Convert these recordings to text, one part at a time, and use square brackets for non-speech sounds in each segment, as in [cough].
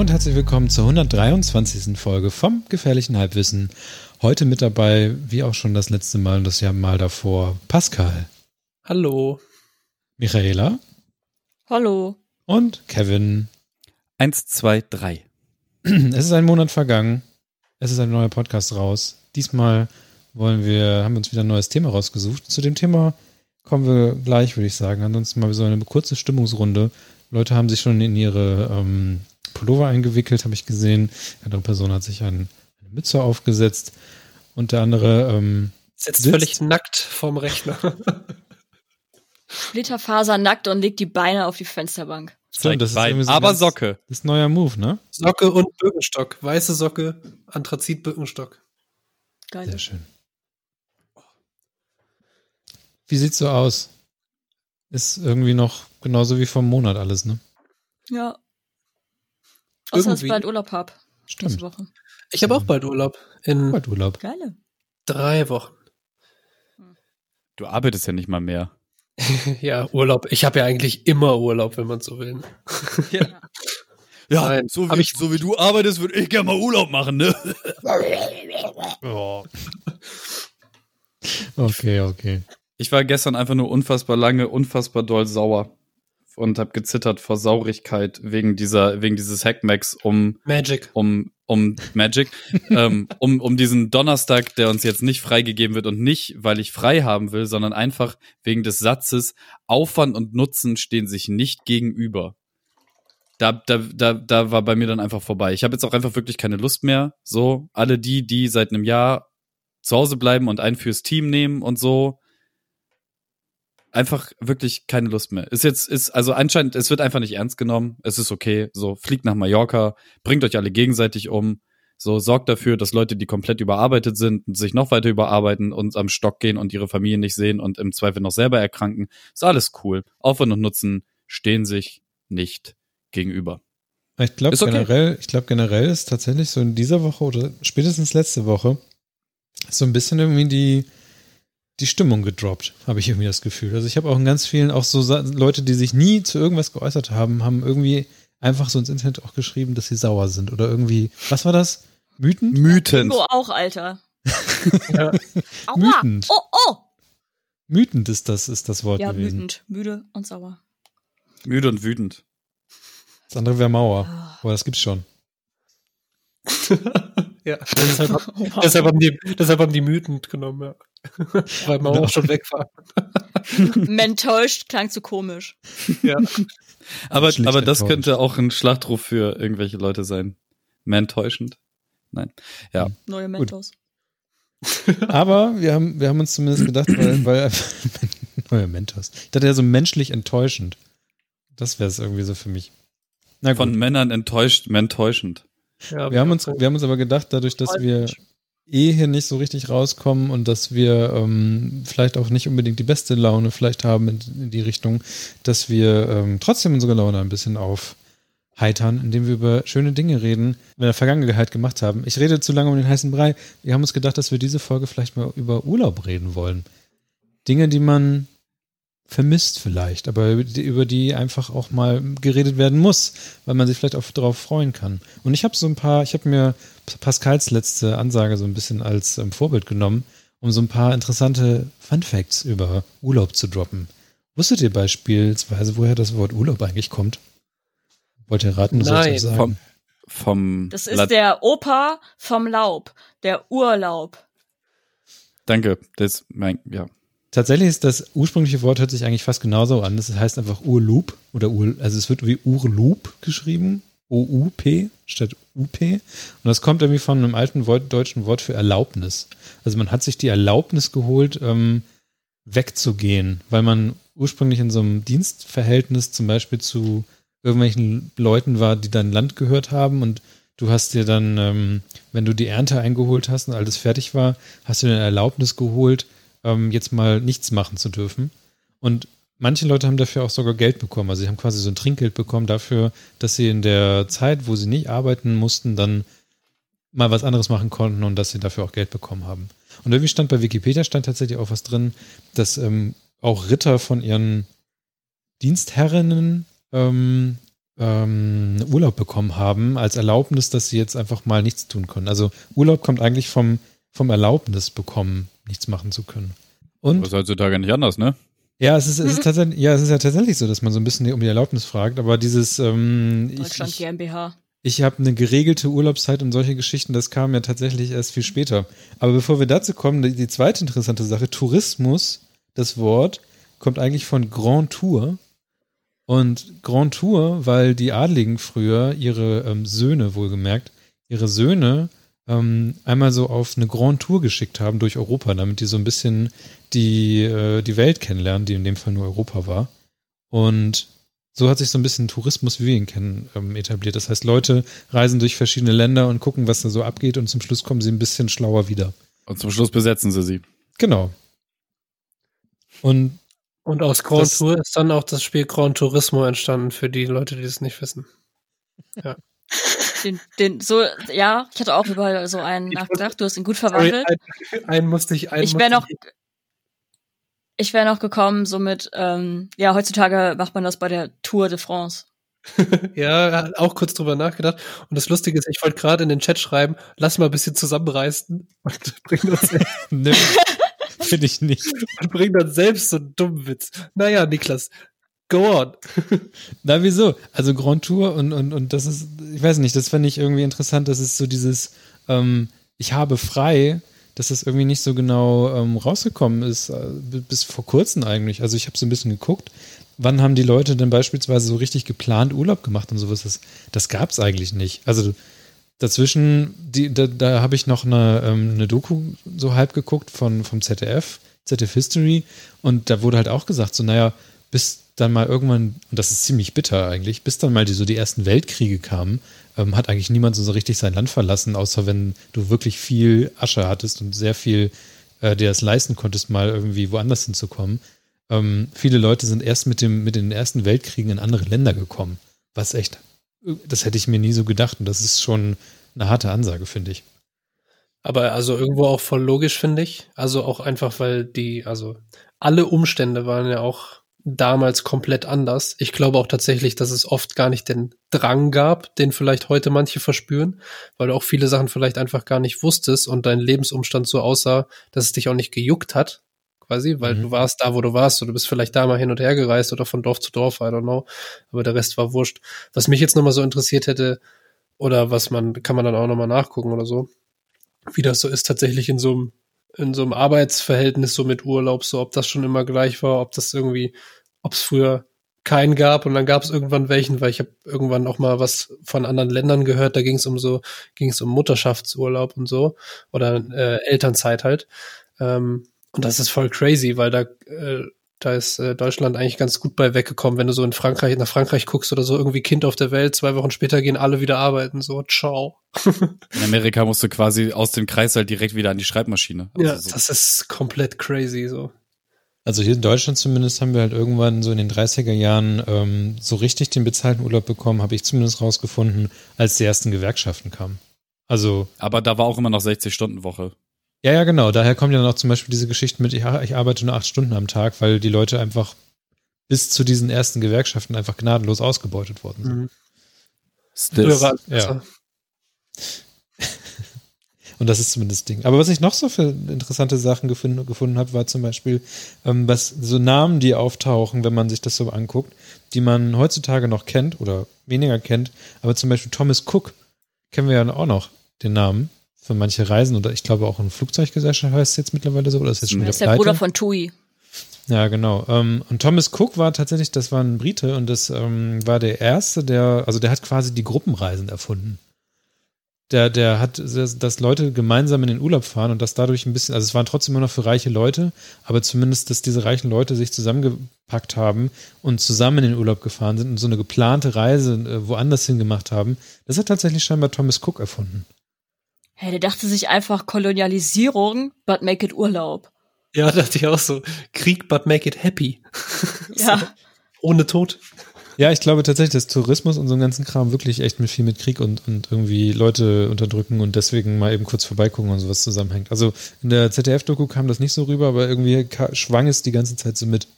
Hallo und herzlich willkommen zur 123. Folge vom Gefährlichen Halbwissen. Heute mit dabei, wie auch schon das letzte Mal und das Jahr mal davor, Pascal. Hallo. Michaela. Hallo. Und Kevin. Eins, zwei, drei. Es ist ein Monat vergangen. Es ist ein neuer Podcast raus. Diesmal wollen wir, haben wir uns wieder ein neues Thema rausgesucht. Zu dem Thema kommen wir gleich, würde ich sagen. Ansonsten mal so eine kurze Stimmungsrunde. Leute haben sich schon in ihre ähm, Pullover eingewickelt, habe ich gesehen. Eine andere Person hat sich ein, eine Mütze aufgesetzt. Und der andere ähm, sitzt, sitzt völlig nackt vorm Rechner. Splitterfaser nackt und legt die Beine auf die Fensterbank. Stimmt, das ist so aber Socke. Das ist neuer Move, ne? Socke und Birkenstock. Weiße Socke, Anthrazit Birkenstock. Geil. Sehr schön. Wie sieht's so aus? Ist irgendwie noch genauso wie vom Monat alles, ne? Ja. Außer dass ich bald Urlaub hab. Stimmt. Woche. Ich habe auch bald Urlaub. In bald Urlaub. Geile. Drei Wochen. Du arbeitest ja nicht mal mehr. [laughs] ja, Urlaub. Ich habe ja eigentlich immer Urlaub, wenn man so will. [laughs] ja. Ja, Nein, so, wie, ich, so wie du arbeitest, würde ich gerne mal Urlaub machen, ne? [laughs] oh. Okay, okay. Ich war gestern einfach nur unfassbar lange, unfassbar doll sauer und habe gezittert vor Saurigkeit wegen dieser, wegen dieses Hackmacks um Magic, um um Magic, [laughs] ähm, um um diesen Donnerstag, der uns jetzt nicht freigegeben wird und nicht, weil ich frei haben will, sondern einfach wegen des Satzes Aufwand und Nutzen stehen sich nicht gegenüber. Da, da, da, da war bei mir dann einfach vorbei. Ich habe jetzt auch einfach wirklich keine Lust mehr. So, alle die, die seit einem Jahr zu Hause bleiben und einen fürs Team nehmen und so, einfach wirklich keine Lust mehr. Ist jetzt, ist, also anscheinend, es wird einfach nicht ernst genommen. Es ist okay. So, fliegt nach Mallorca, bringt euch alle gegenseitig um. So, sorgt dafür, dass Leute, die komplett überarbeitet sind, sich noch weiter überarbeiten und am Stock gehen und ihre Familie nicht sehen und im Zweifel noch selber erkranken. Ist alles cool. Aufwand und Nutzen stehen sich nicht gegenüber. Ich glaube okay. generell, ich glaube generell ist tatsächlich so in dieser Woche oder spätestens letzte Woche so ein bisschen irgendwie die, die Stimmung gedroppt, habe ich irgendwie das Gefühl. Also ich habe auch in ganz vielen, auch so Leute, die sich nie zu irgendwas geäußert haben, haben irgendwie einfach so ins Internet auch geschrieben, dass sie sauer sind oder irgendwie, was war das? Mythen? Mythen. So auch, Alter. [laughs] ja. Mythend. Oh, oh. Mythend ist das, ist das Wort ja, gewesen. wütend, müde und sauer. Müde und wütend. Das andere wäre Mauer. Oh. Aber das gibt's schon. [laughs] ja, deshalb, [laughs] deshalb, haben die, deshalb haben die Mythen genommen, ja. [laughs] Weil man auch schon weg war. Mentäuscht klang zu komisch. Ja. Aber, aber das könnte auch ein Schlachtruf für irgendwelche Leute sein. Mentäuschend. Nein. Ja. Neue Mentos. aber wir haben, wir haben uns zumindest gedacht, weil, weil neue Mentos. Ich dachte ja so menschlich enttäuschend. Das wäre es irgendwie so für mich. Von Männern enttäuscht, mentäuschend. Ja, wir, haben uns, wir haben uns aber gedacht, dadurch, dass wir eh hier nicht so richtig rauskommen und dass wir ähm, vielleicht auch nicht unbedingt die beste Laune vielleicht haben in, in die Richtung, dass wir ähm, trotzdem unsere Laune ein bisschen aufheitern, indem wir über schöne Dinge reden, in der Vergangenheit gemacht haben. Ich rede zu lange um den heißen Brei. Wir haben uns gedacht, dass wir diese Folge vielleicht mal über Urlaub reden wollen. Dinge, die man vermisst vielleicht, aber über die einfach auch mal geredet werden muss, weil man sich vielleicht auch darauf freuen kann. Und ich habe so ein paar, ich habe mir Pascals letzte Ansage so ein bisschen als ähm, Vorbild genommen, um so ein paar interessante Fun Facts über Urlaub zu droppen. Wusstet ihr beispielsweise, woher das Wort Urlaub eigentlich kommt? Wollt ihr raten? Nein, sagen? Vom, vom das ist Lat der Opa vom Laub, der Urlaub. Danke, das mein, ja. Tatsächlich ist das ursprüngliche Wort hört sich eigentlich fast genauso an. Das heißt einfach Urloop oder Ur, also es wird wie Urloop geschrieben. O-U-P statt U-P. Und das kommt irgendwie von einem alten deutschen Wort für Erlaubnis. Also man hat sich die Erlaubnis geholt, ähm, wegzugehen, weil man ursprünglich in so einem Dienstverhältnis zum Beispiel zu irgendwelchen Leuten war, die dein Land gehört haben und du hast dir dann, ähm, wenn du die Ernte eingeholt hast und alles fertig war, hast du dir eine Erlaubnis geholt, ähm, jetzt mal nichts machen zu dürfen. Und manche Leute haben dafür auch sogar Geld bekommen. Also sie haben quasi so ein Trinkgeld bekommen dafür, dass sie in der Zeit, wo sie nicht arbeiten mussten, dann mal was anderes machen konnten und dass sie dafür auch Geld bekommen haben. Und irgendwie stand bei Wikipedia stand tatsächlich auch was drin, dass ähm, auch Ritter von ihren Dienstherrinnen ähm, ähm, Urlaub bekommen haben, als Erlaubnis, dass sie jetzt einfach mal nichts tun können. Also Urlaub kommt eigentlich vom, vom Erlaubnis bekommen, nichts machen zu können. Und Das ist heutzutage nicht anders, ne? ja, es ist, es ist tatsächlich, ja, es ist ja tatsächlich so, dass man so ein bisschen um die Erlaubnis fragt, aber dieses, ähm, ich, Deutschland ich, GmbH. ich habe eine geregelte Urlaubszeit und solche Geschichten, das kam ja tatsächlich erst viel später. Aber bevor wir dazu kommen, die, die zweite interessante Sache, Tourismus, das Wort, kommt eigentlich von Grand Tour. Und Grand Tour, weil die Adligen früher ihre ähm, Söhne, wohlgemerkt, ihre Söhne ähm, einmal so auf eine Grand Tour geschickt haben durch Europa, damit die so ein bisschen die, äh, die Welt kennenlernen, die in dem Fall nur Europa war. Und so hat sich so ein bisschen Tourismus, wie wir ihn kennen, ähm, etabliert. Das heißt, Leute reisen durch verschiedene Länder und gucken, was da so abgeht und zum Schluss kommen sie ein bisschen schlauer wieder. Und zum Schluss besetzen sie sie. Genau. Und Und aus Grand Das- Tour ist dann auch das Spiel Grand Turismo entstanden, für die Leute, die es nicht wissen. Den, den, so, ja, ich hatte auch über so einen nachgedacht. Du hast ihn gut Sorry, verwandelt. einen, einen musste ich einen Ich wäre noch, ich wäre noch gekommen, so mit, ähm, ja, heutzutage macht man das bei der Tour de France. [laughs] Ja, auch kurz drüber nachgedacht. Und das Lustige ist, ich wollte gerade in den Chat schreiben, lass mal ein bisschen zusammenreißen und [laughs] bring uns, ne, finde ich nicht. und bring dann selbst so einen dummen Witz. Naja, Niklas, go on. [laughs] Na, wieso? Also Grand Tour und, und, und das ist, ich weiß nicht, das fände ich irgendwie interessant, dass es so dieses, ähm, ich habe frei, dass das irgendwie nicht so genau ähm, rausgekommen ist, äh, bis vor kurzem eigentlich. Also ich habe so ein bisschen geguckt, wann haben die Leute denn beispielsweise so richtig geplant Urlaub gemacht und sowas. Das, das gab es eigentlich nicht. Also dazwischen, die, da, da habe ich noch eine, ähm, eine Doku so halb geguckt von, vom ZDF, ZDF History, und da wurde halt auch gesagt, so, naja, bis dann mal irgendwann, und das ist ziemlich bitter eigentlich, bis dann mal die, so die ersten Weltkriege kamen, ähm, hat eigentlich niemand so, richtig sein Land verlassen, außer wenn du wirklich viel Asche hattest und sehr viel äh, dir das leisten konntest, mal irgendwie woanders hinzukommen. Ähm, viele Leute sind erst mit, dem, mit den ersten Weltkriegen in andere Länder gekommen, was echt, das hätte ich mir nie so gedacht und das ist schon eine harte Ansage, finde ich. Aber also irgendwo auch voll logisch, finde ich. Also auch einfach, weil die, also alle Umstände waren ja auch damals komplett anders. Ich glaube auch tatsächlich, dass es oft gar nicht den Drang gab, den vielleicht heute manche verspüren, weil du auch viele Sachen vielleicht einfach gar nicht wusstest und dein Lebensumstand so aussah, dass es dich auch nicht gejuckt hat, quasi, weil Mhm. du warst da, wo du warst, oder du bist vielleicht da mal hin und her gereist oder von Dorf zu Dorf, I don't know, aber der Rest war wurscht. Was mich jetzt nochmal so interessiert hätte, oder was man, kann man dann auch nochmal nachgucken oder so, wie das so ist tatsächlich in so einem in so einem Arbeitsverhältnis so mit Urlaub, so ob das schon immer gleich war, ob das irgendwie, ob es früher keinen gab und dann gab es irgendwann welchen, weil ich habe irgendwann auch mal was von anderen Ländern gehört, da ging es um so, ging es um Mutterschaftsurlaub und so oder äh, Elternzeit halt. Ähm, und das ist voll crazy, weil da äh, da ist äh, Deutschland eigentlich ganz gut bei weggekommen, wenn du so in Frankreich, nach Frankreich guckst oder so, irgendwie Kind auf der Welt, zwei Wochen später gehen alle wieder arbeiten, so, ciao. [laughs] In Amerika musst du quasi aus dem Kreis halt direkt wieder an die Schreibmaschine. Also ja, so. das ist komplett crazy, so. Also hier in Deutschland zumindest haben wir halt irgendwann so in den 30er Jahren ähm, so richtig den bezahlten Urlaub bekommen, habe ich zumindest rausgefunden, als die ersten Gewerkschaften kamen. Also, Aber da war auch immer noch 60-Stunden-Woche. Ja, ja, genau. Daher kommt ja dann auch zum Beispiel diese Geschichten mit, ich, ich arbeite nur acht Stunden am Tag, weil die Leute einfach bis zu diesen ersten Gewerkschaften einfach gnadenlos ausgebeutet worden sind. Mhm. War es Ja. [laughs] Und das ist zumindest das Ding. Aber was ich noch so für interessante Sachen gefunden, gefunden habe, war zum Beispiel, ähm, was so Namen, die auftauchen, wenn man sich das so anguckt, die man heutzutage noch kennt oder weniger kennt. Aber zum Beispiel Thomas Cook kennen wir ja auch noch den Namen für manche Reisen oder ich glaube auch eine Flugzeuggesellschaft heißt es jetzt mittlerweile so oder ist jetzt schon Das wieder ist der? Bruder von Tui. Ja, genau. Ähm, und Thomas Cook war tatsächlich, das war ein Brite und das ähm, war der erste, der, also der hat quasi die Gruppenreisen erfunden. Der, der hat, dass, dass Leute gemeinsam in den Urlaub fahren und das dadurch ein bisschen, also es waren trotzdem immer noch für reiche Leute, aber zumindest, dass diese reichen Leute sich zusammengepackt haben und zusammen in den Urlaub gefahren sind und so eine geplante Reise äh, woanders hin gemacht haben. Das hat tatsächlich scheinbar Thomas Cook erfunden. Hey, der dachte sich einfach Kolonialisierung, but make it Urlaub. Ja, [laughs] dachte ich auch so. Krieg, but make it happy. [laughs] Ja. Ohne Tod. Ja, ich glaube tatsächlich, dass Tourismus und so einen ganzen Kram wirklich echt mit viel mit Krieg und, und irgendwie Leute unterdrücken und deswegen mal eben kurz vorbeigucken und sowas zusammenhängt. Also in der ZDF-Doku kam das nicht so rüber, aber irgendwie schwang es die ganze Zeit so mit.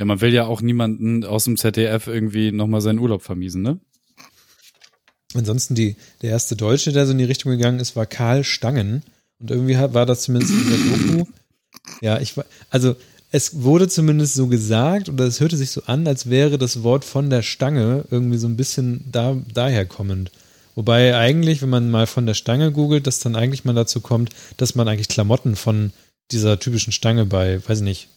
Ja, man will ja auch niemanden aus dem ZDF irgendwie nochmal seinen Urlaub vermiesen, ne? Ansonsten die, der erste Deutsche, der so in die Richtung gegangen ist, war Karl Stangen. Und irgendwie war das zumindest in der Doku. Ja, ich war, also es wurde zumindest so gesagt oder es hörte sich so an, als wäre das Wort von der Stange irgendwie so ein bisschen da, daher kommend. Wobei eigentlich, wenn man mal von der Stange googelt, dass dann eigentlich mal dazu kommt, dass man eigentlich Klamotten von dieser typischen Stange bei, weiß ich nicht,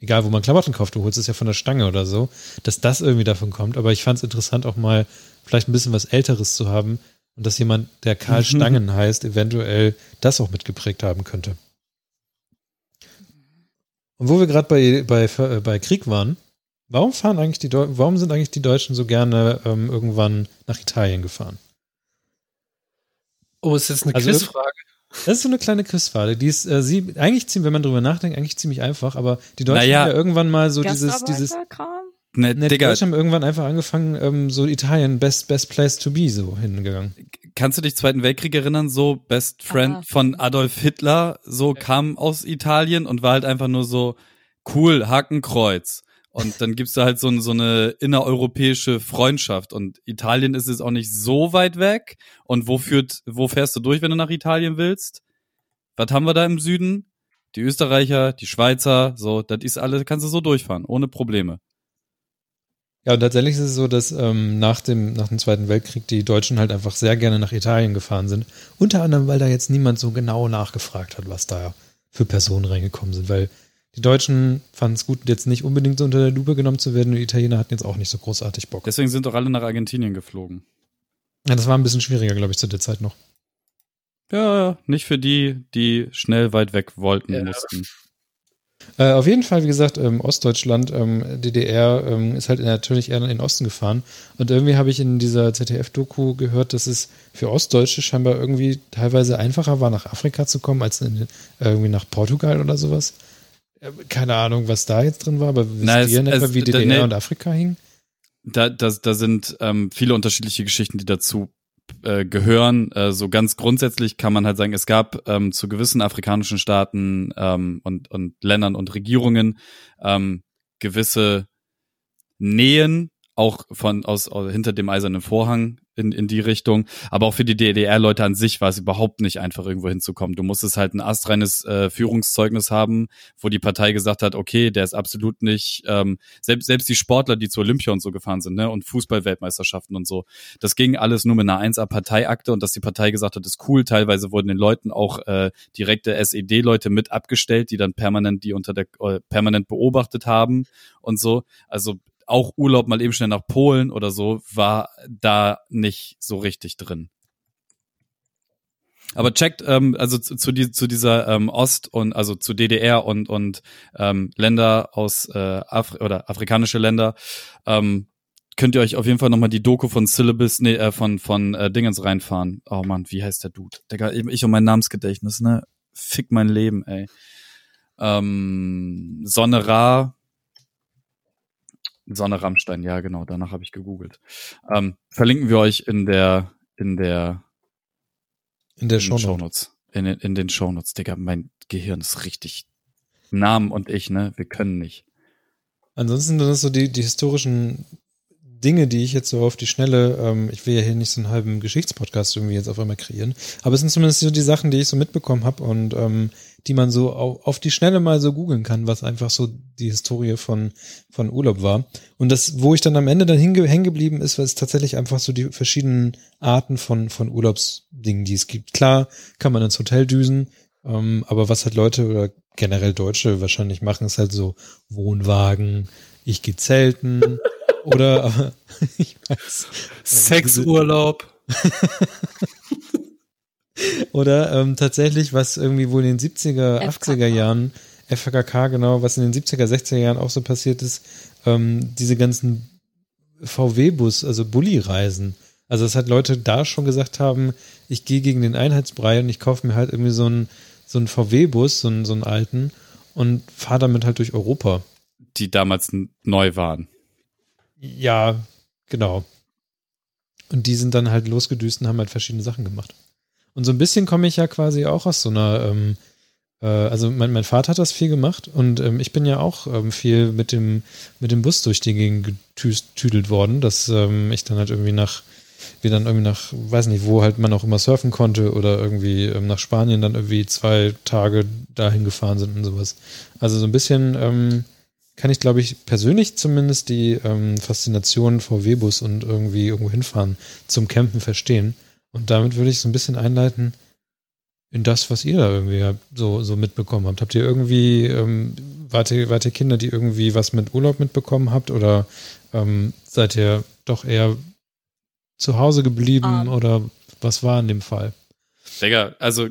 egal wo man Klamotten kauft, du holst es ja von der Stange oder so, dass das irgendwie davon kommt. Aber ich fand es interessant, auch mal vielleicht ein bisschen was Älteres zu haben und dass jemand, der Karl Stangen heißt, eventuell das auch mitgeprägt haben könnte. Und wo wir gerade bei, bei, bei Krieg waren, warum fahren eigentlich die Deu warum sind eigentlich die Deutschen so gerne ähm, irgendwann nach Italien gefahren? Oh, ist jetzt eine Also- Quizfrage. Das ist so eine kleine Quizfrage. Die ist, äh, sie, eigentlich, ziemlich- wenn man drüber nachdenkt, eigentlich ziemlich einfach, aber die Deutschen Naja. haben ja irgendwann mal so dieses, dieses? Ne, ne, die Deutschen haben irgendwann einfach angefangen, ähm, so Italien, best, best place to be, so hingegangen. kannst du dich Zweiten Weltkrieg erinnern? So Best Friend Ah. von Adolf Hitler, so kam aus Italien und war halt einfach nur so cool, Hakenkreuz. Und dann gibt's da halt so, so eine innereuropäische Freundschaft. Und Italien ist jetzt auch nicht so weit weg. Und wo führt, wo fährst du durch, wenn du nach Italien willst? Was haben wir da im Süden? Die Österreicher, die Schweizer, so, das ist alles, kannst du so durchfahren, ohne Probleme. Ja, und tatsächlich ist es so, dass ähm, nach, dem, nach dem Zweiten Weltkrieg die Deutschen halt einfach sehr gerne nach Italien gefahren sind. Unter anderem, weil da jetzt niemand so genau nachgefragt hat, was da für Personen reingekommen sind. Weil die Deutschen fanden es gut, jetzt nicht unbedingt so unter der Lupe genommen zu werden. Und die Italiener hatten jetzt auch nicht so großartig Bock. Deswegen sind doch alle nach Argentinien geflogen. Ja, das war ein bisschen schwieriger, glaube ich, zu der Zeit noch. Ja, ja, nicht für die, die schnell weit weg wollten, Ja. mussten. Äh, auf jeden Fall, wie gesagt, ähm, Ostdeutschland, ähm, DDR ähm, ist halt natürlich eher in den Osten gefahren. Und irgendwie habe ich in dieser ZDF-Doku gehört, dass es für Ostdeutsche scheinbar irgendwie teilweise einfacher war, nach Afrika zu kommen, als in, irgendwie nach Portugal oder sowas. Äh, Keine Ahnung, was da jetzt drin war, aber wisst Na, es- ihr in etwa, es- wie DDR nee. und Afrika hingen? Da, da, da sind ähm, viele unterschiedliche Geschichten, die dazu äh, gehören. Äh, so ganz grundsätzlich kann man halt sagen, es gab ähm, zu gewissen afrikanischen Staaten ähm, und, und Ländern und Regierungen ähm, gewisse Nähen, auch von aus, aus hinter dem eisernen Vorhang in, in die Richtung. Aber auch für die DDR-Leute an sich war es überhaupt nicht einfach, irgendwo hinzukommen. Du musstest halt ein astreines äh, Führungszeugnis haben, wo die Partei gesagt hat, okay, der ist absolut nicht, ähm, selbst, selbst die Sportler, die zu Olympia und so gefahren sind, ne, und Fußball-Weltmeisterschaften und so, das ging alles nur mit einer 1A-Parteiakte und dass die Partei gesagt hat, ist cool. Teilweise wurden den Leuten auch äh, direkte SED-Leute mit abgestellt, die dann permanent die unter der äh, permanent beobachtet haben und so. Also auch Urlaub mal eben schnell nach Polen oder so war da nicht so richtig drin. Aber checkt, ähm, also zu, zu, die, zu dieser ähm, Ost- und also zu DDR und und ähm, Länder aus äh, Afri oder afrikanische Länder, ähm, könnt ihr euch auf jeden Fall nochmal die Doku von Syllabus, nee, äh, von von äh, Dingens reinfahren. Oh man, wie heißt der Dude? Digga, ich ich und mein Namensgedächtnis, ne? Fick mein Leben, ey. Ähm, Sonne Ra, Sonne Rammstein, ja genau, danach habe ich gegoogelt. Ähm, verlinken wir euch in der in der In der in den Show. Shownotes. In, den- in den Shownotes, Digga, mein Gehirn ist richtig. Namen und ich, ne, wir können nicht. Ansonsten sind das so die, die historischen Dinge, die ich jetzt so auf die Schnelle, ähm, ich will ja hier nicht so einen halben Geschichtspodcast irgendwie jetzt auf einmal kreieren, aber es sind zumindest so die Sachen, die ich so mitbekommen habe und ähm, die man so auf, auf die Schnelle mal so googeln kann, was einfach so die Historie von, von Urlaub war. Und das, wo ich dann am Ende dann hängen geblieben ist, war es tatsächlich einfach so die verschiedenen Arten von, von Urlaubsdingen, die es gibt. Klar kann man ins Hotel düsen, ähm, aber was halt Leute oder generell Deutsche wahrscheinlich machen, ist halt so Wohnwagen, ich gehe zelten [laughs] oder [laughs] aber [laughs] ich weiß, Sexurlaub. [laughs] oder ähm, tatsächlich, was irgendwie wohl in den 70er, FKK. 80er Jahren, FKK genau, was in den 70er, 60er Jahren auch so passiert ist, ähm, diese ganzen VW-Bus, also Bulli-Reisen. Also dass halt Leute da schon gesagt haben, ich gehe gegen den Einheitsbrei und ich kaufe mir halt irgendwie so einen, so einen VW-Bus, so einen, so einen alten und fahre damit halt durch Europa. Die damals neu waren. Ja, genau. Und die sind dann halt losgedüst und haben halt verschiedene Sachen gemacht. Und so ein bisschen komme ich ja quasi auch aus so einer ähm, Äh, also mein, mein Vater hat das viel gemacht und ähm, ich bin ja auch ähm, viel mit dem, mit dem Bus durch die Gegend getüdelt worden, dass ähm, ich dann halt irgendwie nach, wir dann irgendwie nach, weiß nicht, wo halt man auch immer surfen konnte oder irgendwie ähm, nach Spanien dann irgendwie zwei Tage dahin gefahren sind und sowas. Also so ein bisschen ähm, kann ich, glaube ich, persönlich zumindest die ähm, Faszination VW-Bus und irgendwie irgendwo hinfahren zum Campen verstehen. Und damit würde ich so ein bisschen einleiten in das, was ihr da irgendwie so, so mitbekommen habt. Habt ihr irgendwie, ähm, wart, ihr, wart ihr Kinder, die irgendwie was mit Urlaub mitbekommen habt oder ähm, seid ihr doch eher zu Hause geblieben Um. oder was war in dem Fall? Digga, also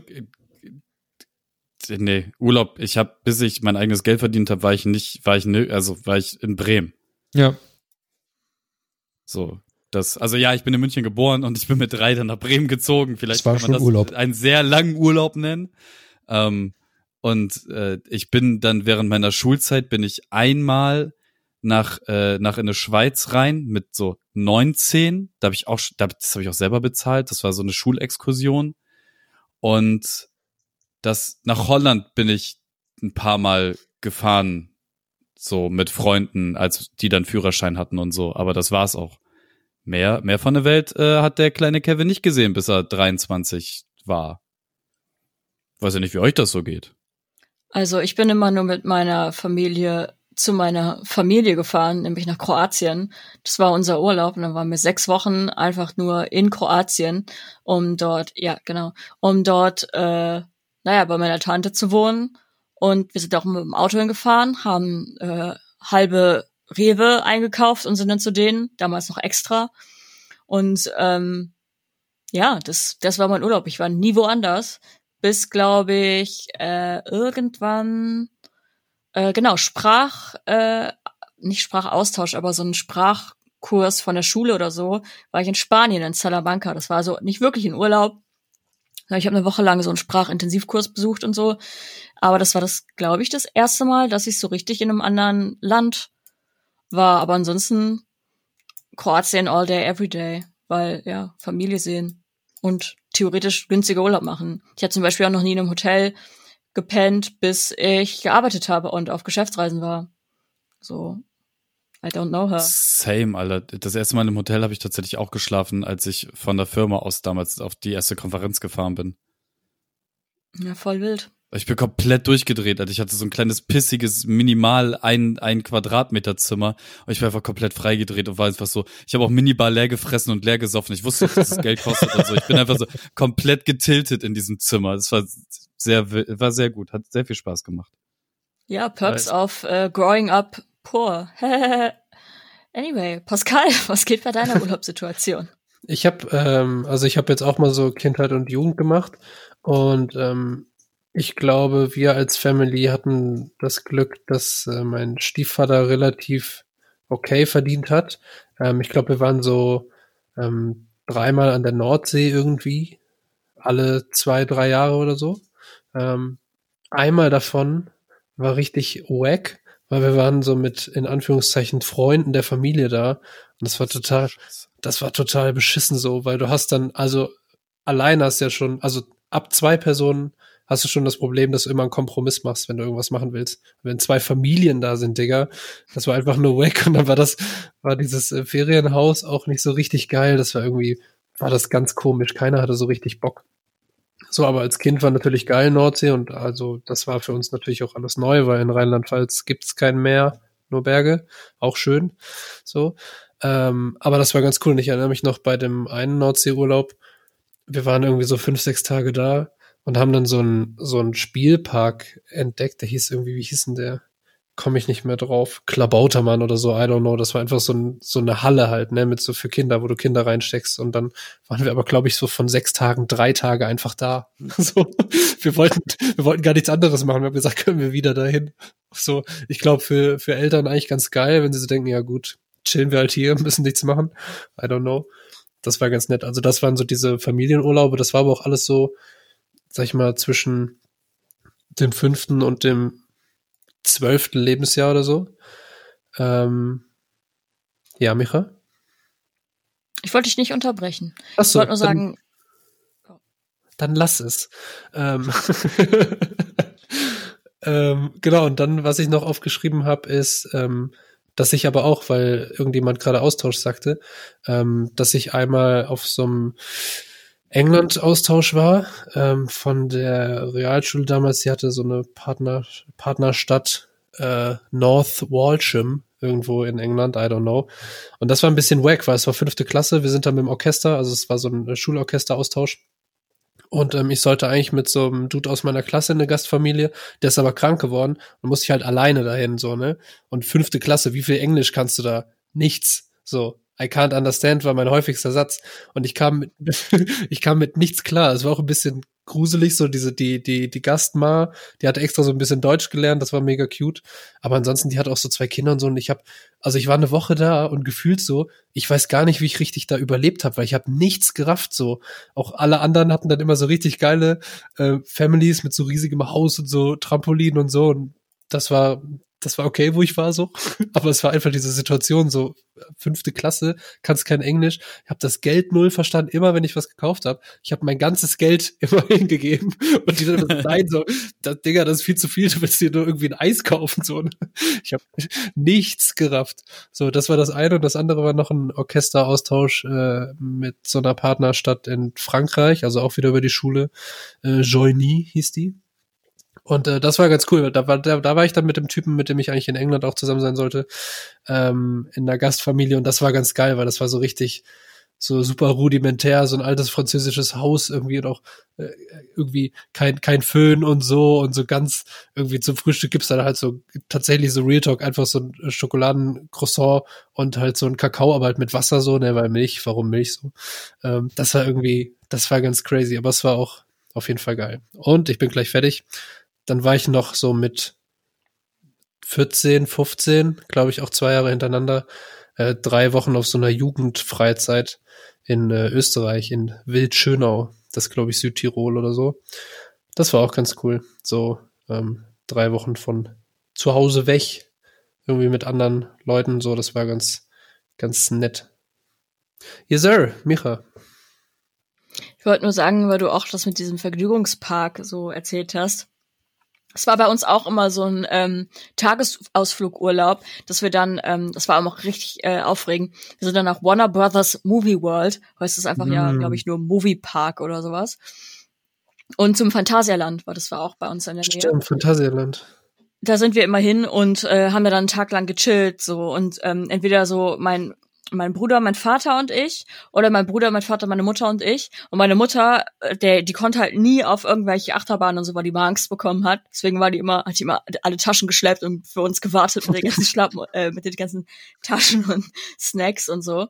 nee, Urlaub, ich habe bis ich mein eigenes Geld verdient habe, war ich nicht, war ich nö- also war ich in Bremen. Ja, So, das, also ja, ich bin in München geboren und ich bin mit drei dann nach Bremen gezogen. Vielleicht kann man das Urlaub. einen sehr langen Urlaub nennen. Ähm, und äh, ich bin dann während meiner Schulzeit bin ich einmal nach äh, nach in eine Schweiz rein mit so 19. Da habe ich auch, da, das habe ich auch selber bezahlt. Das war so eine Schulexkursion. Und das nach Holland bin ich ein paar Mal gefahren, so mit Freunden, als die dann Führerschein hatten und so. Aber das war's auch. Mehr, mehr von der Welt äh, hat der kleine Kevin nicht gesehen, bis er 23 war. Weiß ja nicht, wie euch das so geht. Also ich bin immer nur mit meiner Familie zu meiner Familie gefahren, nämlich nach Kroatien. Das war unser Urlaub und dann waren wir sechs Wochen einfach nur in Kroatien, um dort, ja genau, um dort, äh, naja, bei meiner Tante zu wohnen. Und wir sind auch mit dem Auto hingefahren, haben äh, halbe Rewe eingekauft und sind dann zu denen, damals noch extra. Und ähm, ja, das, das war mein Urlaub. Ich war nie woanders, bis, glaube ich, äh, irgendwann äh, genau, Sprach, äh, nicht Sprachaustausch, aber so ein Sprachkurs von der Schule oder so, war ich in Spanien, in Salamanca. Das war also nicht wirklich ein Urlaub. Ich habe eine Woche lang so einen Sprachintensivkurs besucht und so. Aber das war das, glaube ich, das erste Mal, dass ich so richtig in einem anderen Land war. Aber ansonsten Kroatien all day, every day. Weil, ja, Familie sehen und theoretisch günstiger Urlaub machen. Ich habe zum Beispiel auch noch nie in einem Hotel gepennt, bis ich gearbeitet habe und auf Geschäftsreisen war. So, I don't know her. Same, Alter. Das erste Mal im Hotel habe ich tatsächlich auch geschlafen, als ich von der Firma aus damals auf die erste Konferenz gefahren bin. Ja, voll wild. Ich bin komplett durchgedreht, Alter. Ich hatte so ein kleines pissiges, minimal ein, ein Quadratmeter Zimmer und ich war einfach komplett freigedreht und war einfach so, ich habe auch Minibar leer gefressen und leer gesoffen. Ich wusste, dass das Geld kostet und so. Ich bin einfach so komplett getiltet in diesem Zimmer. Das war sehr, war sehr gut. Hat sehr viel Spaß gemacht. Ja, Perks of äh, Growing Up Poor. [laughs] anyway, Pascal, [laughs] was geht bei deiner [laughs] Urlaubssituation? Ich habe, ähm, also ich habe jetzt auch mal so Kindheit und Jugend gemacht und ähm, ich glaube, wir als Family hatten das Glück, dass äh, mein Stiefvater relativ okay verdient hat. Ähm, ich glaube, wir waren so ähm, dreimal an der Nordsee irgendwie, alle zwei, drei Jahre oder so. Ähm, einmal davon war richtig wack, weil wir waren so mit in Anführungszeichen Freunden der Familie da und das war total, das war total beschissen so, weil du hast dann, also allein hast ja schon, also ab zwei Personen hast du schon das Problem, dass du immer einen Kompromiss machst, wenn du irgendwas machen willst. Wenn zwei Familien da sind, Digga, das war einfach nur weg und dann war das, war dieses äh, Ferienhaus auch nicht so richtig geil. Das war irgendwie, war das ganz komisch. Keiner hatte so richtig Bock. So, aber als Kind war natürlich geil Nordsee und also das war für uns natürlich auch alles neu, weil in Rheinland-Pfalz gibt's kein Meer, nur Berge, auch schön. So, ähm, aber das war ganz cool. Und ich erinnere mich noch bei dem einen Nordseeurlaub. Wir waren irgendwie so fünf, sechs Tage da und haben dann so einen so einen Spielpark entdeckt. Der hieß irgendwie, wie hieß denn der? Komme ich nicht mehr drauf. Klabautermann oder so, I don't know. Das war einfach so, ein, so eine Halle halt, ne, mit so für Kinder, wo du Kinder reinsteckst. Und dann waren wir aber, glaube ich, so von sechs Tagen drei Tage einfach da. [laughs] so, wir wollten, wir wollten gar nichts anderes machen. Wir haben gesagt, können wir wieder dahin. So, ich glaube, für, für Eltern eigentlich ganz geil, wenn sie so denken, ja gut, chillen wir halt hier, [laughs] müssen nichts machen. I don't know. Das war ganz nett. Also das waren so diese Familienurlaube. Das war aber auch alles so, sag ich mal, zwischen dem fünften und dem zwölften Lebensjahr oder so. Ähm, ja, Micha? Ich wollte dich nicht unterbrechen. Ich Achso, wollte nur sagen, Dann, dann lass es. Ähm, [laughs] Ähm, genau, und dann, was ich noch aufgeschrieben habe, ist, ähm, dass ich aber auch, weil irgendjemand gerade Austausch sagte, ähm, dass ich einmal auf so einem England-Austausch war ähm, von der Realschule damals. Sie hatte so eine Partner Partnerstadt äh, North Walsham irgendwo in England, I don't know. Und das war ein bisschen wack, weil es war fünfte Klasse. Wir sind da mit dem Orchester, also es war so ein Schulorchester-Austausch. Und ähm, ich sollte eigentlich mit so einem Dude aus meiner Klasse in eine Gastfamilie, der ist aber krank geworden und musste ich halt alleine dahin, so, ne? Und fünfte Klasse, wie viel Englisch kannst du da? Nichts. So. I can't understand war mein häufigster Satz. Und ich kam mit, [laughs] ich kam mit nichts klar. Es war auch ein bisschen gruselig, so diese, die, die, die Gastma, die hat extra so ein bisschen Deutsch gelernt, das war mega cute. Aber ansonsten, die hat auch so zwei Kinder und so. Und ich habe, also ich war eine Woche da und gefühlt so, ich weiß gar nicht, wie ich richtig da überlebt habe, weil ich habe nichts gerafft. So, auch alle anderen hatten dann immer so richtig geile äh, Families mit so riesigem Haus und so Trampolin und so. Und das war, das war okay, wo ich war so. [laughs] Aber es war einfach diese Situation, so fünfte Klasse, kannst kein Englisch. Ich habe das Geld null verstanden, immer wenn ich was gekauft habe. Ich habe mein ganzes Geld [laughs] immer hingegeben. Und die dann immer so, [laughs] nein, so, das, Digga, das ist viel zu viel, du willst dir nur irgendwie ein Eis kaufen. So. Ich habe nichts gerafft. So, das war das eine. Und das andere war noch ein Orchesteraustausch äh, mit so einer Partnerstadt in Frankreich, also auch wieder über die Schule. Äh, Joigny hieß die. Und äh, das war ganz cool. Da war, da, da war ich dann mit dem Typen, mit dem ich eigentlich in England auch zusammen sein sollte, ähm, in der Gastfamilie. Und das war ganz geil, weil das war so richtig so super rudimentär, so ein altes französisches Haus irgendwie und auch äh, irgendwie kein, kein Föhn und so und so ganz irgendwie zum Frühstück gibt's dann halt so tatsächlich so Real Talk, einfach so ein Schokoladencroissant und halt so ein Kakao, aber halt mit Wasser so, ne, weil Milch, warum Milch so? Ähm, das war irgendwie, das war ganz crazy, aber es war auch auf jeden Fall geil. Und ich bin gleich fertig dann war ich noch so mit 14, 15, glaube ich, auch zwei Jahre hintereinander, äh, drei Wochen auf so einer Jugendfreizeit in äh, Österreich, in Wildschönau. Das glaube ich Südtirol oder so. Das war auch ganz cool. So ähm, drei Wochen von zu Hause weg, irgendwie mit anderen Leuten. So, das war ganz, ganz nett. Yes, sir, Micha. Ich wollte nur sagen, weil du auch das mit diesem Vergnügungspark so erzählt hast. Es war bei uns auch immer so ein ähm, Tagesausflugurlaub, dass wir dann, ähm, das war auch richtig äh, aufregend, wir sind dann nach Warner Brothers Movie World, heißt es einfach mm. ja, glaube ich, nur Movie Park oder sowas. Und zum Phantasialand, weil das war auch bei uns in der Nähe. Stimmt, Phantasialand. Da sind wir immer hin und äh, haben da dann einen Tag lang gechillt so und ähm, entweder so mein mein Bruder, mein Vater und ich oder mein Bruder, mein Vater, meine Mutter und ich. Und meine Mutter, äh, der, die konnte halt nie auf irgendwelche Achterbahnen und so, weil die mal Angst bekommen hat. Deswegen war die immer, hat die immer alle Taschen geschleppt und für uns gewartet mit den ganzen [laughs] Schlappen, äh, mit den ganzen Taschen und Snacks und so.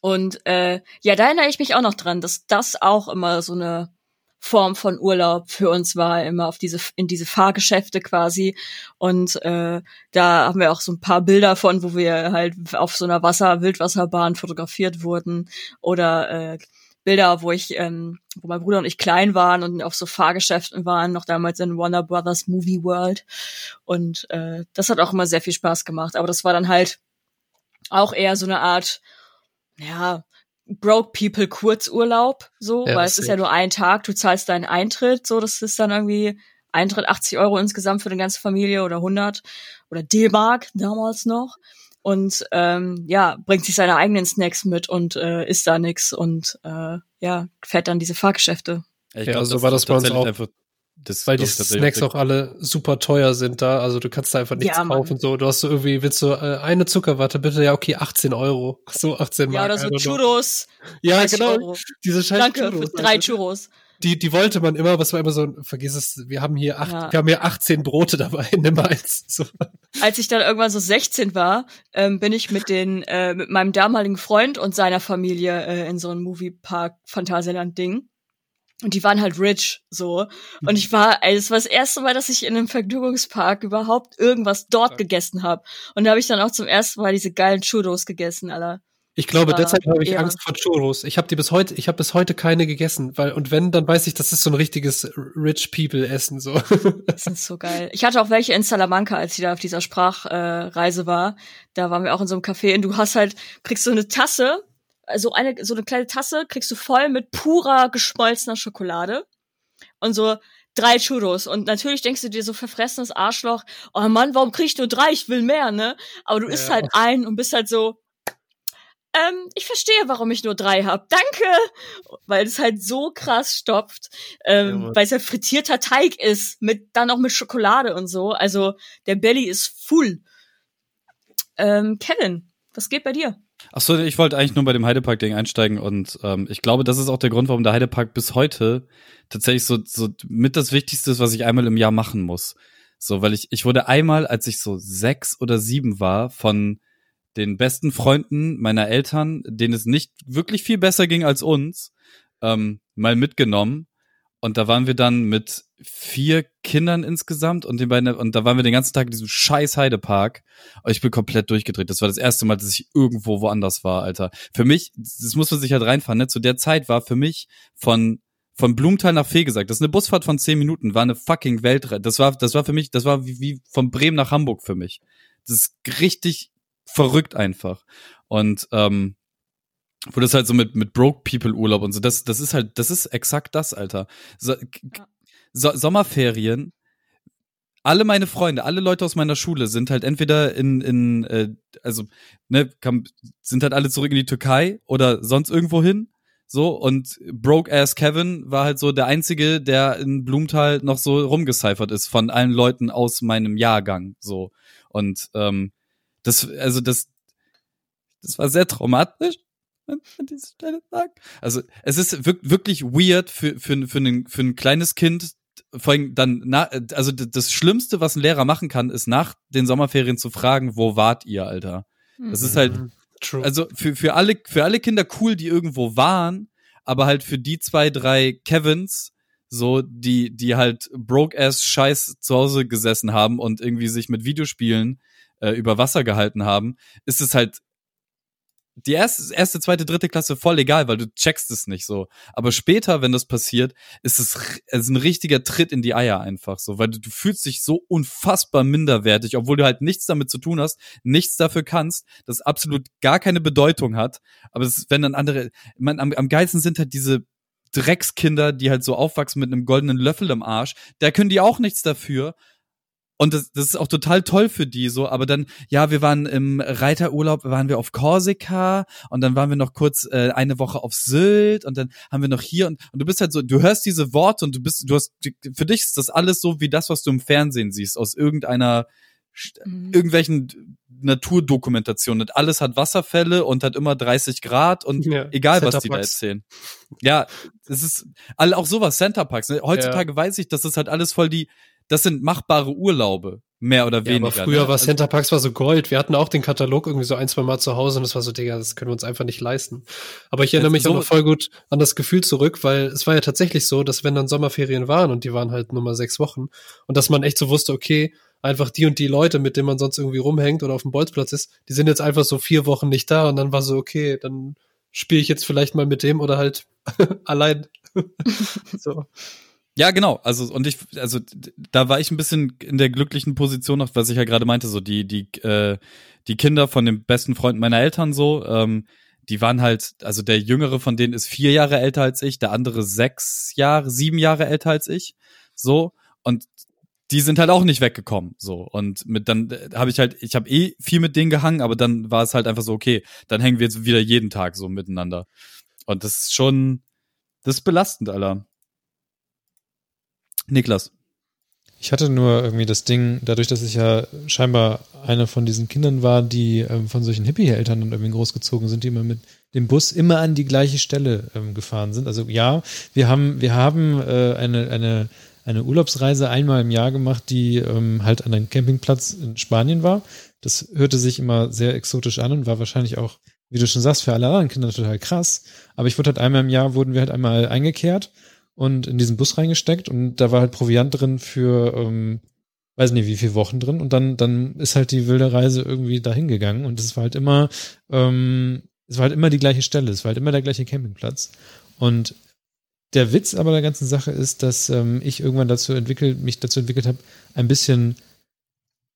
Und äh, ja, da erinnere ich mich auch noch dran, dass das auch immer so eine Form von Urlaub für uns war, immer auf diese, in diese Fahrgeschäfte quasi. Und äh, da haben wir auch so ein paar Bilder von, wo wir halt auf so einer Wasser, Wildwasserbahn fotografiert wurden. Oder äh, Bilder, wo ich, ähm, wo mein Bruder und ich klein waren und auf so Fahrgeschäften waren, noch damals in Warner Brothers Movie World. Und äh, das hat auch immer sehr viel Spaß gemacht. Aber das war dann halt auch eher so eine Art, ja, Broke People Kurzurlaub, so, ja, weil es ist ja nur ein Tag, du zahlst deinen Eintritt, so, das ist dann irgendwie Eintritt 80 Euro insgesamt für eine ganze Familie oder 100 oder D-Mark damals noch und ähm, ja, bringt sich seine eigenen Snacks mit und äh, isst da nix und äh, ja, fährt dann diese Fahrgeschäfte. Ja, glaub, so war das bei uns auch. Einfach das Weil die Snacks auch alle super teuer sind da, also du kannst da einfach nichts ja, kaufen. So, du hast so irgendwie, willst du äh, eine Zuckerwatte, bitte, ja, okay, 18 Euro. So 18 Mark. Ja, oder so Churros. Ja, genau. Euro. Diese scheiß Danke Churros. Für drei Churros. Die, die wollte man immer, was war immer so, vergiss es, wir haben hier acht, ja. wir haben hier 18 Brote dabei, [laughs] nimm eins. So. Als ich dann irgendwann so 16 war, ähm, bin ich mit den, äh, mit meinem damaligen Freund und seiner Familie äh, in so ein Moviepark Phantasialand Ding. Und die waren halt rich, so. Und ich war, ey, es war das erste Mal, dass ich in einem Vergnügungspark überhaupt irgendwas dort ja. gegessen habe. Und da habe ich dann auch zum ersten Mal diese geilen Churros gegessen, Alter. Ich glaube, deshalb habe ich eher. Angst vor Churros. Ich habe die bis heute, ich habe bis heute keine gegessen, weil und wenn, dann weiß ich, das ist so ein richtiges Rich People Essen so. Das ist so geil. Ich hatte auch welche in Salamanca, als ich da auf dieser Sprachreise äh, war. Da waren wir auch in so einem Café und du hast halt kriegst so eine Tasse so eine, so eine kleine Tasse kriegst du voll mit purer geschmolzener Schokolade. Und so drei Churros. Und natürlich denkst du dir so verfressenes Arschloch, oh Mann, warum krieg ich nur drei? Ich will mehr, ne? Aber du isst Ja. halt ein und bist halt so, ähm, ich verstehe, warum ich nur drei hab. Danke! Weil es halt so krass stopft, Ja, ähm, Mann. weil es ja frittierter Teig ist, mit dann auch mit Schokolade und so. Also der Belly ist full. Ähm, Kevin, was geht bei dir? Ach so, ich wollte eigentlich nur bei dem Heidepark-Ding einsteigen und ähm, ich glaube, das ist auch der Grund, warum der Heidepark bis heute tatsächlich so, so mit das Wichtigste ist, was ich einmal im Jahr machen muss. So, weil ich, ich wurde einmal, als ich so sechs oder sieben war, von den besten Freunden meiner Eltern, denen es nicht wirklich viel besser ging als uns, ähm, mal mitgenommen. Und da waren wir dann mit vier Kindern insgesamt und den beiden, und da waren wir den ganzen Tag in diesem scheiß Heidepark. Und ich bin komplett durchgedreht. Das war das erste Mal, dass ich irgendwo woanders war, Alter. Für mich, das muss man sich halt reinfahren, ne? Zu der Zeit war für mich von, von Blumenthal nach Fegesack, das ist eine Busfahrt von zehn Minuten, war eine fucking Weltreise. Das war, das war für mich, das war wie, wie von Bremen nach Hamburg für mich. Das ist richtig verrückt einfach. Und, ähm, wo das halt so mit, mit Broke People Urlaub und so, das, das ist halt, das ist exakt das, Alter. So, so, Sommerferien, alle meine Freunde, alle Leute aus meiner Schule sind halt entweder in, in äh, also, ne, kam, sind halt alle zurück in die Türkei oder sonst irgendwo hin. So, und Broke Ass Kevin war halt so der Einzige, der in Blumenthal noch so rumgecyphert ist von allen Leuten aus meinem Jahrgang. So. Und ähm, das, also das, das war sehr traumatisch, [laughs] an dieser Stelle sagen. Also es ist wirk- wirklich weird für, für, für, ein, für ein kleines Kind, vor allem dann, na, also das Schlimmste, was ein Lehrer machen kann, ist nach den Sommerferien zu fragen, wo wart ihr, Alter? Das ist halt, Mhm. True. also für, für alle, für alle Kinder cool, die irgendwo waren, aber halt für die zwei, drei Kevins, so, die, die halt broke-ass Scheiß zu Hause gesessen haben und irgendwie sich mit Videospielen äh, über Wasser gehalten haben, ist es halt die erste, erste, zweite, dritte Klasse voll egal, weil du checkst es nicht so. Aber später, wenn das passiert, ist es, es ist ein richtiger Tritt in die Eier einfach so, weil du, du fühlst dich so unfassbar minderwertig, obwohl du halt nichts damit zu tun hast, nichts dafür kannst, das absolut gar keine Bedeutung hat. Aber es, wenn dann andere, man, am, am geilsten sind halt diese Dreckskinder, die halt so aufwachsen mit einem goldenen Löffel im Arsch, da können die auch nichts dafür. Und das, das ist auch total toll für die so, aber dann, ja, wir waren im Reiterurlaub, waren wir auf Korsika und dann waren wir noch kurz äh, eine Woche auf Sylt und dann haben wir noch hier und, und du bist halt so, du hörst diese Worte und du bist, du hast, für dich ist das alles so wie das, was du im Fernsehen siehst, aus irgendeiner, Mhm. irgendwelchen Naturdokumentationen. Und alles hat Wasserfälle und hat immer 30 Grad und Ja, egal, was die da erzählen. Ja, es ist all, auch sowas, Centerparks. Ne? Heutzutage weiß ich, dass das halt alles voll die, das sind machbare Urlaube, mehr oder Ja, weniger. aber früher ne? war Also- Centerparks war so Gold. Wir hatten auch den Katalog irgendwie so ein, zwei Mal zu Hause und das war so, Digga, das können wir uns einfach nicht leisten. Aber ich erinnere mich ist auch so- noch voll gut an das Gefühl zurück, weil es war ja tatsächlich so, dass wenn dann Sommerferien waren und die waren halt nur mal sechs Wochen und dass man echt so wusste, okay, einfach die und die Leute, mit denen man sonst irgendwie rumhängt oder auf dem Bolzplatz ist, die sind jetzt einfach so vier Wochen nicht da und dann war so, okay, dann spiele ich jetzt vielleicht mal mit dem oder halt [laughs] allein. [laughs] so. Ja, genau. Also und ich, also da war ich ein bisschen in der glücklichen Position, noch, was ich ja gerade meinte, so die die äh, die Kinder von dem besten Freund meiner Eltern so, ähm, die waren halt, also der jüngere von denen ist vier Jahre älter als ich, der andere sechs Jahre, sieben Jahre älter als ich, so und die sind halt auch nicht weggekommen, so und mit dann äh, habe ich halt, ich habe eh viel mit denen gehangen, aber dann war es halt einfach so okay, dann hängen wir jetzt wieder jeden Tag so miteinander und das ist schon, das ist belastend, Alter. Niklas. Ich hatte nur irgendwie das Ding, dadurch, dass ich ja scheinbar einer von diesen Kindern war, die ähm, von solchen Hippie-Eltern dann irgendwie großgezogen sind, die immer mit dem Bus immer an die gleiche Stelle ähm, gefahren sind. Also ja, wir haben, wir haben äh, eine, eine, eine Urlaubsreise einmal im Jahr gemacht, die ähm, halt an einem Campingplatz in Spanien war. Das hörte sich immer sehr exotisch an und war wahrscheinlich auch, wie du schon sagst, für alle anderen Kinder total krass. Aber ich wurde halt einmal im Jahr, wurden wir halt einmal eingekehrt und in diesen Bus reingesteckt und da war halt Proviant drin für, ähm, weiß nicht wie viele Wochen drin und dann, dann ist halt die wilde Reise irgendwie dahin gegangen und es war halt immer, ähm, es war halt immer die gleiche Stelle, es war halt immer der gleiche Campingplatz und der Witz aber der ganzen Sache ist, dass ähm, ich irgendwann dazu entwickelt, mich dazu entwickelt habe, ein bisschen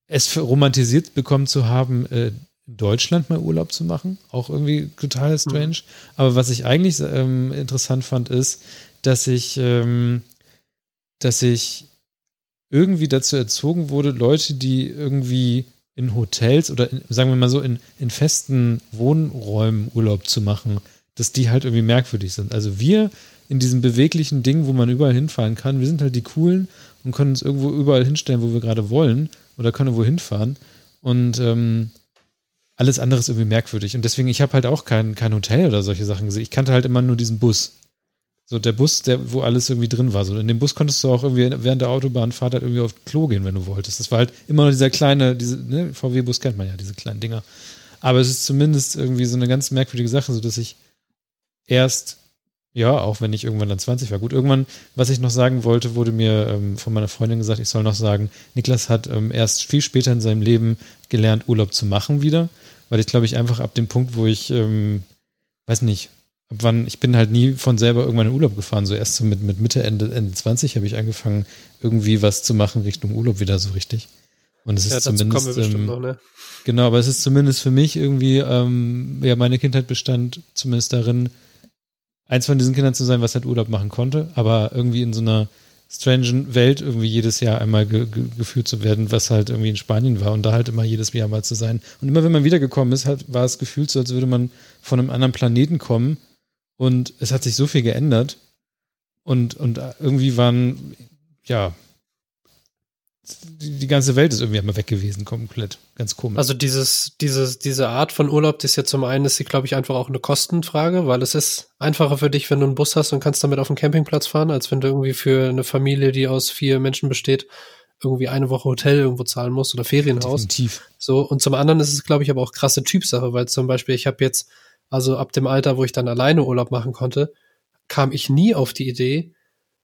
es für romantisiert bekommen zu haben, äh, in Deutschland mal Urlaub zu machen. Auch irgendwie total strange. Aber was ich eigentlich ähm, interessant fand, ist, dass ich ähm, dass ich irgendwie dazu erzogen wurde, Leute, die irgendwie in Hotels oder in, sagen wir mal so in, in festen Wohnräumen Urlaub zu machen, dass die halt irgendwie merkwürdig sind. Also wir in diesem beweglichen Ding, wo man überall hinfahren kann, wir sind halt die coolen und können uns irgendwo überall hinstellen, wo wir gerade wollen oder können irgendwo hinfahren. Und ähm, alles andere ist irgendwie merkwürdig. Und deswegen, ich habe halt auch kein, kein Hotel oder solche Sachen gesehen. Ich kannte halt immer nur diesen Bus. So der Bus, der, wo alles irgendwie drin war. So in dem Bus konntest du auch irgendwie während der Autobahnfahrt halt irgendwie auf Klo gehen, wenn du wolltest. Das war halt immer noch dieser kleine, diese, ne, VW-Bus kennt man ja, diese kleinen Dinger. Aber es ist zumindest irgendwie so eine ganz merkwürdige Sache, so dass ich erst, ja, auch wenn ich irgendwann dann 20 war, gut, irgendwann, was ich noch sagen wollte, wurde mir ähm, von meiner Freundin gesagt, ich soll noch sagen, Niklas hat ähm, erst viel später in seinem Leben gelernt, Urlaub zu machen wieder, weil ich glaube ich einfach ab dem Punkt, wo ich, ähm, weiß nicht, wann, ich bin halt nie von selber irgendwann in Urlaub gefahren. So erst so mit, mit Mitte, Ende, Ende 20 habe ich angefangen, irgendwie was zu machen Richtung Urlaub wieder so richtig. Und es ist ja, zumindest. Ähm, noch, ne? Genau, aber es ist zumindest für mich irgendwie, ähm, ja, meine Kindheit bestand zumindest darin, eins von diesen Kindern zu sein, was halt Urlaub machen konnte, aber irgendwie in so einer strangen Welt irgendwie jedes Jahr einmal ge ge geführt zu werden, was halt irgendwie in Spanien war und da halt immer jedes Jahr mal zu sein. Und immer wenn man wiedergekommen ist, halt, war es gefühlt so, als würde man von einem anderen Planeten kommen und es hat sich so viel geändert. Und, und irgendwie waren, ja, die, die ganze Welt ist irgendwie einmal weg gewesen, komplett. Ganz komisch. Also dieses, dieses, diese Art von Urlaub, das ist ja zum einen, ist sie, glaube ich, einfach auch eine Kostenfrage, weil es ist einfacher für dich, wenn du einen Bus hast und kannst damit auf den Campingplatz fahren, als wenn du irgendwie für eine Familie, die aus vier Menschen besteht, irgendwie eine Woche Hotel irgendwo zahlen musst oder Ferienhaus. Definitiv. So, und zum anderen ist es, glaube ich, aber auch krasse Typsache, weil zum Beispiel, ich habe jetzt also ab dem Alter, wo ich dann alleine Urlaub machen konnte, kam ich nie auf die Idee,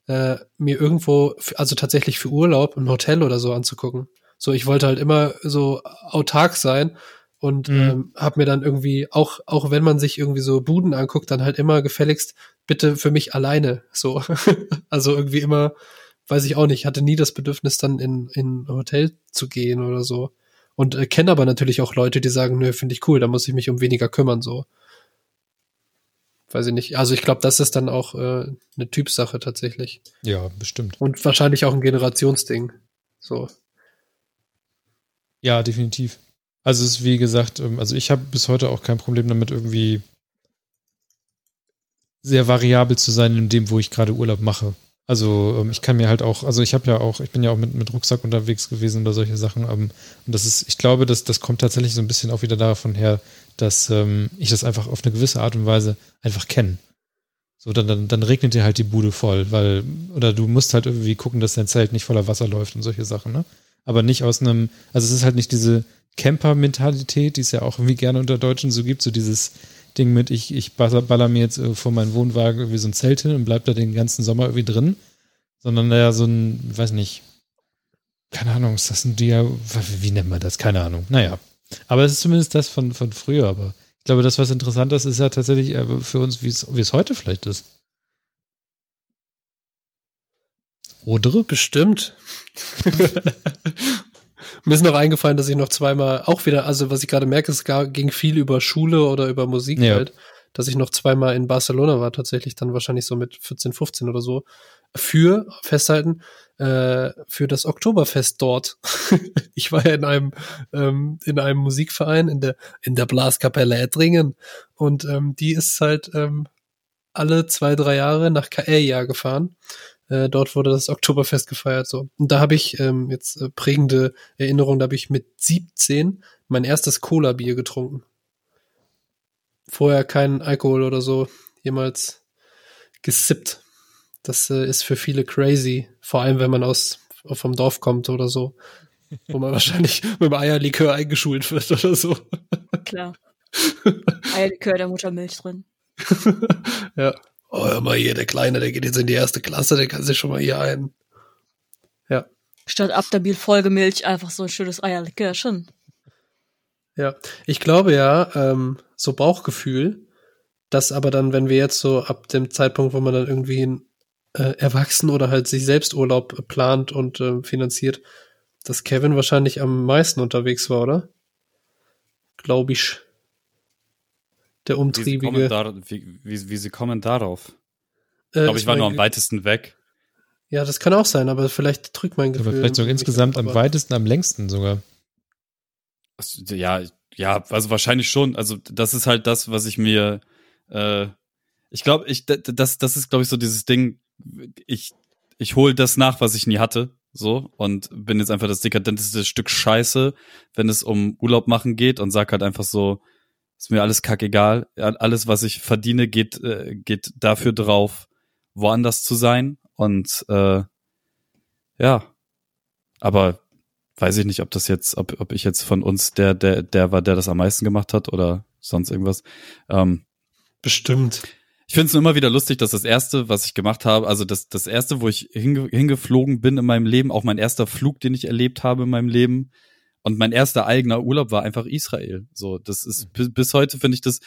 äh, mir irgendwo, also tatsächlich für Urlaub ein Hotel oder so anzugucken. So, ich wollte halt immer so autark sein und mhm. ähm, habe mir dann irgendwie auch auch wenn man sich irgendwie so Buden anguckt, dann halt immer gefälligst bitte für mich alleine. So, [laughs] also irgendwie immer, weiß ich auch nicht, hatte nie das Bedürfnis dann in in ein Hotel zu gehen oder so und äh, kenne aber natürlich auch Leute, die sagen, nö, finde ich cool, da muss ich mich um weniger kümmern so weiß ich nicht. Also ich glaube, das ist dann auch äh, eine Typsache tatsächlich. Ja, bestimmt. Und wahrscheinlich auch ein Generationsding. So. Ja, definitiv. Also es ist wie gesagt, ähm, also ich habe bis heute auch kein Problem damit, irgendwie sehr variabel zu sein in dem, wo ich gerade Urlaub mache. Also ähm, ich kann mir halt auch, also ich habe ja auch, ich bin ja auch mit, mit Rucksack unterwegs gewesen oder solche Sachen. Ähm, und das ist, ich glaube, dass das kommt tatsächlich so ein bisschen auch wieder davon her, dass ähm, ich das einfach auf eine gewisse Art und Weise einfach kenne. So, dann, dann, dann regnet dir halt die Bude voll, weil, oder du musst halt irgendwie gucken, dass dein Zelt nicht voller Wasser läuft und solche Sachen, ne? Aber nicht aus einem, also es ist halt nicht diese Camper-Mentalität, die es ja auch irgendwie gerne unter Deutschen so gibt, so dieses Ding mit, ich, ich baller mir jetzt äh, vor meinen Wohnwagen irgendwie so ein Zelt hin und bleib da den ganzen Sommer irgendwie drin, sondern ja so ein, weiß nicht, keine Ahnung, ist das ein Dia, wie nennt man das? Keine Ahnung. Naja, aber es ist zumindest das von, von früher. Aber ich glaube, das, was interessant ist, ist ja tatsächlich für uns, wie es, wie es heute vielleicht ist. Oder? Bestimmt. [laughs] Mir ist noch eingefallen, dass ich noch zweimal auch wieder, also was ich gerade merke, es ging viel über Schule oder über Musik ja. halt, dass ich noch zweimal in Barcelona war, tatsächlich dann wahrscheinlich so mit 14, 15 oder so, für, festhalten, äh, für das Oktoberfest dort. [laughs] ich war ja in einem ähm, in einem Musikverein in der in der Blaskapelle Ettringen und ähm, die ist halt ähm, alle zwei drei Jahre nach Kaeja gefahren. Äh, dort wurde das Oktoberfest gefeiert so. Und da habe ich ähm, jetzt äh, prägende Erinnerungen. Da habe ich mit 17 mein erstes Cola-Bier getrunken. Vorher kein Alkohol oder so jemals gesippt. Das äh, ist für viele crazy, vor allem wenn man aus vom Dorf kommt oder so, wo man [laughs] wahrscheinlich mit dem Eierlikör eingeschult wird oder so. Klar. [laughs] Eierlikör der Muttermilch drin. [laughs] ja. Oh, hör mal hier, der Kleine, der geht jetzt in die erste Klasse, der kann sich schon mal hier ein. Ja. Statt Abdabil Folgemilch einfach so ein schönes Eierlikörchen. Ja, ich glaube ja, ähm, so Bauchgefühl, dass aber dann, wenn wir jetzt so ab dem Zeitpunkt, wo man dann irgendwie ein äh, erwachsen oder halt sich selbst Urlaub plant und äh, finanziert, dass Kevin wahrscheinlich am meisten unterwegs war, oder? Glaube ich. Der umtriebige. Wie sie kommen, da, wie, wie, wie sie kommen darauf. Äh, ich glaube, ich war nur am weitesten weg. Ja, das kann auch sein, aber vielleicht drückt mein Gefühl. Aber vielleicht sogar insgesamt am weitesten, am längsten sogar. Also, Ja, ja, also wahrscheinlich schon. Also das ist halt das, was ich mir, äh, ich glaube, ich das das ist glaube ich so dieses Ding. Ich ich hole das nach, was ich nie hatte, so und bin jetzt einfach das dekadenteste Stück Scheiße, wenn es um Urlaub machen geht und sag halt einfach so, ist mir alles kackegal. Alles, was ich verdiene, geht äh, geht dafür drauf, woanders zu sein und äh, ja, aber weiß ich nicht, ob das jetzt, ob, ob ich jetzt von uns der, der, der war, der das am meisten gemacht hat oder sonst irgendwas. Ähm, Bestimmt. Ich finde es nur immer wieder lustig, dass das erste, was ich gemacht habe, also das, das erste, wo ich hinge hingeflogen bin in meinem Leben, auch mein erster Flug, den ich erlebt habe in meinem Leben und mein erster eigener Urlaub war einfach Israel. So, das ist bis, bis heute finde ich das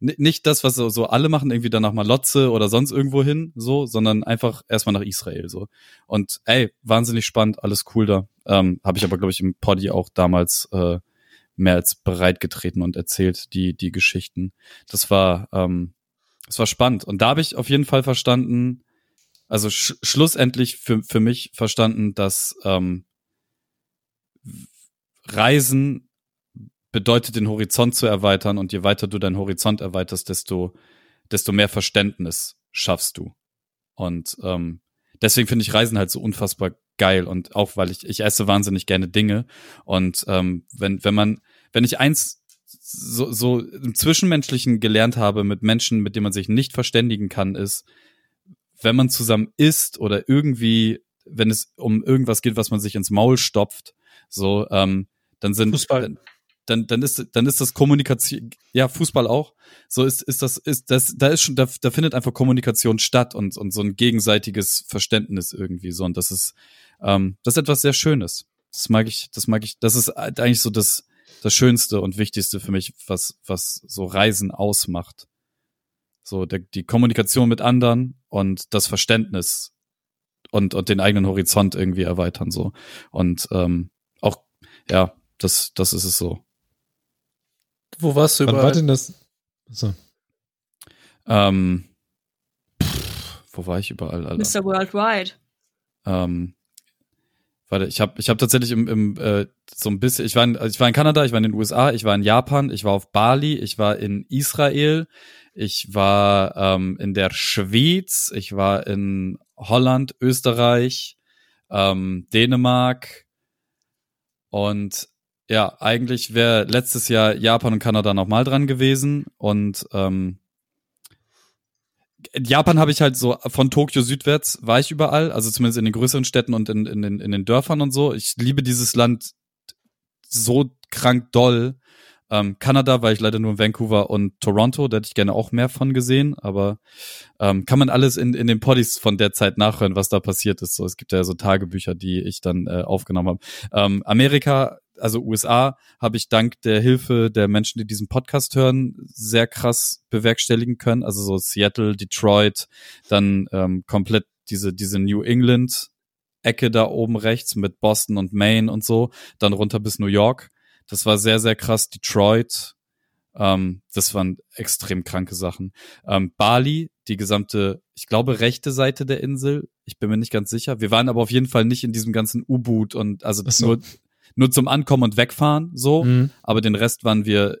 ni- nicht das, was so, so alle machen, irgendwie dann nach Malotze oder sonst irgendwo hin, so, sondern einfach erstmal nach Israel, so. Und ey, wahnsinnig spannend, alles cool da. Ähm, habe ich aber, glaube ich, im Poddy auch damals äh, mehr als bereit getreten und erzählt, die, die Geschichten. Das war, ähm, das war spannend. Und da habe ich auf jeden Fall verstanden, also sch schlussendlich für, für mich verstanden, dass ähm, Reisen bedeutet, den Horizont zu erweitern und je weiter du deinen Horizont erweiterst, desto, desto mehr Verständnis schaffst du. Und ähm, deswegen finde ich Reisen halt so unfassbar geil und auch weil ich, ich esse wahnsinnig gerne Dinge. Und ähm, wenn, wenn man, wenn ich eins so, so im Zwischenmenschlichen gelernt habe mit Menschen, mit denen man sich nicht verständigen kann, ist, wenn man zusammen isst oder irgendwie, wenn es um irgendwas geht, was man sich ins Maul stopft, so, ähm, dann sind Fußball. dann, dann ist, dann ist das Kommunikation, ja, Fußball auch. So ist, ist das, ist das, da ist schon, da, da findet einfach Kommunikation statt und, und so ein gegenseitiges Verständnis irgendwie so. Und das ist, ähm, das ist etwas sehr Schönes. Das mag ich, das mag ich, das ist eigentlich so das, das Schönste und Wichtigste für mich, was, was so Reisen ausmacht. So, der, die Kommunikation mit anderen und das Verständnis und, und den eigenen Horizont irgendwie erweitern, so. Und, ähm, auch, ja, das, das ist es so. Wo warst du Wann war überall? denn das? So. Ähm, pff, wo war ich überall, Alter? Mr. Worldwide. Ähm, warte, ich habe ich hab tatsächlich im, im äh, so ein bisschen, ich war, in, also ich war in Kanada, ich war in den USA, ich war in Japan, ich war auf Bali, ich war in Israel, ich war ähm, in der Schweiz, ich war in Holland, Österreich, ähm, Dänemark und ja, eigentlich wäre letztes Jahr Japan und Kanada nochmal dran gewesen und ähm, Japan habe ich halt so von Tokio südwärts war ich überall, also zumindest in den größeren Städten und in, in, den, in den Dörfern und so. Ich liebe dieses Land so krank doll. Ähm, Kanada war ich leider nur in Vancouver und Toronto, da hätte ich gerne auch mehr von gesehen, aber ähm, kann man alles in, in den Poddies von der Zeit nachhören, was da passiert ist. So, es gibt ja so Tagebücher, die ich dann äh, aufgenommen habe. Ähm, Amerika, also USA, habe ich dank der Hilfe der Menschen, die diesen Podcast hören, sehr krass bewerkstelligen können. Also so Seattle, Detroit, dann ähm, komplett diese, diese New England Ecke da oben rechts mit Boston und Maine und so, dann runter bis New York. Das war sehr, sehr krass. Detroit, ähm, das waren extrem kranke Sachen. Ähm, Bali, die gesamte, ich glaube, rechte Seite der Insel. Ich bin mir nicht ganz sicher. Wir waren aber auf jeden Fall nicht in diesem ganzen U-Boot und also so. nur, nur zum Ankommen und Wegfahren so. Mhm. Aber den Rest waren wir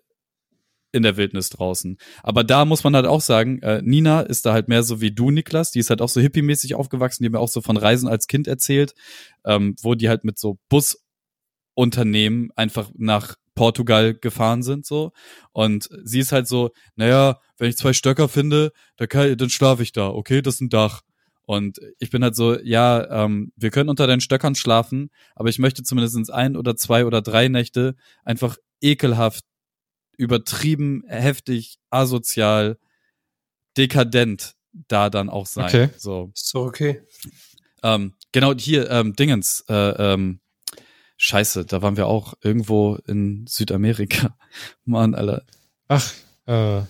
in der Wildnis draußen. Aber da muss man halt auch sagen, äh, Nina ist da halt mehr so wie du, Niklas. Die ist halt auch so hippie-mäßig aufgewachsen, die mir auch so von Reisen als Kind erzählt, ähm, wo die halt mit so Busunternehmen einfach nach Portugal gefahren sind so und sie ist halt so naja wenn ich zwei Stöcker finde dann, kann, dann schlafe ich da okay das ist ein Dach und ich bin halt so ja ähm, wir können unter deinen Stöckern schlafen aber ich möchte zumindest ein oder zwei oder drei Nächte einfach ekelhaft übertrieben heftig asozial dekadent da dann auch sein Okay. so Ist doch okay. ähm, genau, hier, ähm, Dingens, äh, ähm, Scheiße, da waren wir auch irgendwo in Südamerika. [laughs] Mann, Alter. Ach, äh,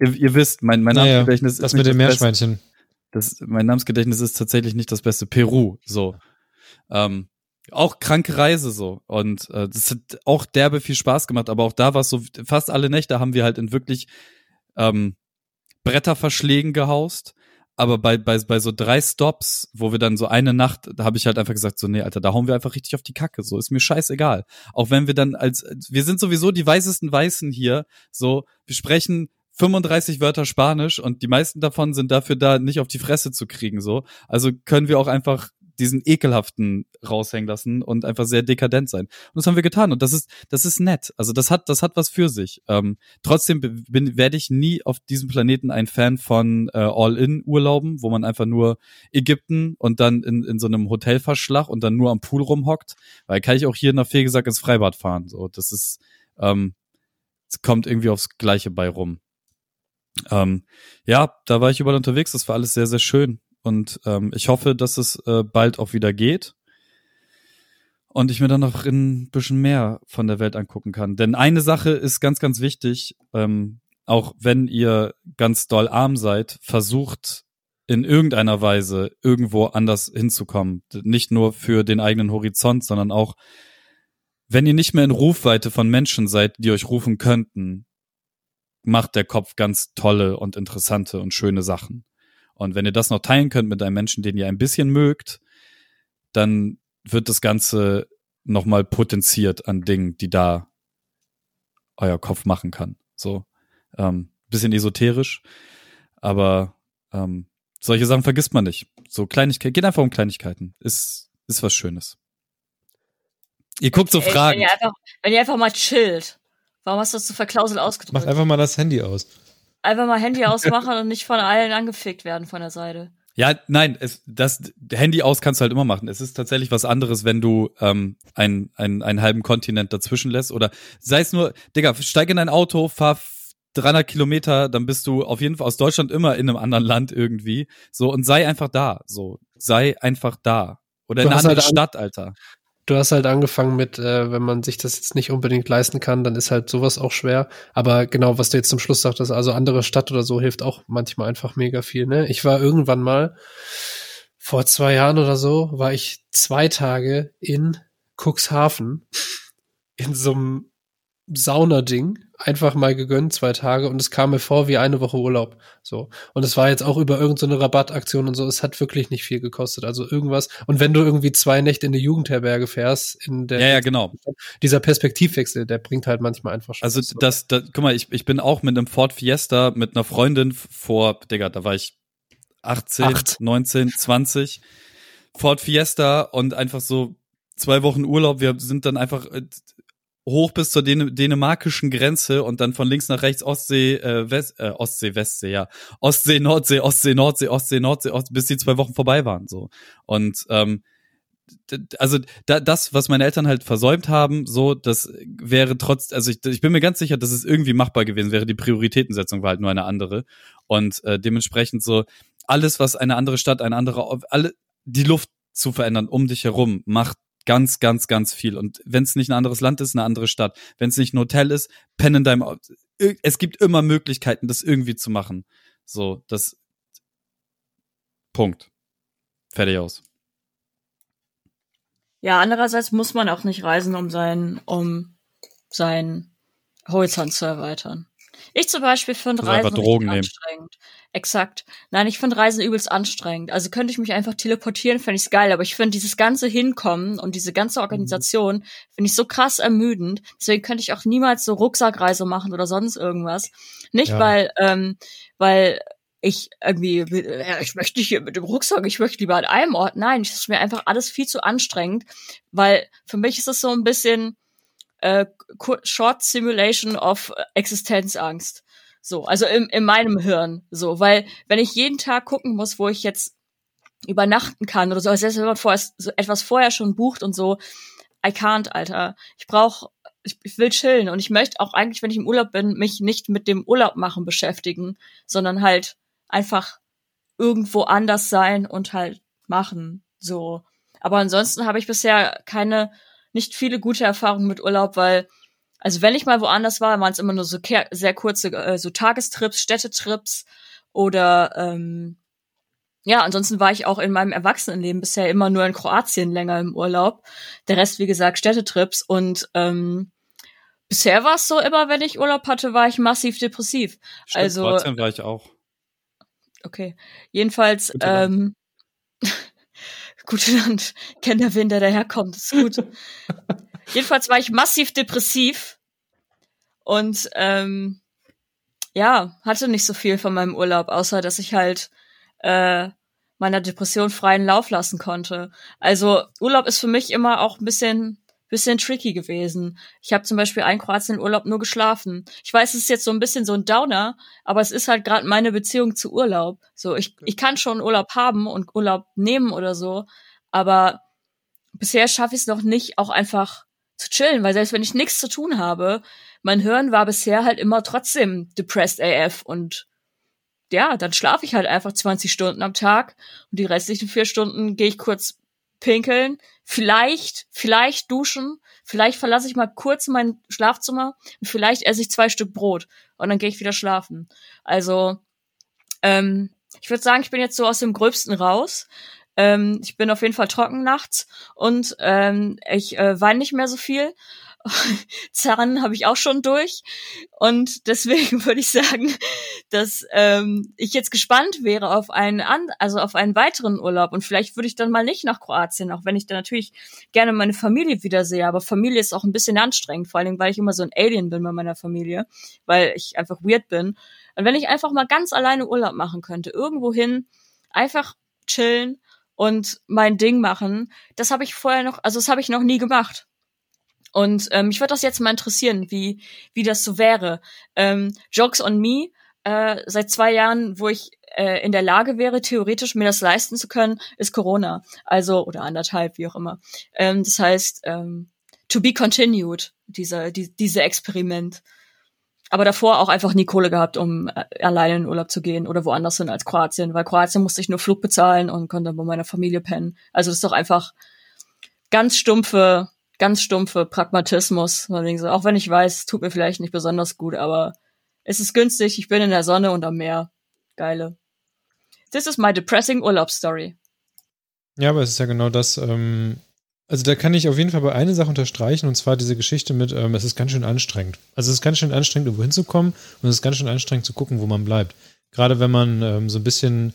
Ihr, ihr wisst, mein, mein naja, Namensgedächtnis das ist mit nicht dem das. Meerschweinchen. Das, mein Namensgedächtnis ist tatsächlich nicht das Beste. Peru, so. Ähm, auch kranke Reise so. Und äh, das hat auch derbe viel Spaß gemacht, aber auch da war es so, fast alle Nächte haben wir halt in wirklich ähm, Bretterverschlägen gehaust. aber bei, bei, bei so drei Stops, wo wir dann so eine Nacht, da habe ich halt einfach gesagt, so, nee, Alter, da hauen wir einfach richtig auf die Kacke. So, ist mir scheißegal. Auch wenn wir dann als, wir sind sowieso die weißesten Weißen hier, so, wir sprechen 35 Wörter Spanisch und die meisten davon sind dafür da, nicht auf die Fresse zu kriegen, so. Also können wir auch einfach diesen ekelhaften raushängen lassen und einfach sehr dekadent sein. Und das haben wir getan und das ist das ist nett. Also das hat das hat was für sich. Ähm, trotzdem bin, werde ich nie auf diesem Planeten ein Fan von äh, All-in-Urlauben, wo man einfach nur Ägypten und dann in, in so einem Hotelverschlag und dann nur am Pool rumhockt, weil kann ich auch hier nach Fegesack ins Freibad fahren. So, das ist ähm, es kommt irgendwie aufs Gleiche bei rum. Ähm, ja, da war ich überall unterwegs. Das war alles sehr, sehr schön. Und ähm, ich hoffe, dass es äh, bald auch wieder geht. Und ich mir dann noch ein bisschen mehr von der Welt angucken kann. Denn eine Sache ist ganz, ganz wichtig. Ähm, auch wenn ihr ganz doll arm seid, versucht in irgendeiner Weise irgendwo anders hinzukommen. Nicht nur für den eigenen Horizont, sondern auch, wenn ihr nicht mehr in Rufweite von Menschen seid, die euch rufen könnten, macht der Kopf ganz tolle und interessante und schöne Sachen. Und wenn ihr das noch teilen könnt mit einem Menschen, den ihr ein bisschen mögt, dann wird das Ganze nochmal potenziert an Dingen, die da euer Kopf machen kann. So, ähm, bisschen esoterisch, aber ähm, solche Sachen vergisst man nicht. So Kleinigkeiten, geht einfach um Kleinigkeiten. Ist, ist was Schönes. Ihr guckt so Fragen. Wenn ihr, einfach, wenn ihr einfach mal chillt. Warum hast du das so verklauselt ausgedrückt? Macht einfach mal das Handy aus einfach mal Handy ausmachen und nicht von allen angefickt werden von der Seite. Ja, nein, es, das Handy aus kannst du halt immer machen. Es ist tatsächlich was anderes, wenn du ähm, ein, ein, einen halben Kontinent dazwischen lässt oder sei es nur, Digga, steig in dein Auto, fahr 300 Kilometer, dann bist du auf jeden Fall aus Deutschland immer in einem anderen Land irgendwie. So und sei einfach da. So sei einfach da oder du in einer anderen halt Stadt, Alter du hast halt angefangen mit, äh, wenn man sich das jetzt nicht unbedingt leisten kann, dann ist halt sowas auch schwer. Aber genau, was du jetzt zum Schluss sagtest, also andere Stadt oder so hilft auch manchmal einfach mega viel. Ne? Ich war irgendwann mal vor zwei Jahren oder so, war ich zwei Tage in Cuxhaven in so einem Saunading einfach mal gegönnt, zwei Tage, und es kam mir vor wie eine Woche Urlaub. So. Und es war jetzt auch über irgendeine so Rabattaktion und so. Es hat wirklich nicht viel gekostet. Also irgendwas. Und wenn du irgendwie zwei Nächte in die Jugendherberge fährst, in der. Ja, ja, genau. Dieser Perspektivwechsel, der bringt halt manchmal einfach Spaß. Also das, das, guck mal, ich, ich bin auch mit einem Ford Fiesta mit einer Freundin vor, Digga, da war ich 18, Acht. 19, 20. Ford Fiesta und einfach so zwei Wochen Urlaub. Wir sind dann einfach äh, hoch bis zur Dän dänemarkischen Grenze und dann von links nach rechts Ostsee, äh, West, äh, Ostsee, Westsee, ja. Ostsee, Nordsee, Ostsee, Nordsee, Ostsee, Nordsee, Ostsee, bis die zwei Wochen vorbei waren. so. Und ähm, also da, das, was meine Eltern halt versäumt haben, so, das wäre trotz, also ich, ich bin mir ganz sicher, dass es irgendwie machbar gewesen wäre. Die Prioritätensetzung war halt nur eine andere. Und äh, dementsprechend so, alles, was eine andere Stadt, eine andere, alle, die Luft zu verändern um dich herum, macht Ganz, ganz, ganz viel. Und wenn es nicht ein anderes Land ist, eine andere Stadt. Wenn es nicht ein Hotel ist, pennen in deinem. Es gibt immer Möglichkeiten, das irgendwie zu machen. So, das. Punkt. Fertig aus. Ja, andererseits muss man auch nicht reisen, um sein, um sein Horizont zu erweitern. Ich zum Beispiel finde Reisen Drogen anstrengend. Exakt. Nein, ich finde Reisen übelst anstrengend. Also könnte ich mich einfach teleportieren, fände ich's geil. Aber ich finde dieses ganze Hinkommen und diese ganze Organisation mhm. finde ich so krass ermüdend. Deswegen könnte ich auch niemals so Rucksackreise machen oder sonst irgendwas. Nicht ja. weil, ähm, weil ich irgendwie, ja, ich möchte nicht hier mit dem Rucksack, ich möchte lieber an einem Ort. Nein, es ist mir einfach alles viel zu anstrengend, weil für mich ist es so ein bisschen, äh, Short Simulation of Existenzangst. So, also in, in meinem Hirn. So, weil wenn ich jeden Tag gucken muss, wo ich jetzt übernachten kann oder so, also selbst wenn man vorher, so etwas vorher schon bucht und so, I can't, Alter. Ich brauch, ich, ich will chillen und ich möchte auch eigentlich, wenn ich im Urlaub bin, mich nicht mit dem Urlaub machen beschäftigen, sondern halt einfach irgendwo anders sein und halt machen. So. Aber ansonsten habe ich bisher keine nicht viele gute Erfahrungen mit Urlaub, weil, also wenn ich mal woanders war, waren es immer nur so sehr kurze, äh, so Tagestrips, Städtetrips oder ähm, ja, ansonsten war ich auch in meinem Erwachsenenleben bisher immer nur in Kroatien länger im Urlaub. Der Rest, wie gesagt, Städtetrips. Und ähm, bisher war es so immer, wenn ich Urlaub hatte, war ich massiv depressiv. Stimmt, also Kroatien war ich auch. Okay. Jedenfalls, ähm, gute Nacht. [laughs] Kennt der Wind, der daherkommt, ist gut. [laughs] Jedenfalls war ich massiv depressiv und ähm, ja, hatte nicht so viel von meinem Urlaub, außer dass ich halt äh, meiner Depression freien Lauf lassen konnte. Also Urlaub ist für mich immer auch ein bisschen bisschen tricky gewesen. Ich habe zum Beispiel einen Kroatien-Urlaub nur geschlafen. Ich weiß, es ist jetzt so ein bisschen so ein Downer, aber es ist halt gerade meine Beziehung zu Urlaub. So, ich, ich kann schon Urlaub haben und Urlaub nehmen oder so, aber bisher schaffe ich es noch nicht, auch einfach zu chillen, weil selbst wenn ich nichts zu tun habe, mein Hirn war bisher halt immer trotzdem depressed AF und ja, dann schlafe ich halt einfach 20 Stunden am Tag und die restlichen vier Stunden gehe ich kurz pinkeln, vielleicht, vielleicht duschen, vielleicht verlasse ich mal kurz mein Schlafzimmer und vielleicht esse ich zwei Stück Brot und dann gehe ich wieder schlafen. Also, ähm, ich würde sagen, ich bin jetzt so aus dem Gröbsten raus. Ähm, ich bin auf jeden Fall trocken nachts und ähm, ich äh, weine nicht mehr so viel. [laughs] Zahn habe ich auch schon durch. Und deswegen [laughs] würde ich sagen, dass ähm, ich jetzt gespannt wäre auf einen an also auf einen weiteren Urlaub. Und vielleicht würde ich dann mal nicht nach Kroatien, auch wenn ich dann natürlich gerne meine Familie wiedersehe. Aber Familie ist auch ein bisschen anstrengend, vor allem, weil ich immer so ein Alien bin bei meiner Familie, weil ich einfach weird bin. Und wenn ich einfach mal ganz alleine Urlaub machen könnte, irgendwo hin, einfach chillen und mein Ding machen, das habe ich vorher noch, also das habe ich noch nie gemacht. Und ähm, mich würde das jetzt mal interessieren, wie, wie das so wäre. Ähm, Jokes on me, äh, seit zwei Jahren, wo ich äh, in der Lage wäre, theoretisch mir das leisten zu können, ist Corona. Also, oder anderthalb, wie auch immer. Ähm, das heißt, ähm, to be continued, dieser, die, diese Experiment. Aber davor auch einfach nie Kohle gehabt, um äh, alleine in Urlaub zu gehen oder woanders hin als Kroatien, weil Kroatien musste ich nur Flug bezahlen und konnte bei meiner Familie pennen. Also das ist doch einfach ganz stumpfe ganz stumpfe Pragmatismus. So, auch wenn ich weiß, tut mir vielleicht nicht besonders gut, aber es ist günstig, ich bin in der Sonne und am Meer. Geile. This is my depressing Urlaubsstory. Ja, aber es ist ja genau das, ähm, also da kann ich auf jeden Fall bei einer Sache unterstreichen, und zwar diese Geschichte mit, ähm, es ist ganz schön anstrengend. Also es ist ganz schön anstrengend, irgendwo hinzukommen und es ist ganz schön anstrengend zu gucken, wo man bleibt. Gerade wenn man ähm, so ein bisschen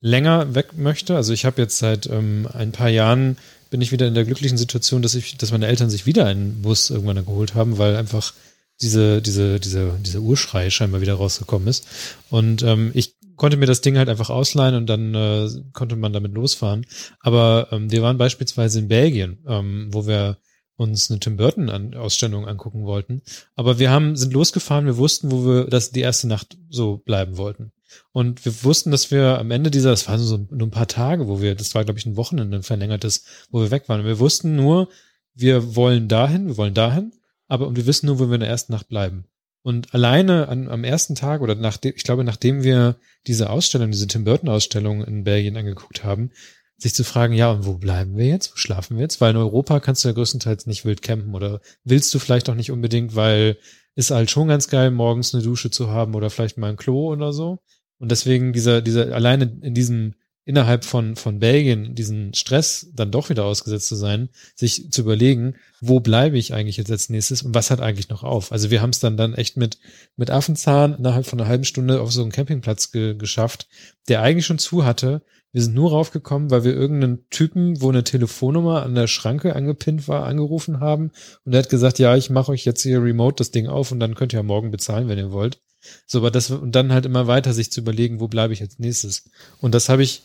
länger weg möchte. Also ich habe jetzt seit ähm, ein paar Jahren bin ich wieder in der glücklichen Situation, dass ich, dass meine Eltern sich wieder einen Bus irgendwann geholt haben, weil einfach diese, diese, diese, dieser Urschrei scheinbar wieder rausgekommen ist. Und ähm, ich konnte mir das Ding halt einfach ausleihen und dann äh, konnte man damit losfahren. Aber ähm, wir waren beispielsweise in Belgien, ähm, wo wir uns eine Tim Burton an, Ausstellung angucken wollten. Aber wir haben, sind losgefahren, wir wussten, wo wir das die erste Nacht so bleiben wollten. Und wir wussten, dass wir am Ende dieser, das waren so nur ein paar Tage, wo wir, das war, glaube ich, ein Wochenende verlängertes, wo wir weg waren. Und wir wussten nur, wir wollen dahin, wir wollen dahin, aber und wir wissen nur, wo wir in der ersten Nacht bleiben. Und alleine an, am ersten Tag oder nachdem, ich glaube, nachdem wir diese Ausstellung, diese Tim Burton Ausstellung in Belgien angeguckt haben, sich zu fragen, ja, und wo bleiben wir jetzt? Wo schlafen wir jetzt? Weil in Europa kannst du ja größtenteils nicht wild campen oder willst du vielleicht auch nicht unbedingt, weil ist halt schon ganz geil, morgens eine Dusche zu haben oder vielleicht mal ein Klo oder so. Und deswegen dieser, dieser, alleine in diesem, innerhalb von, von Belgien, diesen Stress dann doch wieder ausgesetzt zu sein, sich zu überlegen, wo bleibe ich eigentlich jetzt als nächstes und was hat eigentlich noch auf? Also wir haben es dann dann echt mit, mit Affenzahn innerhalb von einer halben Stunde auf so einen Campingplatz ge geschafft, der eigentlich schon zu hatte. Wir sind nur raufgekommen, weil wir irgendeinen Typen, wo eine Telefonnummer an der Schranke angepinnt war, angerufen haben und der hat gesagt, ja, ich mache euch jetzt hier remote das Ding auf und dann könnt ihr ja morgen bezahlen, wenn ihr wollt. So, aber das und dann halt immer weiter sich zu überlegen, wo bleibe ich als nächstes. Und das habe ich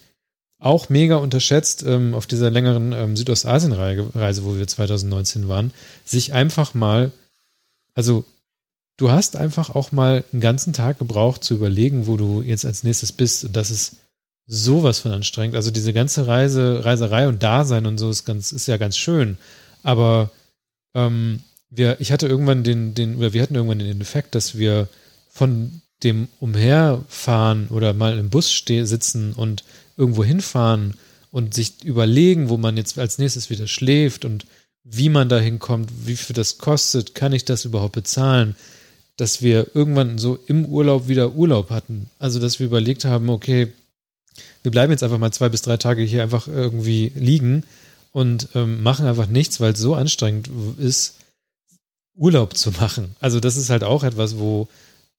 auch mega unterschätzt ähm, auf dieser längeren ähm, Südostasien-Reise, wo wir 2019 waren, sich einfach mal, also du hast einfach auch mal einen ganzen Tag gebraucht zu überlegen, wo du jetzt als nächstes bist. Und das ist sowas von anstrengend. Also diese ganze Reise, Reiserei und Dasein und so ist ganz, ist ja ganz schön. Aber ähm, wir, ich hatte irgendwann den, den, oder wir hatten irgendwann den Effekt, dass wir von dem Umherfahren oder mal im Bus sitzen und irgendwo hinfahren und sich überlegen, wo man jetzt als nächstes wieder schläft und wie man da hinkommt, wie viel das kostet, kann ich das überhaupt bezahlen, dass wir irgendwann so im Urlaub wieder Urlaub hatten. Also, dass wir überlegt haben, okay, wir bleiben jetzt einfach mal zwei bis drei Tage hier einfach irgendwie liegen und ähm, machen einfach nichts, weil es so anstrengend ist, Urlaub zu machen. Also, das ist halt auch etwas, wo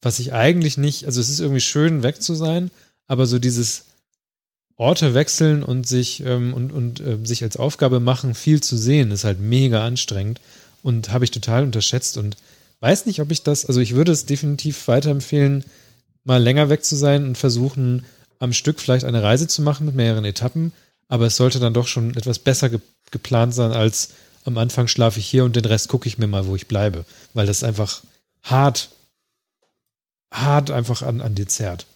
was ich eigentlich nicht, also es ist irgendwie schön, weg zu sein, aber so dieses Orte wechseln und sich ähm, und, und äh, sich als Aufgabe machen, viel zu sehen, ist halt mega anstrengend und habe ich total unterschätzt und weiß nicht, ob ich das, also ich würde es definitiv weiterempfehlen, mal länger weg zu sein und versuchen, am Stück vielleicht eine Reise zu machen mit mehreren Etappen, aber es sollte dann doch schon etwas besser ge geplant sein, als am Anfang schlafe ich hier und den Rest gucke ich mir mal, wo ich bleibe, weil das einfach hart, hart einfach an, an dir zerrt.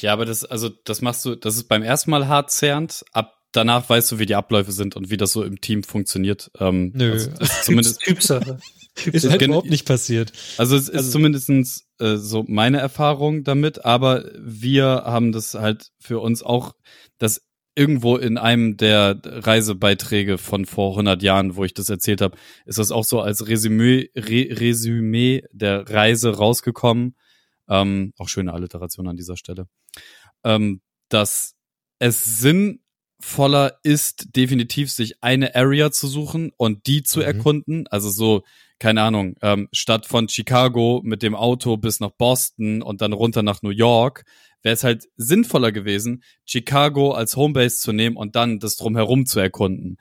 Ja, aber das, also das machst du, das ist beim ersten Mal hart zerrend, ab danach weißt du, wie die Abläufe sind und wie das so im Team funktioniert. Ähm, Nö. Also, ist [laughs] zumindest Typsache. [laughs] Ist halt überhaupt nicht passiert. Also es ist Also- zumindestens äh, so meine Erfahrung damit, aber wir haben das halt für uns auch, das irgendwo in einem der Reisebeiträge von vor 100 Jahren, wo ich das erzählt habe, ist das auch so als Resümee, Re Resümee der Reise rausgekommen. Ähm, auch schöne Alliteration an dieser Stelle. Ähm, dass es sinnvoller ist, definitiv sich eine Area zu suchen und die zu Mhm. erkunden. Also so, keine Ahnung, ähm, statt von Chicago mit dem Auto bis nach Boston und dann runter nach New York, wäre es halt sinnvoller gewesen, Chicago als Homebase zu nehmen und dann das drumherum zu erkunden,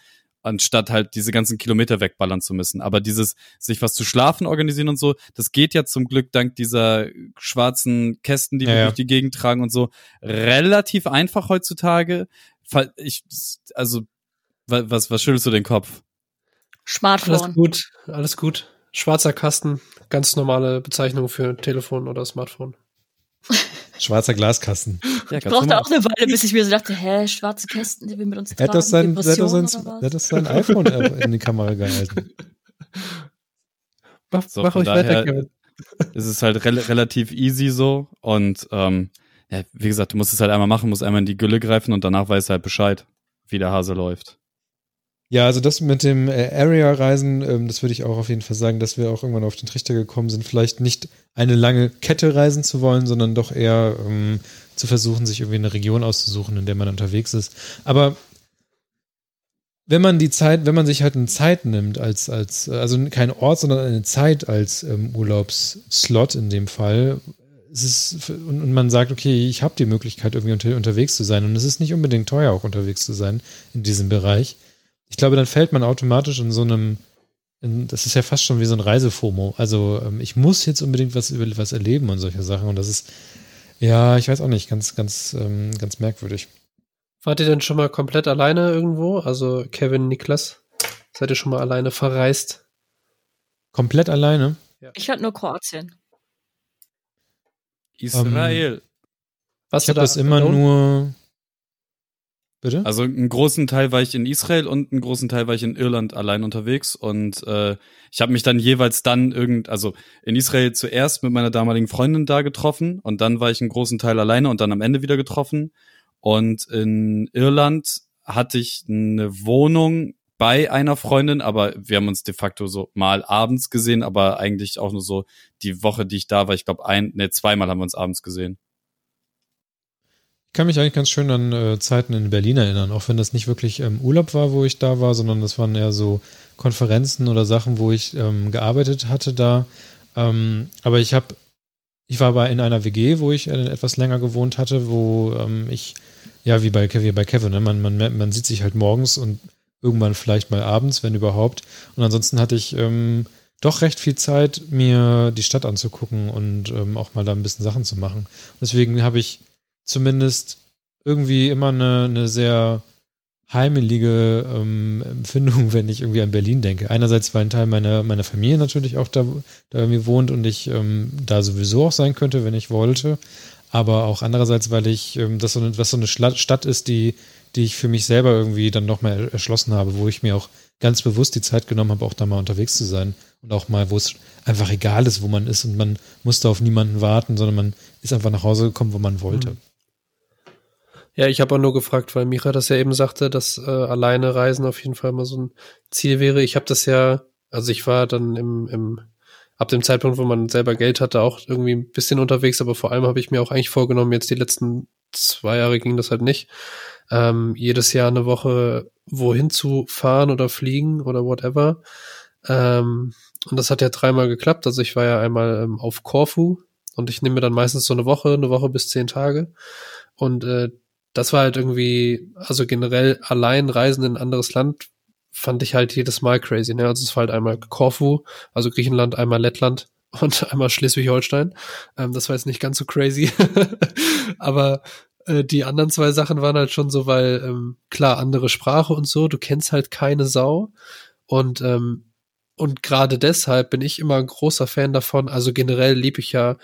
anstatt halt diese ganzen Kilometer wegballern zu müssen. Aber dieses sich was zu schlafen organisieren und so, das geht ja zum Glück dank dieser schwarzen Kästen, die Ja, wir ja. durch die Gegend tragen und so, relativ einfach heutzutage. Ich, also, wa- was, was schüttelst du den Kopf? Smartphone. Alles gut, alles gut. Schwarzer Kasten, ganz normale Bezeichnung für Telefon oder Smartphone. [laughs] Schwarzer Glaskasten. Ja, Ich brauchte auch eine Weile, bis ich mir so dachte, hä, schwarze Kästen, die wir mit uns Er hat doch sein, er hat doch sein, er hat doch sein iPhone in die Kamera gehalten. Mach, So, mach euch weiter, Kevin. es ist halt rel relativ easy so und ähm, ja, wie gesagt, du musst es halt einmal machen, musst einmal in die Gülle greifen und danach weißt du halt Bescheid, wie der Hase läuft. Ja, also das mit dem äh, Area-Reisen, ähm, das würde ich auch auf jeden Fall sagen, dass wir auch irgendwann auf den Trichter gekommen sind, vielleicht nicht eine lange Kette reisen zu wollen, sondern doch eher ähm, zu versuchen, sich irgendwie eine Region auszusuchen, in der man unterwegs ist. Aber wenn man die Zeit, wenn man sich halt eine Zeit nimmt als, als, also kein Ort, sondern eine Zeit als ähm, Urlaubsslot in dem Fall, ist, und, und man sagt, okay, ich habe die Möglichkeit, irgendwie unter, unterwegs zu sein. Und es ist nicht unbedingt teuer, auch unterwegs zu sein in diesem Bereich. Ich glaube, dann fällt man automatisch in so einem, in, das ist ja fast schon wie so ein Reisefomo. Also ähm, ich muss jetzt unbedingt was über was erleben und solche Sachen. Und das ist, ja, ich weiß auch nicht, ganz, ganz, ähm, ganz merkwürdig. Wart ihr denn schon mal komplett alleine irgendwo? Also Kevin, Niklas, seid ihr schon mal alleine verreist? Komplett alleine. Ich hatte nur Kroatien. Israel. Warst Ich habe das immer alone? nur. Bitte? Also einen großen Teil war ich in Israel und einen großen Teil war ich in Irland allein unterwegs und äh, ich habe mich dann jeweils dann irgend, also in Israel zuerst mit meiner damaligen Freundin da getroffen und dann war ich einen großen Teil alleine und dann am Ende wieder getroffen und in Irland hatte ich eine Wohnung bei einer Freundin, aber wir haben uns de facto so mal abends gesehen, aber eigentlich auch nur so die Woche, die ich da war, ich glaube ein, ne zweimal haben wir uns abends gesehen. Ich kann mich eigentlich ganz schön an äh, Zeiten in Berlin erinnern, auch wenn das nicht wirklich ähm, Urlaub war, wo ich da war, sondern das waren eher so Konferenzen oder Sachen, wo ich ähm, gearbeitet hatte da. Ähm, aber ich habe, ich war bei in einer WG, wo ich äh, etwas länger gewohnt hatte, wo ähm, ich, ja, wie bei, wie bei Kevin, ne? man, man, man sieht sich halt morgens und irgendwann vielleicht mal abends, wenn überhaupt. Und ansonsten hatte ich ähm, doch recht viel Zeit, mir die Stadt anzugucken und ähm, auch mal da ein bisschen Sachen zu machen. Deswegen habe ich zumindest irgendwie immer eine, eine sehr heimelige ähm, Empfindung, [laughs] wenn ich irgendwie an Berlin denke. Einerseits, weil ein Teil meiner, meiner Familie natürlich auch da, da irgendwie wohnt und ich ähm, da sowieso auch sein könnte, wenn ich wollte. Aber auch andererseits, weil ich ähm, das so eine, was so eine Stadt ist, die, die ich für mich selber irgendwie dann nochmal erschlossen habe, wo ich mir auch ganz bewusst die Zeit genommen habe, auch da mal unterwegs zu sein. Und auch mal, wo es einfach egal ist, wo man ist und man musste auf niemanden warten, sondern man ist einfach nach Hause gekommen, wo man wollte. Mhm. Ja, ich habe auch nur gefragt, weil Micha das ja eben sagte, dass äh, alleine Reisen auf jeden Fall mal so ein Ziel wäre. Ich habe das ja, also ich war dann im, im ab dem Zeitpunkt, wo man selber Geld hatte, auch irgendwie ein bisschen unterwegs, aber vor allem habe ich mir auch eigentlich vorgenommen, jetzt die letzten zwei Jahre ging das halt nicht, ähm, jedes Jahr eine Woche wohin zu fahren oder fliegen oder whatever. Ähm, und das hat ja dreimal geklappt. Also ich war ja einmal ähm, auf Korfu und ich nehme dann meistens so eine Woche, eine Woche bis zehn Tage. Und äh, das war halt irgendwie, also generell allein reisen in ein anderes Land fand ich halt jedes Mal crazy. Ne? Also es war halt einmal Korfu, also Griechenland, einmal Lettland [laughs] und einmal Schleswig-Holstein. Ähm, das war jetzt nicht ganz so crazy. [laughs] Aber äh, die anderen zwei Sachen waren halt schon so, weil ähm, klar, andere Sprache und so, du kennst halt keine Sau. Und ähm, und gerade deshalb bin ich immer ein großer Fan davon. Also generell liebe ich ja,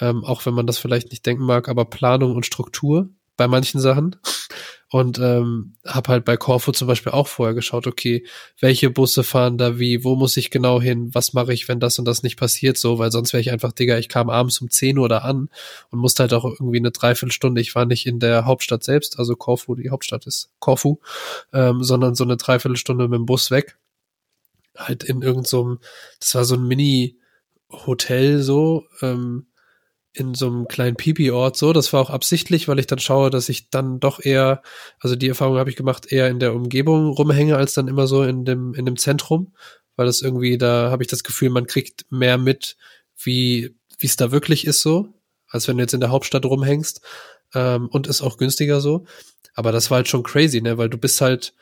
ähm, auch wenn man das vielleicht nicht denken mag, aber Planung und Struktur bei manchen Sachen. Und ähm, habe halt bei Corfu zum Beispiel auch vorher geschaut, okay, welche Busse fahren da wie, wo muss ich genau hin, was mache ich, wenn das und das nicht passiert, so, weil sonst wäre ich einfach, Digga, ich kam abends um 10 Uhr da an und musste halt auch irgendwie eine Dreiviertelstunde, ich war nicht in der Hauptstadt selbst, also Corfu, die Hauptstadt ist Corfu, ähm, sondern so eine Dreiviertelstunde mit dem Bus weg. Halt in irgendeinem, so das war so ein Mini-Hotel so, ähm, in so einem kleinen Pipi-Ort so. Das war auch absichtlich, weil ich dann schaue, dass ich dann doch eher, also die Erfahrung habe ich gemacht, eher in der Umgebung rumhänge, als dann immer so in dem, in dem Zentrum. Weil das irgendwie, da habe ich das Gefühl, man kriegt mehr mit, wie wie es da wirklich ist so, als wenn du jetzt in der Hauptstadt rumhängst. Ähm, und ist auch günstiger so. Aber das war halt schon crazy, ne? Weil du bist halt,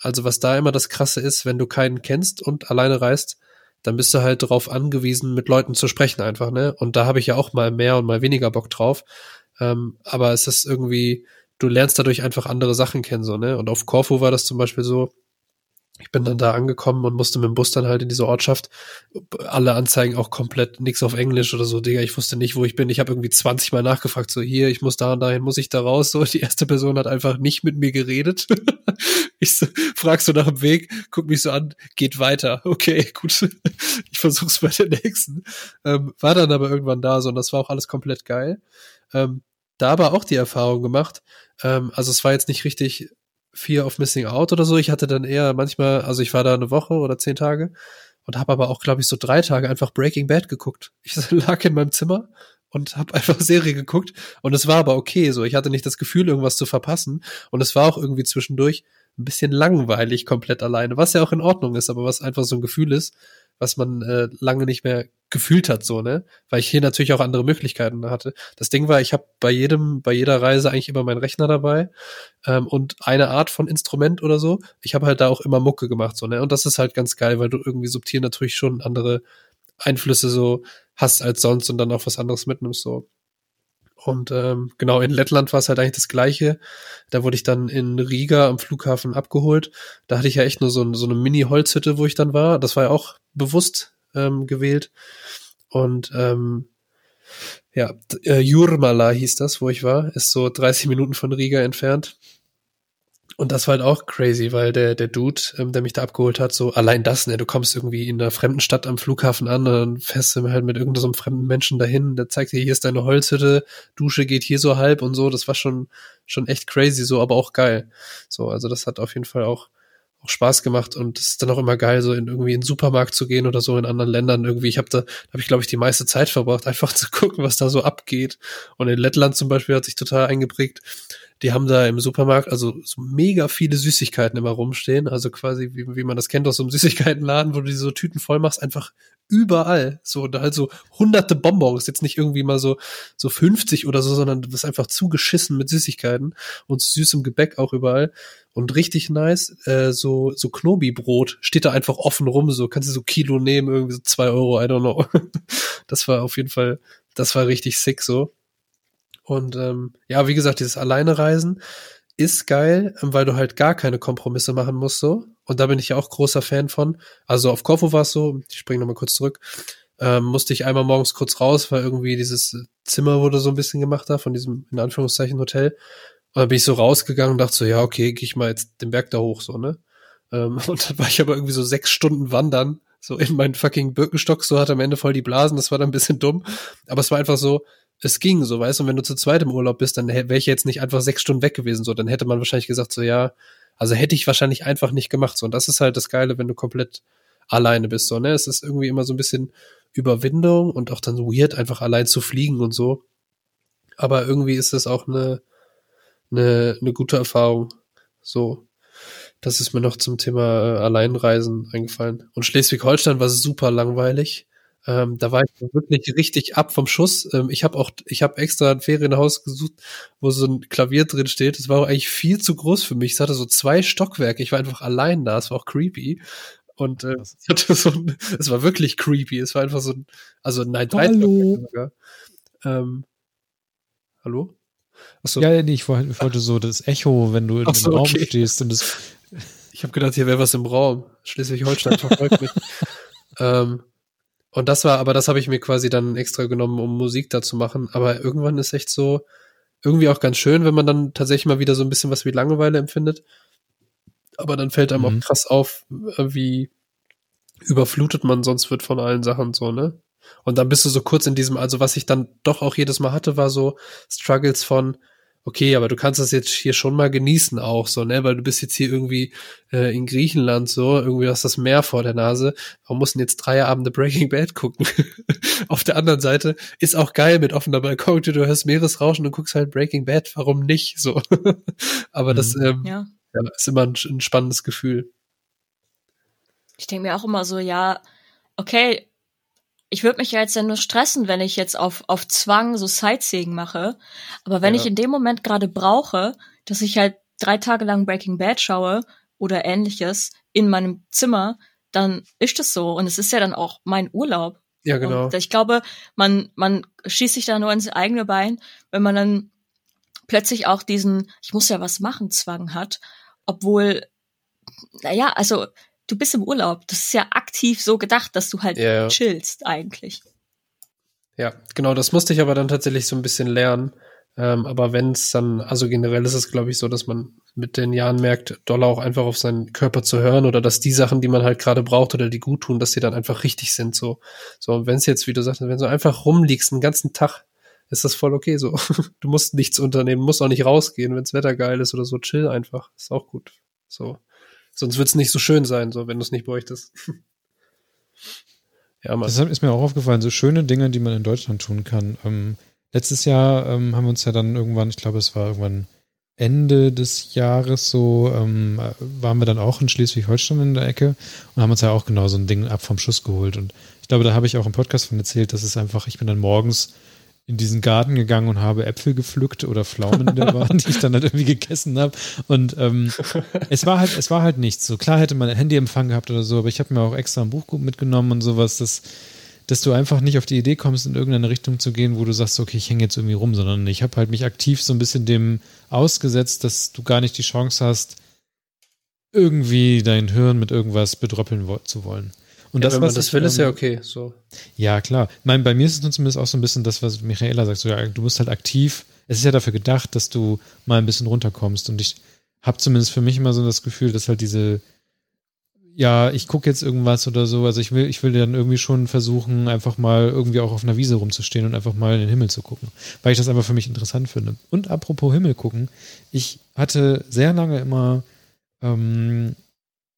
also was da immer das Krasse ist, wenn du keinen kennst und alleine reist, dann bist du halt darauf angewiesen, mit Leuten zu sprechen einfach, ne? Und da habe ich ja auch mal mehr und mal weniger Bock drauf. Ähm, aber es ist irgendwie, du lernst dadurch einfach andere Sachen kennen, so, ne? Und auf Corfu war das zum Beispiel so, ich bin dann da angekommen und musste mit dem Bus dann halt in diese Ortschaft. Alle Anzeigen auch komplett nix auf Englisch oder so, Digga. Ich wusste nicht, wo ich bin. Ich habe irgendwie 20 Mal nachgefragt, so hier, ich muss da und dahin, muss ich da raus? So, die erste Person hat einfach nicht mit mir geredet. [laughs] ich so, fragst so nach dem Weg, guck mich so an, geht weiter. [laughs] Okay, gut. ich versuch's bei der nächsten. Ähm, war dann aber irgendwann da so und das war auch alles komplett geil. Ähm, da aber auch die Erfahrung gemacht. Ähm, also es war jetzt nicht richtig Fear of Missing Out oder so. Ich hatte dann eher manchmal, also ich war da eine Woche oder zehn Tage und habe aber auch, glaube ich, so drei Tage einfach Breaking Bad geguckt. [laughs] Ich lag in meinem Zimmer und habe einfach [laughs] Serie geguckt und es war aber okay. So, ich hatte nicht das Gefühl, irgendwas zu verpassen und es war auch irgendwie zwischendurch ein bisschen langweilig komplett alleine, was ja auch in Ordnung ist, aber was einfach so ein Gefühl ist, was man äh, lange nicht mehr gefühlt hat, so, ne? Weil ich hier natürlich auch andere Möglichkeiten hatte. Das Ding war, ich habe bei jedem, bei jeder Reise eigentlich immer meinen Rechner dabei ähm, und eine Art von Instrument oder so. Ich habe halt da auch immer Mucke gemacht, so, ne? Und das ist halt ganz geil, weil du irgendwie subtil natürlich schon andere Einflüsse so hast als sonst und dann auch was anderes mitnimmst, so. Und ähm, genau, in Lettland war es halt eigentlich das Gleiche. Da wurde ich dann in Riga am Flughafen abgeholt. Da hatte ich ja echt nur so, so eine Mini-Holzhütte, wo ich dann war. Das war ja auch bewusst ähm, gewählt. Und ähm, ja, äh, Jurmala hieß das, wo ich war. Ist so 30 Minuten von Riga entfernt. Und das war halt auch crazy, weil der, der Dude, ähm, der mich da abgeholt hat, so allein das, ne, du kommst irgendwie in einer fremden Stadt am Flughafen an und dann fährst du halt mit irgendeinem so fremden Menschen dahin, der zeigt dir, hier ist deine Holzhütte, Dusche geht hier so halb und so, das war schon, schon echt crazy, so, aber auch geil. So, also das hat auf jeden Fall auch, auch Spaß gemacht und es ist dann auch immer geil, so in irgendwie in den Supermarkt zu gehen oder so in anderen Ländern irgendwie. Ich habe da, habe ich glaube ich die meiste Zeit verbracht, [laughs] einfach zu gucken, was da so abgeht. Und in Lettland zum Beispiel hat sich total eingeprägt die haben da im Supermarkt also so mega viele Süßigkeiten immer rumstehen. Also quasi, wie, wie man das kennt aus so einem [laughs] Süßigkeitenladen, wo du die so Tüten voll machst, einfach überall. So, da halt so hunderte Bonbons, jetzt nicht irgendwie mal so, so 50 oder so, sondern du bist einfach zugeschissen mit Süßigkeiten und süßem Gebäck auch überall. Und richtig nice, äh, so, so Knobi-Brot steht da einfach offen rum, so kannst du so Kilo nehmen, irgendwie so zwei Euro, I don't know. [laughs] das war auf jeden Fall, das war richtig sick so. Und ähm, ja, wie gesagt, dieses Alleinereisen ist geil, weil du halt gar keine Kompromisse machen musst so. Und da bin ich ja auch großer Fan von. Also auf Korfu war es so, ich springe nochmal kurz zurück, ähm, musste ich einmal morgens kurz raus, weil irgendwie dieses Zimmer wurde so ein bisschen gemacht da, von diesem, in Anführungszeichen, Hotel. Und dann bin ich so rausgegangen und dachte so, ja, okay, gehe ich mal jetzt den Berg da hoch, so, ne? Ähm, [laughs] und dann war ich aber irgendwie so sechs Stunden wandern, so in meinen fucking Birkenstock, so hat am Ende voll die Blasen, das war dann ein bisschen dumm. Aber es war einfach so, es ging, so weißt du, und wenn du zu zweit im Urlaub bist, dann wäre ich jetzt nicht einfach sechs Stunden weg gewesen, so, dann hätte man wahrscheinlich gesagt, so ja, also hätte ich wahrscheinlich einfach nicht gemacht, so, und das ist halt das Geile, wenn du komplett alleine bist, so, ne, es ist irgendwie immer so ein bisschen Überwindung und auch dann weird, einfach allein zu fliegen und so, aber irgendwie ist das auch eine, eine, eine gute Erfahrung, so, das ist mir noch zum Thema äh, Alleinreisen eingefallen. Und Schleswig-Holstein war super langweilig Ähm, da war ich wirklich richtig ab vom Schuss. Ähm, ich habe auch, ich habe extra ein Ferienhaus gesucht, wo so ein Klavier drin steht. Das war auch eigentlich viel zu groß für mich. Es hatte so zwei Stockwerke. Ich war einfach allein da. Es war auch creepy. Und äh, es [laughs] hatte so ein, es war wirklich creepy. Es war einfach so ein, also nein, drei Hallo. Stockwerke. Ähm, hallo? Achso. Ja, nee, ich wollte, ich wollte so das Echo, wenn du in Ach so, dem Raum okay. stehst und das. Ich habe gedacht, hier wäre was im Raum. Schleswig-Holstein verfolgt mich. [laughs] ähm, und das war, aber das habe ich mir quasi dann extra genommen, um Musik da zu machen. Aber irgendwann ist echt so, irgendwie auch ganz schön, wenn man dann tatsächlich mal wieder so ein bisschen was wie Langeweile empfindet. Aber dann fällt einem Mhm. auch krass auf, äh, wie überflutet man sonst wird von allen Sachen so, ne? Und dann bist du so kurz in diesem, also was ich dann doch auch jedes Mal hatte, war so Struggles von, okay, aber du kannst das jetzt hier schon mal genießen auch so, ne, weil du bist jetzt hier irgendwie äh, in Griechenland so, irgendwie hast das Meer vor der Nase. Warum mussten jetzt drei Abende Breaking Bad gucken? [laughs] Auf der anderen Seite ist auch geil mit offener Balkontür, du hörst Meeresrauschen und guckst halt Breaking Bad, warum nicht so? [laughs] aber das ähm, Ja. ja, ist immer ein, ein spannendes Gefühl. Ich denke mir auch immer so, ja, okay, ich würde mich ja jetzt ja nur stressen, wenn ich jetzt auf, auf Zwang so Sightseeing mache. Aber wenn Ja. ich in dem Moment gerade brauche, dass ich halt drei Tage lang Breaking Bad schaue oder ähnliches in meinem Zimmer, dann ist das so. Und es ist ja dann auch mein Urlaub. Ja, genau. Und ich glaube, man, man schießt sich da nur ins eigene Bein, wenn man dann plötzlich auch diesen, ich muss ja was machen, Zwang hat. Obwohl, naja, also du bist im Urlaub. Das ist ja aktiv so gedacht, dass du halt ja. chillst eigentlich. Ja, genau, das musste ich aber dann tatsächlich so ein bisschen lernen. Ähm, aber wenn es dann, also generell ist es, glaube ich, so, dass man mit den Jahren merkt, doller auch einfach auf seinen Körper zu hören oder dass die Sachen, die man halt gerade braucht oder die gut tun, dass die dann einfach richtig sind. So, so und wenn es jetzt, wie du sagst, wenn du einfach rumliegst einen ganzen Tag, ist das voll okay. So, [laughs] du musst nichts unternehmen, musst auch nicht rausgehen, wenns Wetter geil ist oder so, chill einfach, ist auch gut. So, sonst wird's nicht so schön sein, so wenn du es nicht bräuchtest. [laughs] ja, man. Das ist mir auch aufgefallen, so schöne Dinge, die man in Deutschland tun kann. Ähm, letztes Jahr ähm, haben wir uns ja dann irgendwann, ich glaube, es war irgendwann Ende des Jahres so, ähm, äh, waren wir dann auch in Schleswig-Holstein in der Ecke und haben uns ja auch genau so ein Ding ab vom Schuss geholt. Und ich glaube, da habe ich auch im Podcast von erzählt, dass es einfach, ich bin dann morgens in diesen Garten gegangen und habe Äpfel gepflückt oder Pflaumen, die da waren, die ich dann halt irgendwie gegessen habe. Und ähm, es war halt, es war halt nichts. So klar hätte man Handyempfang gehabt oder so, aber ich habe mir auch extra ein Buch mitgenommen und sowas, dass, dass du einfach nicht auf die Idee kommst, in irgendeine Richtung zu gehen, wo du sagst, okay, ich hänge jetzt irgendwie rum, sondern ich habe halt mich aktiv so ein bisschen dem ausgesetzt, dass du gar nicht die Chance hast, irgendwie dein Hirn mit irgendwas bedröppeln zu wollen. Und ja, das, wenn man was das ich, will, ist ja ähm, okay. So. ja, klar. Mein, bei mir ist es nun zumindest auch so ein bisschen das, was Michaela sagt. So, ja, du musst halt aktiv. Es ist ja dafür gedacht, dass du mal ein bisschen runterkommst. Und ich habe zumindest für mich immer so das Gefühl, dass halt diese, ja, ich gucke jetzt irgendwas oder so. Also ich will, ich will dann irgendwie schon versuchen, einfach mal irgendwie auch auf einer Wiese rumzustehen und einfach mal in den Himmel zu gucken. Weil ich das einfach für mich interessant finde. Und apropos Himmel gucken, ich hatte sehr lange immer, ähm,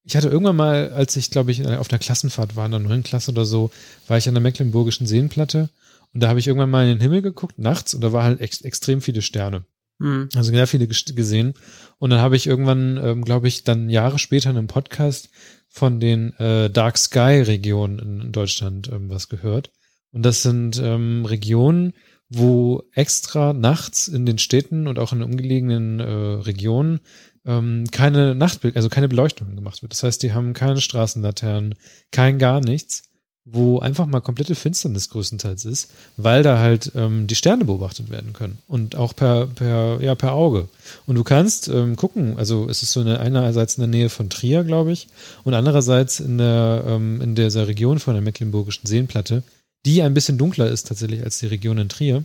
ich hatte irgendwann mal, als ich, glaube ich, auf einer Klassenfahrt war, in der neuen Klasse oder so, war ich an der Mecklenburgischen Seenplatte und da habe ich irgendwann mal in den Himmel geguckt, nachts, und da war halt ex extrem viele Sterne. Hm. Also sehr viele ges- gesehen. Und dann habe ich irgendwann, ähm, glaube ich, dann Jahre später in einem Podcast von den äh, Dark Sky Regionen in, in Deutschland ähm, was gehört. Und das sind ähm, Regionen, wo extra nachts in den Städten und auch in umgelegenen äh, Regionen ähm, keine Nachtbild, also keine Beleuchtung gemacht wird. Das heißt, die haben keine Straßenlaternen, kein gar nichts, wo einfach mal komplette Finsternis größtenteils ist, weil da halt ähm, die Sterne beobachtet werden können und auch per per ja per Auge. Und du kannst ähm, gucken, also es ist so eine einerseits in der Nähe von Trier, glaube ich, und andererseits in der ähm, in dieser Region von der Mecklenburgischen Seenplatte, die ein bisschen dunkler ist tatsächlich als die Region in Trier.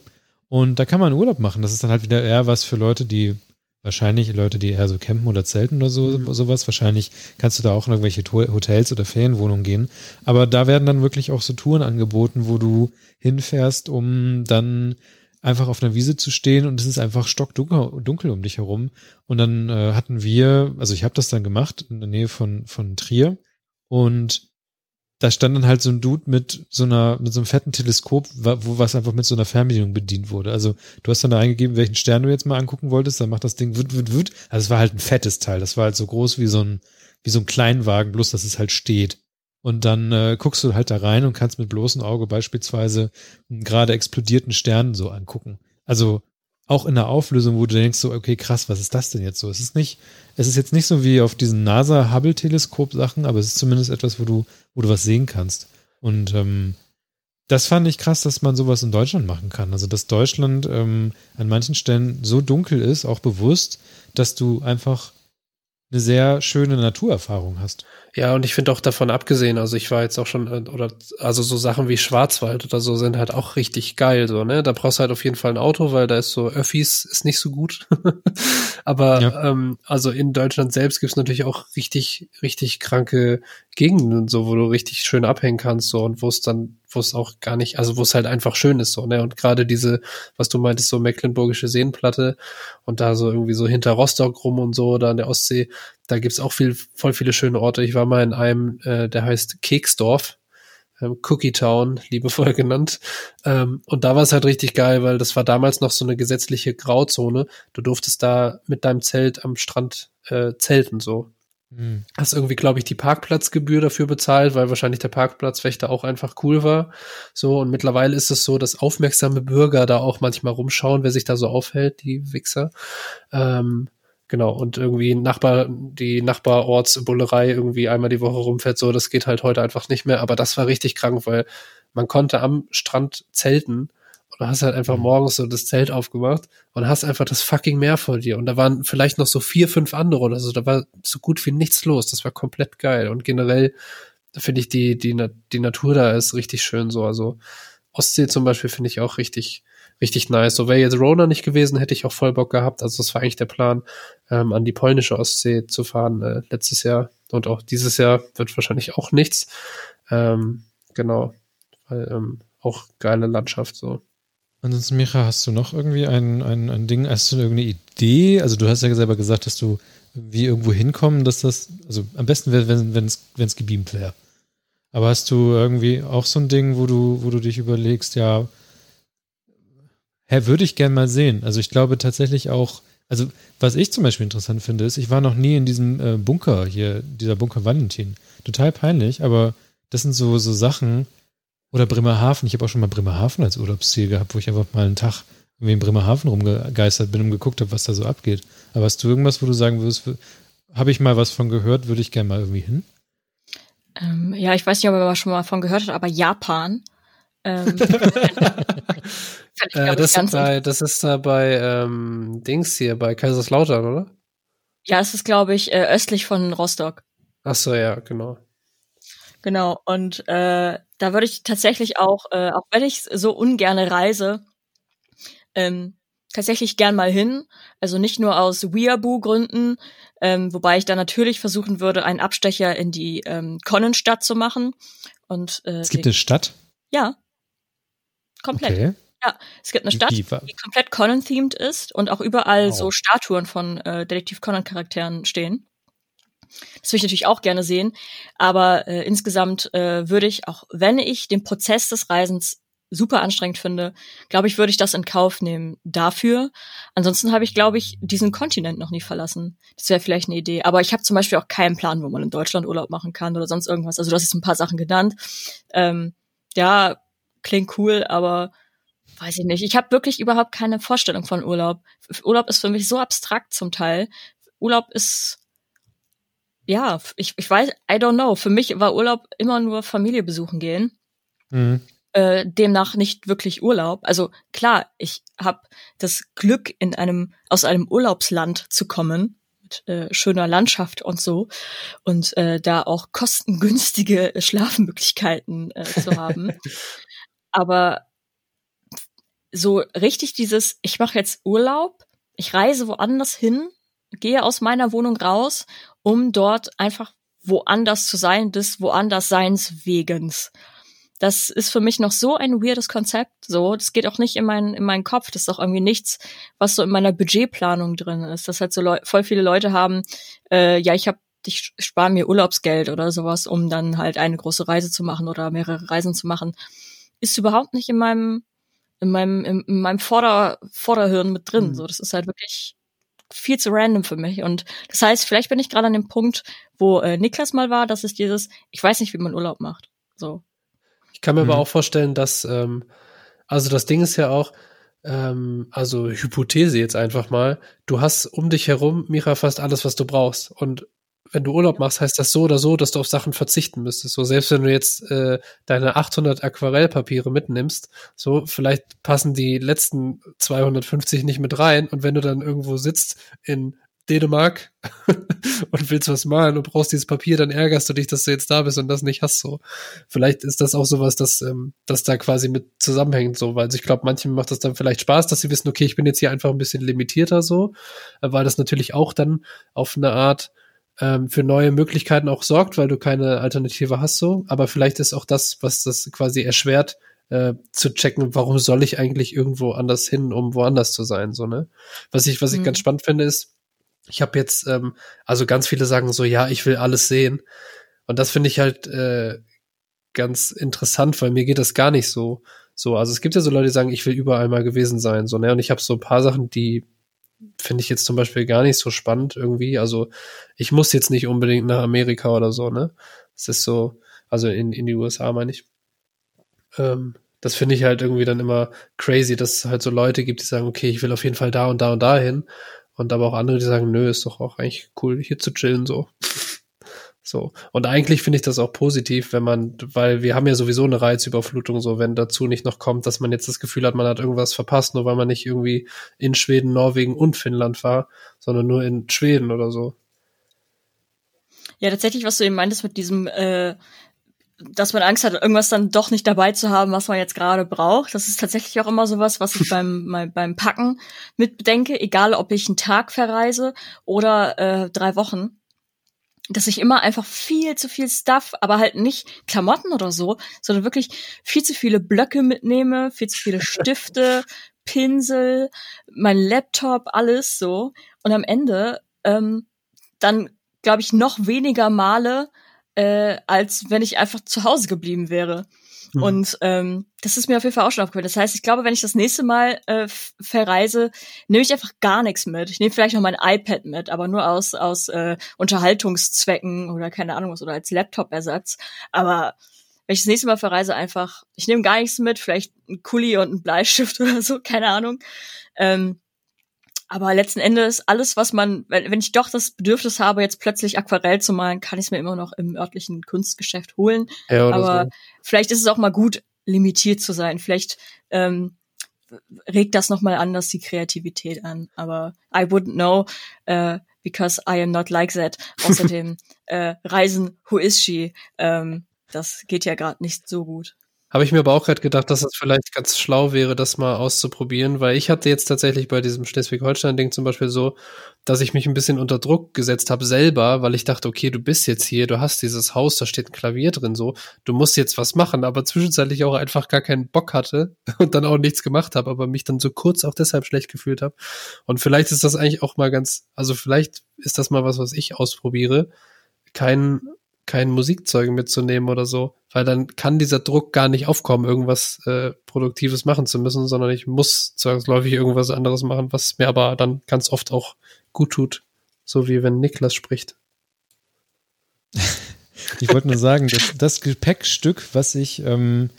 Und da kann man Urlaub machen. Das ist dann halt wieder eher was für Leute, die wahrscheinlich Leute, die eher so campen oder zelten oder so, Mhm. sowas. Wahrscheinlich kannst du da auch in irgendwelche Hotels oder Ferienwohnungen gehen. Aber da werden dann wirklich auch so Touren angeboten, wo du hinfährst, um dann einfach auf einer Wiese zu stehen und es ist einfach stockdunkel dunkel um dich herum. Und dann äh, hatten wir, also ich habe das dann gemacht in der Nähe von, von Trier und da stand dann halt so ein Dude mit so einer, mit so einem fetten Teleskop, wo was einfach mit so einer Fernbedienung bedient wurde. Also du hast dann da eingegeben, welchen Stern du jetzt mal angucken wolltest, dann macht das Ding wut, wut, wut. Also es war halt ein fettes Teil. Das war halt so groß wie so ein, wie so ein Kleinwagen, bloß dass es halt steht. Und dann äh, guckst du halt da rein und kannst mit bloßem Auge beispielsweise einen gerade explodierten Stern so angucken. Also auch in der Auflösung, wo du denkst so, okay, krass, was ist das denn jetzt so? Es ist nicht, es ist jetzt nicht so wie auf diesen NASA-Hubble-Teleskop-Sachen, aber es ist zumindest etwas, wo du, wo du was sehen kannst. Und ähm, das fand ich krass, dass man sowas in Deutschland machen kann. Also, dass Deutschland ähm, an manchen Stellen so dunkel ist, auch bewusst, dass du einfach eine sehr schöne Naturerfahrung hast. Ja, und ich finde auch davon abgesehen, also ich war jetzt auch schon, äh, oder also so Sachen wie Schwarzwald oder so sind halt auch richtig geil, so, ne? Da brauchst du halt auf jeden Fall ein Auto, weil da ist so Öffis ist nicht so gut. [laughs] Aber ja. ähm, also in Deutschland selbst gibt's natürlich auch richtig, richtig kranke Gegenden, so, wo du richtig schön abhängen kannst, so, und wo es dann, wo es auch gar nicht, also wo es halt einfach schön ist, so, ne? Und gerade diese, was du meintest, so Mecklenburgische Seenplatte und da so irgendwie so hinter Rostock rum und so, da an der Ostsee, da gibt's auch viel, voll viele schöne Orte. Ich war mal in einem, äh, der heißt Keksdorf, ähm, Cookie Town, liebevoll [laughs] genannt. Ähm, und da war es halt richtig geil, weil das war damals noch so eine gesetzliche Grauzone. Du durftest da mit deinem Zelt am Strand äh, zelten so. Mhm. Hast irgendwie, glaube ich, die Parkplatzgebühr dafür bezahlt, weil wahrscheinlich der Parkplatzwächter auch einfach cool war. So, und mittlerweile ist es so, dass aufmerksame Bürger da auch manchmal rumschauen, wer sich da so aufhält, die Wichser. Ähm, Genau, und irgendwie Nachbar, die Nachbarortsbullerei irgendwie einmal die Woche rumfährt, so, das geht halt heute einfach nicht mehr. Aber das war richtig krank, weil man konnte am Strand zelten und du hast halt einfach mhm. morgens so das Zelt aufgemacht und hast einfach das fucking Meer vor dir. Und da waren vielleicht noch so vier, fünf andere oder so, da war so gut wie nichts los. Das war komplett geil. Und generell finde ich die, die, die Natur da ist richtig schön so. Also Ostsee zum Beispiel finde ich auch richtig, richtig nice. So wäre jetzt Rona nicht gewesen, hätte ich auch voll Bock gehabt. Also das war eigentlich der Plan, ähm, an die polnische Ostsee zu fahren äh, letztes Jahr und auch dieses Jahr wird wahrscheinlich auch nichts. Ähm, genau, weil ähm, auch geile Landschaft so. Ansonsten, Micha, hast du noch irgendwie ein, ein, ein Ding, hast du irgendeine Idee? Also du hast ja selber gesagt, dass du wie irgendwo hinkommen, dass das, also am besten wäre, wenn es wenn es gebeamt wäre. Aber hast du irgendwie auch so ein Ding, wo du, wo du dich überlegst, ja, hä, würde ich gern mal sehen. Also ich glaube tatsächlich auch, also was ich zum Beispiel interessant finde, ist, ich war noch nie in diesem äh, Bunker hier, dieser Bunker Valentin. Total peinlich, aber das sind so, so Sachen, oder Bremerhaven, ich habe auch schon mal Bremerhaven als Urlaubsziel gehabt, wo ich einfach mal einen Tag irgendwie in Bremerhaven rumgegeistert bin und geguckt habe, was da so abgeht. Aber hast du irgendwas, wo du sagen würdest, habe ich mal was von gehört, würde ich gerne mal irgendwie hin? Ähm, ja, ich weiß nicht, ob er schon mal von gehört hat, aber Japan. Ähm, [laughs] [laughs] äh, das, ist bei, das ist da bei ähm, Dings hier, bei Kaiserslautern, oder? Ja, es ist, glaube ich, äh, östlich von Rostock. Ach so, ja, genau. Genau, und äh, da würde ich tatsächlich auch, äh, auch wenn ich so ungerne reise, ähm, tatsächlich gern mal hin. Also nicht nur aus Weeaboo-Gründen, ähm, wobei ich da natürlich versuchen würde, einen Abstecher in die ähm, Konnenstadt zu machen. Und, äh, es gibt eine Stadt? Ja. Komplett. Okay. Ja, es gibt eine Stadt, die, die komplett Conan-themed ist und auch überall wow. so Statuen von äh, Detektiv Conan-Charakteren stehen. Das würde ich natürlich auch gerne sehen, aber äh, insgesamt äh, würde ich, auch wenn ich den Prozess des Reisens super anstrengend finde, glaube ich, würde ich das in Kauf nehmen dafür. Ansonsten habe ich, glaube ich, diesen Kontinent noch nie verlassen. Das wäre vielleicht eine Idee. Aber ich habe zum Beispiel auch keinen Plan, wo man in Deutschland Urlaub machen kann oder sonst irgendwas. Also du hast jetzt ein paar Sachen genannt. Ähm, ja, klingt cool, aber weiß ich nicht. Ich habe wirklich überhaupt keine Vorstellung von Urlaub. Urlaub ist für mich so abstrakt zum Teil. Urlaub ist ja, ich, ich weiß, I don't know. Für mich war Urlaub immer nur Familie besuchen gehen. Mhm. Äh, demnach nicht wirklich Urlaub. Also klar, ich habe das Glück, in einem aus einem Urlaubsland zu kommen mit äh, schöner Landschaft und so und äh, da auch kostengünstige Schlafmöglichkeiten äh, zu haben. [laughs] Aber so richtig dieses, ich mache jetzt Urlaub, ich reise woanders hin, gehe aus meiner Wohnung raus, um dort einfach woanders zu sein, des woanders Seins wegens. Das ist für mich noch so ein weirdes Konzept. So, das geht auch nicht in meinen in meinen Kopf. Das ist auch irgendwie nichts, was so in meiner Budgetplanung drin ist. Dass halt so Leu voll viele Leute haben. Äh, ja, ich habe ich spare mir Urlaubsgeld oder sowas, um dann halt eine große Reise zu machen oder mehrere Reisen zu machen. Ist überhaupt nicht in meinem in meinem in, in meinem Vorder Vorderhirn mit drin. Mhm. So, das ist halt wirklich viel zu random für mich. Und das heißt, vielleicht bin ich gerade an dem Punkt, wo äh, Niklas mal war, das ist dieses, ich weiß nicht, wie man Urlaub macht. So. Ich kann mir Mhm. aber auch vorstellen, dass, ähm, also das Ding ist ja auch, ähm, also Hypothese jetzt einfach mal, du hast um dich herum, Mira, fast alles, was du brauchst. Und wenn du Urlaub machst, heißt das so oder so, dass du auf Sachen verzichten müsstest. So selbst wenn du jetzt äh, deine 800 Aquarellpapiere mitnimmst, so vielleicht passen die letzten 250 nicht mit rein. Und wenn du dann irgendwo sitzt in Dänemark [laughs] und willst was malen und brauchst dieses Papier, dann ärgerst du dich, dass du jetzt da bist und das nicht hast. So, vielleicht ist das auch sowas, das, ähm, das da quasi mit zusammenhängt. So, weil ich glaube, manchen macht das dann vielleicht Spaß, dass sie wissen, okay, ich bin jetzt hier einfach ein bisschen limitierter so, weil das natürlich auch dann auf eine Art ähm, für neue Möglichkeiten auch sorgt, weil du keine Alternative hast so. Aber vielleicht ist auch das, was das quasi erschwert, äh, zu checken, warum soll ich eigentlich irgendwo anders hin, um woanders zu sein, so ne? Was ich, was ich Mhm. ganz spannend finde, ist, ich habe jetzt, ähm, also ganz viele sagen so, ja, ich will alles sehen. Und das finde ich halt äh, ganz interessant, weil mir geht das gar nicht so. So, also es gibt ja so Leute, die sagen, ich will überall mal gewesen sein, so, ne? Und ich habe so ein paar Sachen, die finde ich jetzt zum Beispiel gar nicht so spannend irgendwie. Also ich muss jetzt nicht unbedingt nach Amerika oder so, ne? Es ist so, also in, in die USA meine ich. Ähm, das finde ich halt irgendwie dann immer crazy, dass es halt so Leute gibt, die sagen, okay, ich will auf jeden Fall da und da und da hin. Und aber auch andere, die sagen, nö, ist doch auch eigentlich cool, hier zu chillen, so. So. Und eigentlich finde ich das auch positiv, wenn man, weil wir haben ja sowieso eine Reizüberflutung, so, wenn dazu nicht noch kommt, dass man jetzt das Gefühl hat, man hat irgendwas verpasst, nur weil man nicht irgendwie in Schweden, Norwegen und Finnland war, sondern nur in Schweden oder so. Ja, tatsächlich, was du eben meintest mit diesem, äh, dass man Angst hat, irgendwas dann doch nicht dabei zu haben, was man jetzt gerade braucht. Das ist tatsächlich auch immer sowas, was ich [laughs] beim, mein, beim Packen mit bedenke, egal ob ich einen Tag verreise oder äh, drei Wochen. Dass ich immer einfach viel zu viel Stuff, aber halt nicht Klamotten oder so, sondern wirklich viel zu viele Blöcke mitnehme, viel zu viele [laughs] Stifte, Pinsel, mein Laptop, alles so. Und am Ende ähm, dann, glaube ich, noch weniger Male äh, als wenn ich einfach zu Hause geblieben wäre. Mhm. Und ähm, das ist mir auf jeden Fall auch schon aufgefallen. Das heißt, ich glaube, wenn ich das nächste Mal äh, verreise, nehme ich einfach gar nichts mit. Ich nehme vielleicht noch mein iPad mit, aber nur aus aus äh, Unterhaltungszwecken oder keine Ahnung was oder als Laptop-Ersatz. Aber wenn ich das nächste Mal verreise, einfach, ich nehme gar nichts mit, vielleicht ein Kuli und ein Bleistift [laughs] oder so, keine Ahnung. Ähm, aber letzten Endes, alles, was man, wenn ich doch das Bedürfnis habe, jetzt plötzlich Aquarell zu malen, kann ich es mir immer noch im örtlichen Kunstgeschäft holen. Ja, Aber so. vielleicht ist es auch mal gut, limitiert zu sein. Vielleicht ähm, regt das nochmal anders die Kreativität an. Aber I wouldn't know, äh, because I am not like that. Außerdem [laughs] äh, Reisen, who is she? Ähm, das geht ja gerade nicht so gut. Habe ich mir aber auch gerade gedacht, dass es vielleicht ganz schlau wäre, das mal auszuprobieren, weil ich hatte jetzt tatsächlich bei diesem Schleswig-Holstein-Ding zum Beispiel so, dass ich mich ein bisschen unter Druck gesetzt habe selber, weil ich dachte, okay, du bist jetzt hier, du hast dieses Haus, da steht ein Klavier drin, so, du musst jetzt was machen, aber zwischenzeitlich auch einfach gar keinen Bock hatte [laughs] und dann auch nichts gemacht habe, aber mich dann so kurz auch deshalb schlecht gefühlt habe. Und vielleicht ist das eigentlich auch mal ganz, also vielleicht ist das mal was, was ich ausprobiere, kein kein Musikzeug mitzunehmen oder so, weil dann kann dieser Druck gar nicht aufkommen, irgendwas äh, Produktives machen zu müssen, sondern ich muss zwangsläufig irgendwas anderes machen, was mir aber dann ganz oft auch gut tut, so wie wenn Niklas spricht. [laughs] Ich wollte nur sagen, dass das Gepäckstück, was ich ähm,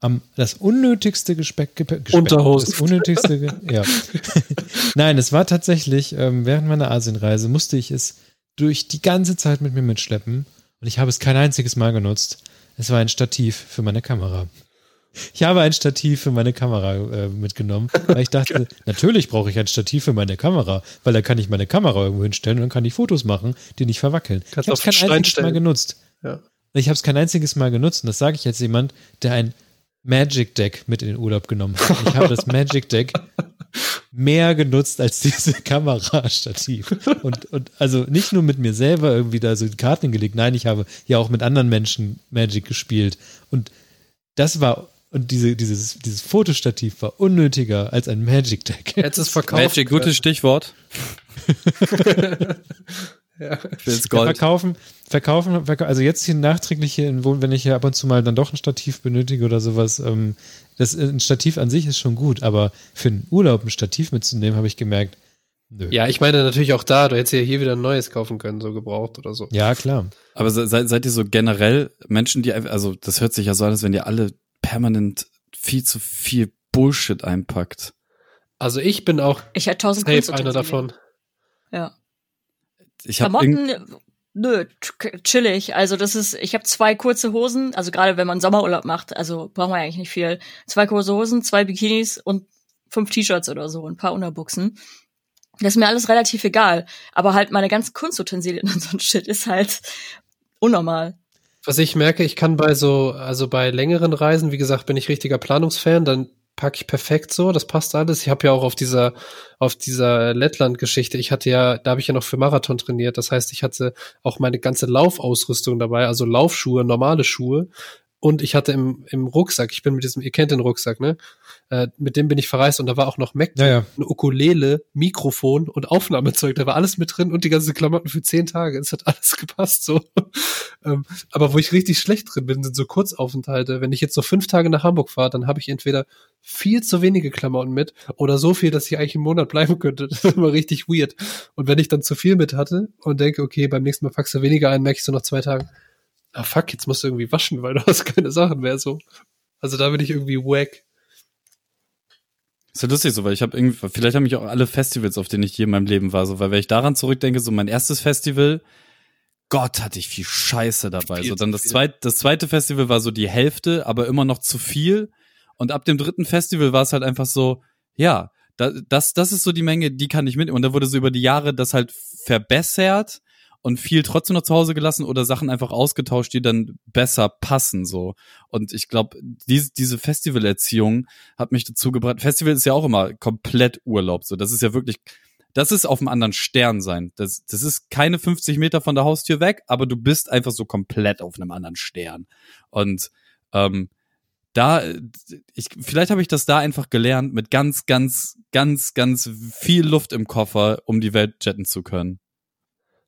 am das unnötigste Gespeck, Gepäck, Gespeck Unterhosen. das unnötigste, [laughs] ja. Nein, es war tatsächlich ähm, während meiner Asienreise musste ich es durch die ganze Zeit mit mir mitschleppen und ich habe es kein einziges Mal genutzt. Es war ein Stativ für meine Kamera. Ich habe ein Stativ für meine Kamera äh, mitgenommen, weil ich dachte, [laughs] natürlich brauche ich ein Stativ für meine Kamera, weil da kann ich meine Kamera irgendwo hinstellen und dann kann ich Fotos machen, die nicht verwackeln. Kannst ich habe es kein Stein einziges Mal stellen. genutzt. Ja. Ich habe es kein einziges Mal genutzt und das sage ich als jemand, der ein Magic Deck mit in den Urlaub genommen hat. Ich habe das [laughs] Magic Deck mehr genutzt als diese [laughs] Kamerastativ. Und, und also nicht nur mit mir selber irgendwie da so die Karten gelegt, nein, ich habe ja auch mit anderen Menschen Magic gespielt. Und das war, und diese, dieses, dieses Fotostativ war unnötiger als ein Magic Deck. Jetzt ist verkauft. Magic, gutes Stichwort. [laughs] Ja. Ja, Gold. verkaufen, verkaufen, verkau also jetzt hier nachträglich hier, in, wo- wenn ich hier ab und zu mal dann doch ein Stativ benötige oder sowas, ähm, das, ein Stativ an sich ist schon gut, aber für einen Urlaub ein Stativ mitzunehmen, habe ich gemerkt, Nö. Ja, ich meine natürlich auch da, du hättest ja hier wieder ein neues kaufen können, so gebraucht oder so. Ja, klar. Aber se- seid, seid ihr so generell Menschen, die einfach, also das hört sich ja so an, als wenn ihr alle permanent viel zu viel Bullshit einpackt. Also ich bin auch Ich hätte tausend safe einer davon. Ja. Ich habe Klamotten, nö, ch- chillig. Also das ist, ich habe zwei kurze Hosen, also gerade wenn man Sommerurlaub macht, also braucht man eigentlich nicht viel. Zwei kurze Hosen, zwei Bikinis und fünf T-Shirts oder so, ein paar Unterbuchsen. Das ist mir alles relativ egal. Aber halt meine ganzen Kunstutensilien [laughs] und so ein Shit ist halt unnormal. Was ich merke, ich kann bei so, also bei längeren Reisen, wie gesagt, bin ich richtiger Planungsfan, dann packe ich perfekt so, das passt alles. Ich habe ja auch auf dieser, auf dieser Lettland-Geschichte, ich hatte ja, da habe ich ja noch für Marathon trainiert. Das heißt, ich hatte auch meine ganze Laufausrüstung dabei, also Laufschuhe, normale Schuhe. Und ich hatte im, im Rucksack, ich bin mit diesem, ihr kennt den Rucksack, ne? Äh, mit dem bin ich verreist und da war auch noch Mac Ja, ja. eine Ukulele, Mikrofon und Aufnahmezeug. Da war alles mit drin und die ganzen Klamotten für zehn Tage. Es hat alles [laughs] gepasst so. ähm, aber wo ich richtig schlecht drin bin, sind so Kurzaufenthalte. Wenn ich jetzt so fünf Tage nach Hamburg fahre, dann habe ich entweder viel zu wenige Klamotten mit oder so viel, dass ich eigentlich einen Monat bleiben könnte. [laughs] Das ist immer richtig weird. Und wenn ich dann zu viel mit hatte und denke, okay, beim nächsten Mal packst du weniger ein, merke ich so nach zwei Tagen, ah fuck, jetzt musst du irgendwie waschen, weil du [laughs] hast keine Sachen mehr so. Also da bin ich irgendwie wack. Ist ja lustig so, weil ich habe irgendwie, vielleicht haben mich auch alle Festivals, auf denen ich je in meinem Leben war, so, weil wenn ich daran zurückdenke, so mein erstes Festival, Gott, hatte ich viel Scheiße dabei. Viel so, dann das zweite, das zweite Festival war so die Hälfte, aber immer noch zu viel. Und ab dem dritten Festival war es halt einfach so, ja, da, das, das ist so die Menge, die kann ich mit. Und da wurde so über die Jahre das halt verbessert und viel trotzdem noch zu Hause gelassen oder Sachen einfach ausgetauscht, die dann besser passen, so. Und ich glaube, diese, diese Festivalerziehung hat mich dazu gebracht. Festival ist ja auch immer komplett Urlaub, so. Das ist ja wirklich, das ist auf einem anderen Stern sein. Das, das ist keine 50 Meter von der Haustür weg, aber du bist einfach so komplett auf einem anderen Stern. Und ähm, da, ich, vielleicht habe ich das da einfach gelernt, mit ganz, ganz, ganz, ganz viel Luft im Koffer, um die Welt jetten zu können.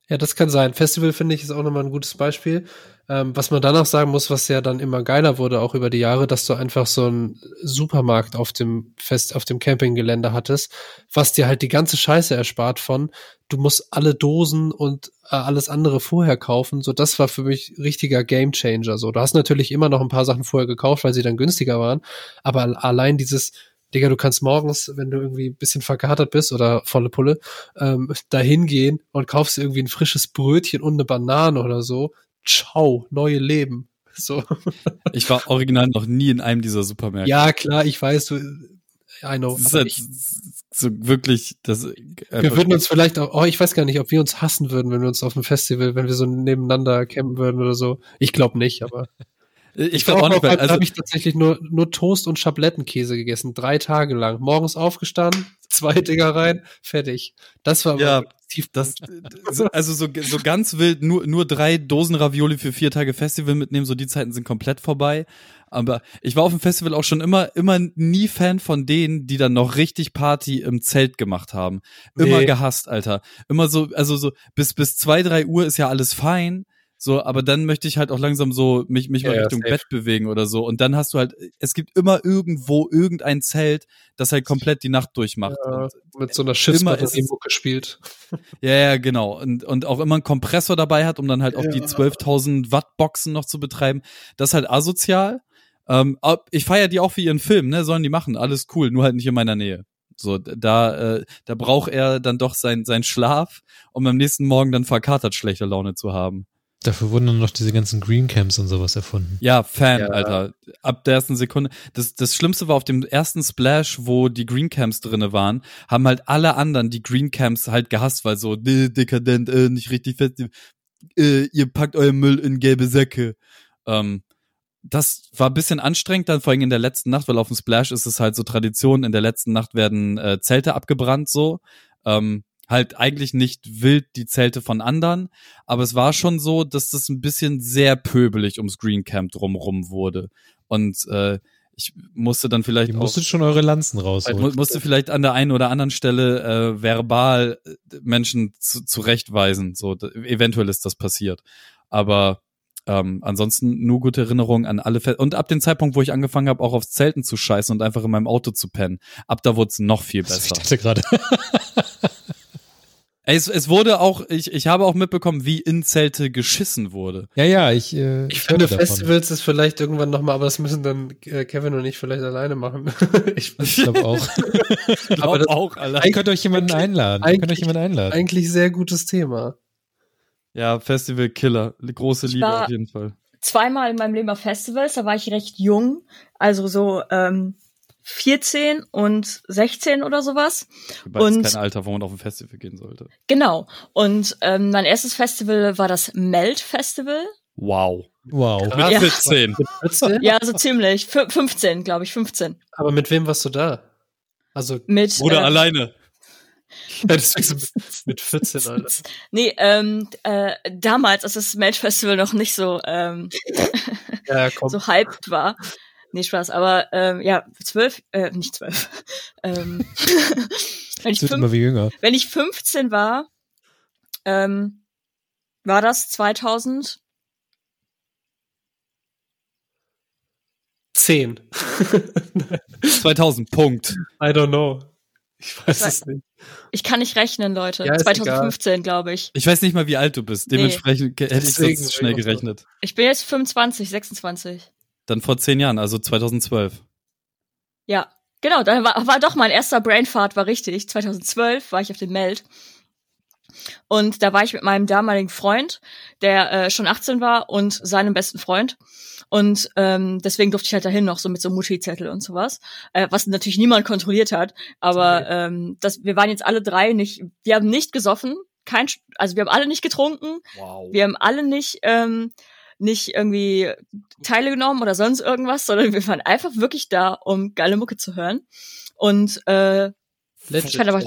Ja, das kann sein. Festival finde ich ist auch nochmal ein gutes Beispiel. Ähm, was man danach sagen muss, was ja dann immer geiler wurde, auch über die Jahre, dass du einfach so einen Supermarkt auf dem Fest, auf dem Campinggelände hattest, was dir halt die ganze Scheiße erspart von, du musst alle Dosen und äh, alles andere vorher kaufen. So, das war für mich richtiger Gamechanger. So, du hast natürlich immer noch ein paar Sachen vorher gekauft, weil sie dann günstiger waren, aber al- allein dieses Digga, du kannst morgens, wenn du irgendwie ein bisschen verkatert bist oder volle Pulle, ähm, da hingehen und kaufst irgendwie ein frisches Brötchen und eine Banane oder so. Ciao, neue Leben. [laughs] So. Ich war original noch nie in einem dieser Supermärkte. Ja, klar, ich weiß, du, I know. Das ist halt ich, so wirklich, das, wir würden uns vielleicht auch, oh, ich weiß gar nicht, ob wir uns hassen würden, wenn wir uns auf dem Festival, wenn wir so nebeneinander campen würden oder so. Ich glaube nicht, aber. Ich glaube auch nicht, weil, also, habe ich tatsächlich nur, nur Toast und Schablettenkäse gegessen, drei Tage lang. Morgens aufgestanden, [laughs] zwei Dinger rein, fertig. Das war Ja, tief das, so- also so, so ganz wild, nur, nur drei Dosen Ravioli für vier Tage Festival mitnehmen, so die Zeiten sind komplett vorbei. Aber ich war auf dem Festival auch schon immer, immer nie Fan von denen, die dann noch richtig Party im Zelt gemacht haben. Immer Nee. gehasst, Alter. Immer so, also so, bis, bis zwei, drei Uhr ist ja alles fein. So, aber dann möchte ich halt auch langsam so mich, mich mal Ja, Richtung safe. Bett bewegen oder so. Und dann hast du halt, es gibt immer irgendwo irgendein Zelt, das halt komplett die Nacht durchmacht. Ja, mit so einer Schiffsbatterie es- gespielt. [laughs] ja, ja, genau. Und, und auch immer einen Kompressor dabei hat, um dann halt auch die Ja. 12.000 Watt Boxen noch zu betreiben. Das ist halt asozial. Ähm, ich feiere die auch für ihren Film, ne? Sollen die machen. Alles cool, nur halt nicht in meiner Nähe. So, da, äh, da braucht er dann doch sein, sein Schlaf, um am nächsten Morgen dann verkatert schlechte Laune zu haben. Dafür wurden dann noch diese ganzen Green Camps und sowas erfunden. Ja, Fan, Ja. Alter. Ab der ersten Sekunde. Das, das Schlimmste war auf dem ersten Splash, wo die Green Camps drinne waren, haben halt alle anderen die Green Camps halt gehasst, weil so äh, dekadent, äh, nicht richtig fest, äh, ihr packt euren Müll in gelbe Säcke. Ähm, das war ein bisschen anstrengend, dann vor allem in der letzten Nacht, weil auf dem Splash ist es halt so Tradition, in der letzten Nacht werden äh, Zelte abgebrannt so. Ähm, halt eigentlich nicht wild die Zelte von anderen, aber es war schon so, dass das ein bisschen sehr pöbelig ums Green Camp drumrum wurde. Und äh, ich musste dann vielleicht Ihr musstet schon eure Lanzen mu- rausholen. musste vielleicht an der einen oder anderen Stelle äh, verbal äh, Menschen zu, zurechtweisen. So, eventuell ist das passiert. Aber ähm, ansonsten nur gute Erinnerungen an alle Fe Und ab dem Zeitpunkt, wo ich angefangen habe, auch aufs Zelten zu scheißen und einfach in meinem Auto zu pennen, ab da wurde es noch viel Also ich besser. dachte gerade. [laughs] Es, es wurde auch, ich, ich habe auch mitbekommen, wie in Zelte geschissen wurde. Ja, ja, ich, äh, Ich finde, davon. Festivals ist vielleicht irgendwann nochmal, aber das müssen dann äh, Kevin und ich vielleicht alleine machen. [laughs] ich, Ich glaube [laughs] auch. Ich Aber das- auch, Alter. Ihr könnt euch jemanden einladen. Ihr könnt euch eigentlich- jemanden einladen. eigentlich sehr gutes Thema. Ja, Festival Killer. Große Ich Liebe war- auf jeden Fall. zweimal in meinem Leben auf Festivals, da war ich recht jung, also so ähm, 14 und 16 oder sowas. Beides Und- kein Alter, wo man auf ein Festival gehen sollte. Genau. Und ähm, mein erstes Festival war das Melt Festival. Wow. Wow. Krass. Ja. 14. Mit 14? Ja, so ziemlich. Fü 15, glaube ich, 15. Aber mit wem warst du da? Also, Mit, Bruder, äh, alleine. [laughs] mit, mit 14, Alter. [laughs] Nee, ähm, äh, damals, als das Melt Festival noch nicht so, ähm, Ja, [laughs] so hyped war. Nee, Spaß, aber ähm, ja, zwölf, äh, nicht zwölf. [laughs] ähm, [laughs] wenn, ich fünf, immer wie jünger. wenn ich 15 war, ähm, war das 2000? 10. 2000, Punkt. I don't know. Ich weiß Zwei- es nicht. Ich kann nicht rechnen, Leute. Ja, ist 2015, glaube ich. Ich weiß nicht mal, wie alt du bist. Nee. Dementsprechend ge- hätte ich das schnell ich gerechnet. Ich bin jetzt 25, 26. Dann vor zehn Jahren, also 2012. Ja, genau, dann war, war doch mein erster Brainfart war richtig. 2012 war ich auf dem Meld. Und da war ich mit meinem damaligen Freund, der äh, schon 18 war und seinem besten Freund. Und ähm, deswegen durfte ich halt dahin noch so mit so Mutti-Zettel und sowas, äh, was natürlich niemand kontrolliert hat. Aber ähm, das, wir waren jetzt alle drei nicht, wir haben nicht gesoffen, kein, also wir haben alle nicht getrunken, Wow. wir haben alle nicht ähm, nicht irgendwie Teile genommen oder sonst irgendwas, sondern wir waren einfach wirklich da, um geile Mucke zu hören. Und äh, ich fand aber,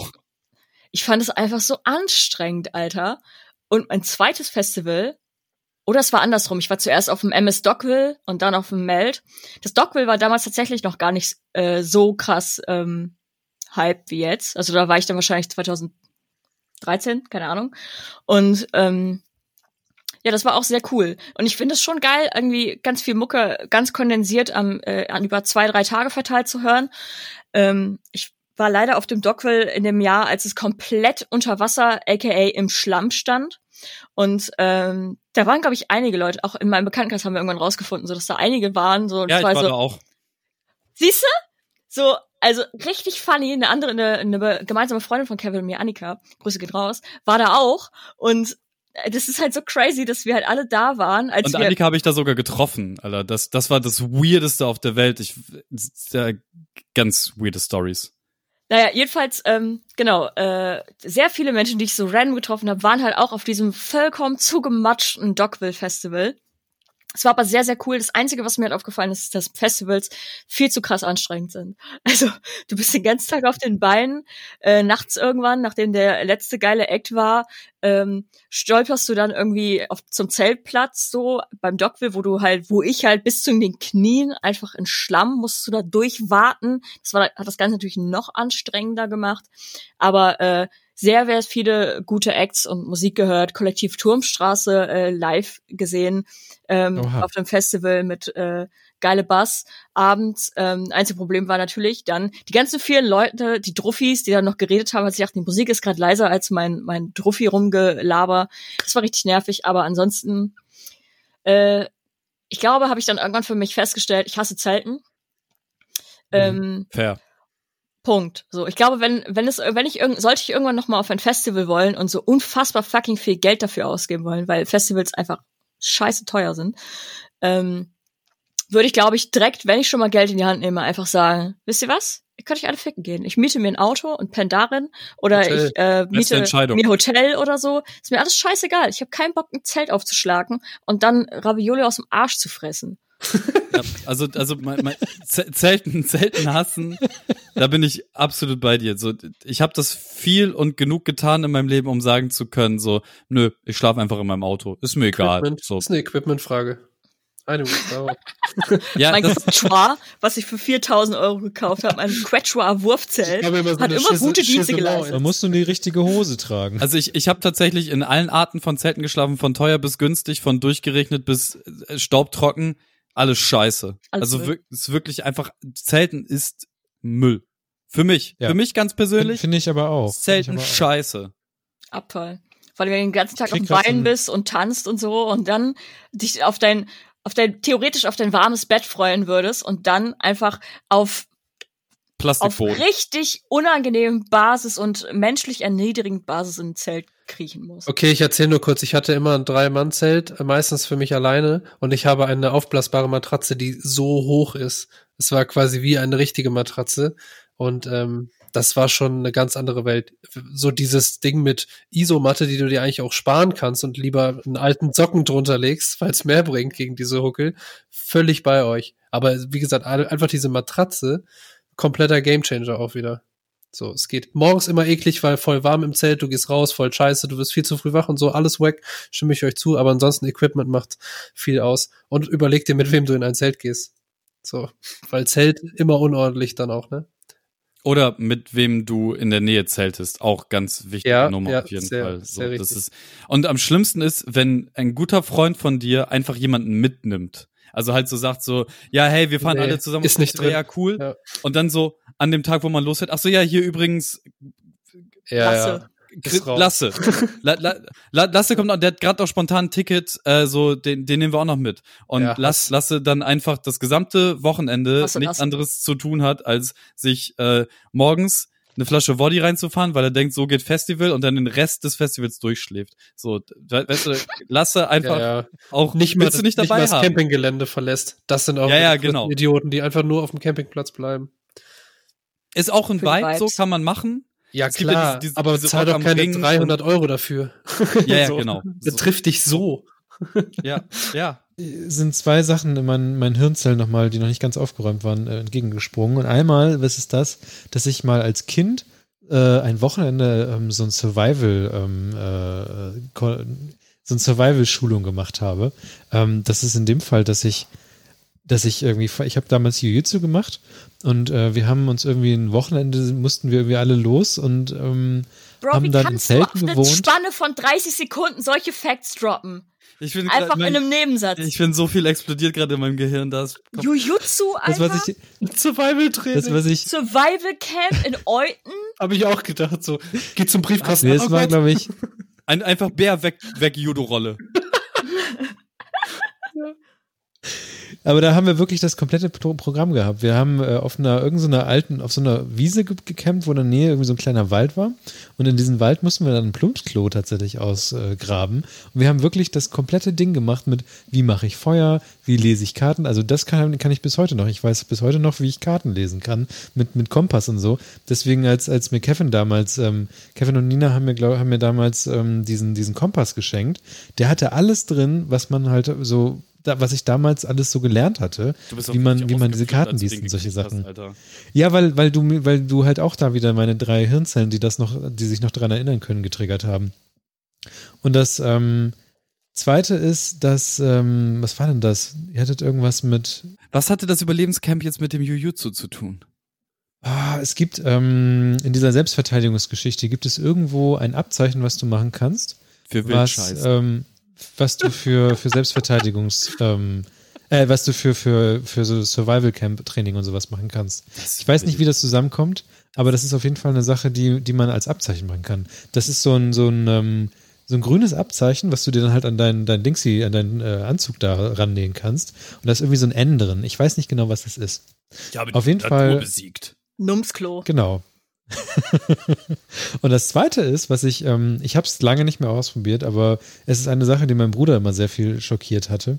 ich fand es einfach so anstrengend, Alter. Und mein zweites Festival, oder es war andersrum. Ich war zuerst auf dem MS Dockville und dann auf dem Meld. Das Dockville war damals tatsächlich noch gar nicht äh, so krass ähm, Hype wie jetzt. Also da war ich dann wahrscheinlich 2013, keine Ahnung. Und ähm, ja, das war auch sehr cool. Und ich finde es schon geil, irgendwie ganz viel Mucke ganz kondensiert am, äh, an über zwei, drei Tage verteilt zu hören. Ähm, ich war leider auf dem Dockville in dem Jahr, als es komplett unter Wasser, aka im Schlamm stand. Und ähm, da waren, glaube ich, einige Leute, auch in meinem Bekanntenkreis haben wir irgendwann rausgefunden, so dass da einige waren. So, Ja, ich war so, da auch. Siehst du? So, also richtig funny. Eine andere, eine, eine gemeinsame Freundin von Kevin und mir, Annika, Grüße geht raus, war da auch. Und das ist halt so crazy, dass wir halt alle da waren, als Und. Annika habe ich da sogar getroffen, Alter. Das, das war das Weirdeste auf der Welt. Ich, ja, ganz weirde Stories. Naja, jedenfalls, ähm, genau, äh, sehr viele Menschen, die ich so random getroffen habe, waren halt auch auf diesem vollkommen zugematschten Dockville Festival. Es war aber sehr, sehr cool. Das Einzige, was mir halt aufgefallen ist, ist, dass Festivals viel zu krass anstrengend sind. [laughs] Also, du bist den ganzen Tag auf den Beinen, äh, nachts irgendwann, nachdem der letzte geile Act war, ähm, stolperst du dann irgendwie auf, zum Zeltplatz so beim Dockville, wo du halt, wo ich halt bis zu den Knien einfach in Schlamm musst du da durchwarten. Das war, hat das Ganze natürlich noch anstrengender gemacht. Aber äh, sehr, sehr viele gute Acts und Musik gehört. Kollektiv Turmstraße äh, live gesehen ähm, Oha. auf dem Festival mit äh, geile Bass abends. Ähm, einzige Problem war natürlich dann die ganzen vielen Leute, die Druffis, die dann noch geredet haben, als ich dachte, die Musik ist gerade leiser als mein mein Druffi rumgelaber. Das war richtig nervig, aber ansonsten äh, ich glaube, habe ich dann irgendwann für mich festgestellt, ich hasse Zelten. Ähm, Fair. Punkt. So, ich glaube, wenn wenn es wenn ich irgend sollte ich irgendwann noch mal auf ein Festival wollen und so unfassbar fucking viel Geld dafür ausgeben wollen, weil Festivals einfach scheiße teuer sind, ähm, würde ich glaube ich direkt, wenn ich schon mal Geld in die Hand nehme, einfach sagen, wisst ihr was? Ihr könnt euch alle ficken gehen. Ich miete mir ein Auto und penne darin oder Hotel. ich äh, miete mir Hotel oder so. Ist mir alles scheißegal. Ich habe keinen Bock, ein Zelt aufzuschlagen und dann Ravioli aus dem Arsch zu fressen. Ja, also, also mein, mein Zelten, Zelten hassen, da bin ich absolut bei dir. So, ich habe das viel und genug getan in meinem Leben, um sagen zu können, so, nö, ich schlafe einfach in meinem Auto. Ist mir egal. Equipment. So, Das ist eine Equipment-Frage. Eine Minute [laughs] ja, mein das, Quechua, was ich für 4000 Euro gekauft habe, ein Quechua-Wurfzelt, so hat immer Schüssel- gute Dienste Schüssel geleistet. Man muss nur die richtige Hose tragen. also ich, ich habe tatsächlich in allen Arten von Zelten geschlafen, von teuer bis günstig, von durchgerechnet bis äh, staubtrocken, alles scheiße. Alles also es ist wirklich einfach, Zelten ist Müll. Für mich. Ja. Für mich ganz persönlich, Finde ich aber auch. Zelten aber auch. scheiße. Abfall. Weil du den ganzen Tag Krieg auf dem Bein ein- bist und tanzt und so und dann dich auf dein, auf dein, theoretisch auf dein warmes Bett freuen würdest und dann einfach auf, auf richtig unangenehmen Basis und menschlich erniedrigend Basis in ein Zelt kriechen musst. Okay, ich erzähle nur kurz. Ich hatte immer ein Drei-Mann-Zelt, äh, meistens für mich alleine. Und ich habe eine aufblasbare Matratze, die so hoch ist. Es war quasi wie eine richtige Matratze. Und ähm, das war schon eine ganz andere Welt. So dieses Ding mit Isomatte, die du dir eigentlich auch sparen kannst und lieber einen alten Socken drunter legst, weil es mehr bringt gegen diese Huckel. Völlig bei euch. Aber wie gesagt, einfach diese Matratze, kompletter Gamechanger auch wieder. So, es geht morgens immer eklig, weil voll warm im Zelt, du gehst raus, voll scheiße, du wirst viel zu früh wach und so, alles wack, stimme ich euch zu, aber ansonsten Equipment macht viel aus und überleg dir, mit wem du in ein Zelt gehst. So, weil Zelt immer unordentlich dann auch, ne? Oder mit wem du in der Nähe zeltest. Auch ganz wichtige Ja, Nummer ja, auf jeden sehr, Fall. So, sehr das richtig. ist, und am schlimmsten ist, wenn ein guter Freund von dir einfach jemanden mitnimmt. Also halt so sagt so, ja, hey, wir fahren Nee, alle zusammen. ist nicht drin. Ja, cool. Ja. Und dann so an dem Tag, wo man losfährt, ach so, ja, hier übrigens Ja, Lasse. Ist raus. Lasse. [laughs] La, la, la, Lasse kommt noch, der hat gerade noch spontan ein Ticket, äh, so den, den nehmen wir auch noch mit. Und Ja, Lass, Lasse dann einfach das gesamte Wochenende Lasse, nichts Lasse. anderes zu tun hat, als sich äh, morgens eine Flasche Woddy reinzufahren, weil er denkt, so geht Festival und dann den Rest des Festivals durchschläft. So, we- weißt du, Lasse [laughs] einfach Ja, ja. auch Nicht willst du nicht dabei mal das haben. Campinggelände verlässt. Das sind auch Ja, ja, genau. Idioten, die einfach nur auf dem Campingplatz bleiben. Ist auch ein Vibe, so kann man machen. Ja, Es ja klar, diese- diese- aber diese zahl doch keine Ring 300 Euro dafür. [laughs] Ja, ja, [laughs] So. genau. Das trifft dich so. [laughs] Ja, ja. sind zwei Sachen in meinen, meinen Hirnzellen nochmal, die noch nicht ganz aufgeräumt waren, äh, entgegengesprungen. Und einmal, was ist das, dass ich mal als Kind äh, ein Wochenende ähm, so ein Survival, ähm, äh, so ein Survival-Schulung gemacht habe. Ähm, das ist in dem Fall, dass ich, dass ich irgendwie, ich habe damals Jiu-Jitsu gemacht und äh, wir haben uns irgendwie ein Wochenende, mussten wir irgendwie alle los und ähm, Bro, haben wie dann in kannst du Zelten auf eine gewohnt. Spanne von 30 Sekunden solche Facts droppen? Ich bin Einfach grad- in einem Nebensatz. Ich finde, so viel explodiert gerade in meinem Gehirn, da ist Jujutsu, das, Alter. was ich, Survival-Training. das, was ich, Survival Camp in Euten. [laughs] Habe ich auch gedacht, so, geht zum Briefkasten. nee, Oh das war, Gott. glaube ich, ein, einfach Bär weg, weg Judo-Rolle. Aber da haben wir wirklich das komplette Pro Programm gehabt. Wir haben äh, auf einer irgendeiner alten, auf so einer Wiese ge gecampt, wo in der Nähe irgendwie so ein kleiner Wald war. Und in diesen Wald mussten wir dann ein Plumpsklo tatsächlich ausgraben. und wir haben wirklich das komplette Ding gemacht mit, wie mache ich Feuer, wie lese ich Karten. Also das kann, kann ich bis heute noch. Ich weiß bis heute noch, wie ich Karten lesen kann mit, mit Kompass und so. Deswegen, als, als mir Kevin damals, ähm, Kevin und Nina haben mir, glaub, haben mir damals ähm, diesen, diesen Kompass geschenkt. Der hatte alles drin, was man halt so da, was ich damals alles so gelernt hatte, wie man, wie man diese Karten liest und solche hast, Sachen. Alter. Ja, weil, weil du, weil du halt auch da wieder meine drei Hirnzellen, die das noch, die sich noch daran erinnern können, getriggert haben. Und das ähm, zweite ist, dass, ähm, was war denn das? Ihr hattet irgendwas mit, Was hatte das Überlebenscamp jetzt mit dem Jujutsu zu tun? ah, es gibt ähm, in dieser Selbstverteidigungsgeschichte gibt es irgendwo ein Abzeichen, was du machen kannst, Für was, Wildscheiß. ähm, was du für, für Selbstverteidigungs, ähm, äh, was du für, für, für so Survival Camp Training und sowas machen kannst. Ich weiß nicht, wie das zusammenkommt, aber das ist auf jeden Fall eine Sache, die, die man als Abzeichen machen kann. Das ist so ein, so ein, ähm, so ein grünes Abzeichen, was du dir dann halt an deinen, dein Dingsy, an deinen äh, Anzug da rannähen kannst. Und da ist irgendwie so ein N drin. Ich weiß nicht genau, was das ist. Ich habe auf jeden Fall- besiegt. Numsklo. Genau. [laughs] und das zweite ist, was ich, ähm, ich habe es lange nicht mehr ausprobiert, aber es ist eine Sache, die mein Bruder immer sehr viel schockiert hatte.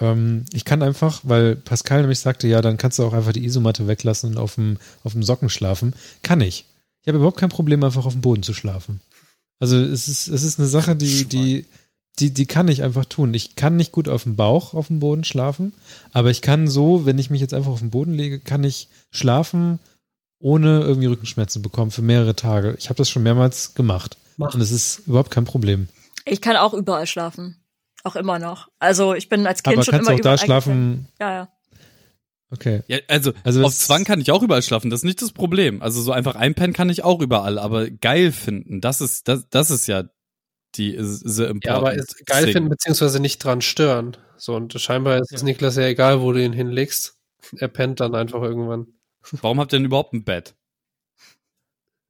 Ähm, ich kann einfach, weil Pascal nämlich sagte, ja, dann kannst du auch einfach die Isomatte weglassen und auf dem, auf dem Socken schlafen. Kann ich. Ich habe überhaupt kein Problem, einfach auf dem Boden zu schlafen. Also es ist, es ist eine Sache, die, die, die, die kann ich einfach tun. Ich kann nicht gut auf dem Bauch auf dem Boden schlafen, aber ich kann so, wenn ich mich jetzt einfach auf den Boden lege, kann ich schlafen, ohne irgendwie Rückenschmerzen bekommen für mehrere Tage. Ich habe das schon mehrmals gemacht. Mach. Und es ist überhaupt kein Problem. Ich kann auch überall schlafen. Auch immer noch. Also ich bin als Kind Aber schon kannst du immer auch da überall schlafen? Ja, ja. Okay. Ja, also, Also auf Zwang kann ich auch überall schlafen, das ist nicht das Problem. Also so einfach einpennen kann ich auch überall, aber geil finden, das ist, das, das ist ja die the important Ja, aber ist geil thing. finden, beziehungsweise nicht dran stören. So, und scheinbar ist es Niklas ja egal, wo du ihn hinlegst. Er pennt dann einfach irgendwann. Warum habt ihr denn überhaupt ein Bett?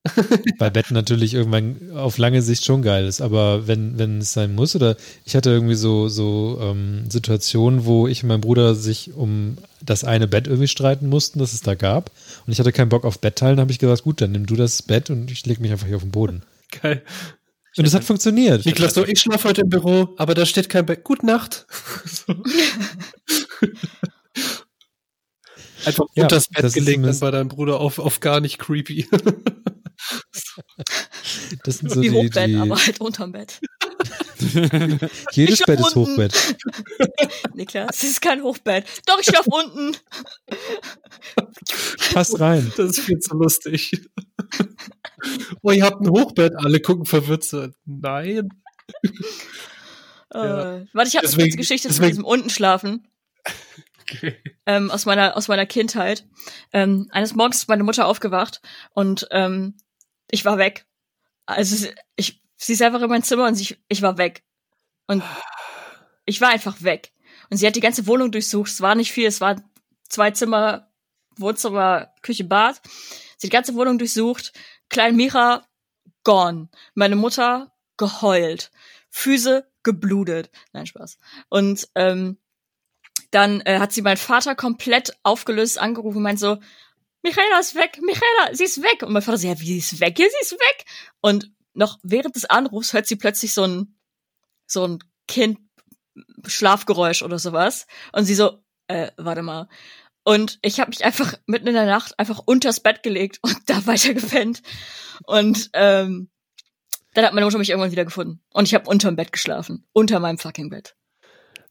[laughs] Weil Bett natürlich irgendwann auf lange Sicht schon geil ist, aber wenn, wenn es sein muss, oder ich hatte irgendwie so, so ähm, Situationen, wo ich und mein Bruder sich um das eine Bett irgendwie streiten mussten, das es da gab. Und ich hatte keinen Bock auf Bettteilen, habe ich gesagt, gut, dann nimm du das Bett und ich lege mich einfach hier auf den Boden. [laughs] Geil. Und es hat funktioniert. Niklas, so, ich schlafe heute im Büro, aber da steht kein Bett. Gute Nacht. [laughs] Einfach Ja, unter das Bett gelegt, dann zumindest- war dein Bruder auf, auf gar nicht creepy. [laughs] Das sind so Wie die, Hochbett, die aber halt unterm Bett. [laughs] jedes Ich Bett ist unten. Hochbett. [laughs] Niklas, es ist kein Hochbett. Doch, ich schlaf unten. Passt rein. Das ist viel zu lustig. Oh, ihr habt ein Hochbett, alle gucken verwirrt so. Nein. Ja. Äh, warte, ich habe eine Geschichte zu diesem Untenschlafen. Okay. ähm, aus meiner aus meiner Kindheit. Ähm, eines Morgens ist meine Mutter aufgewacht und ähm, ich war weg. Also ich, sie ist einfach in mein Zimmer und sie, ich war weg. Und ich war einfach weg. Und sie hat die ganze Wohnung durchsucht. Es war nicht viel. Es waren zwei Zimmer, Wohnzimmer, Küche, Bad. Sie hat die ganze Wohnung durchsucht. Klein Mira gone. Meine Mutter geheult. Füße geblutet. Nein, Spaß. Und ähm, dann äh, hat sie meinen Vater komplett aufgelöst angerufen und meint so, Michaela ist weg, Michaela, sie ist weg. Und mein Vater so, ja, wie sie ist weg? Ja, sie ist weg. Und noch während des Anrufs hört sie plötzlich so ein, so ein Kind Schlafgeräusch oder sowas. Und sie so, äh, warte mal. Und ich habe mich einfach mitten in der Nacht einfach unters Bett gelegt und [laughs] da weiter gepennt. Und ähm, dann hat meine Mutter mich irgendwann wieder gefunden. Und ich habe unterm Bett geschlafen. Unter meinem fucking Bett.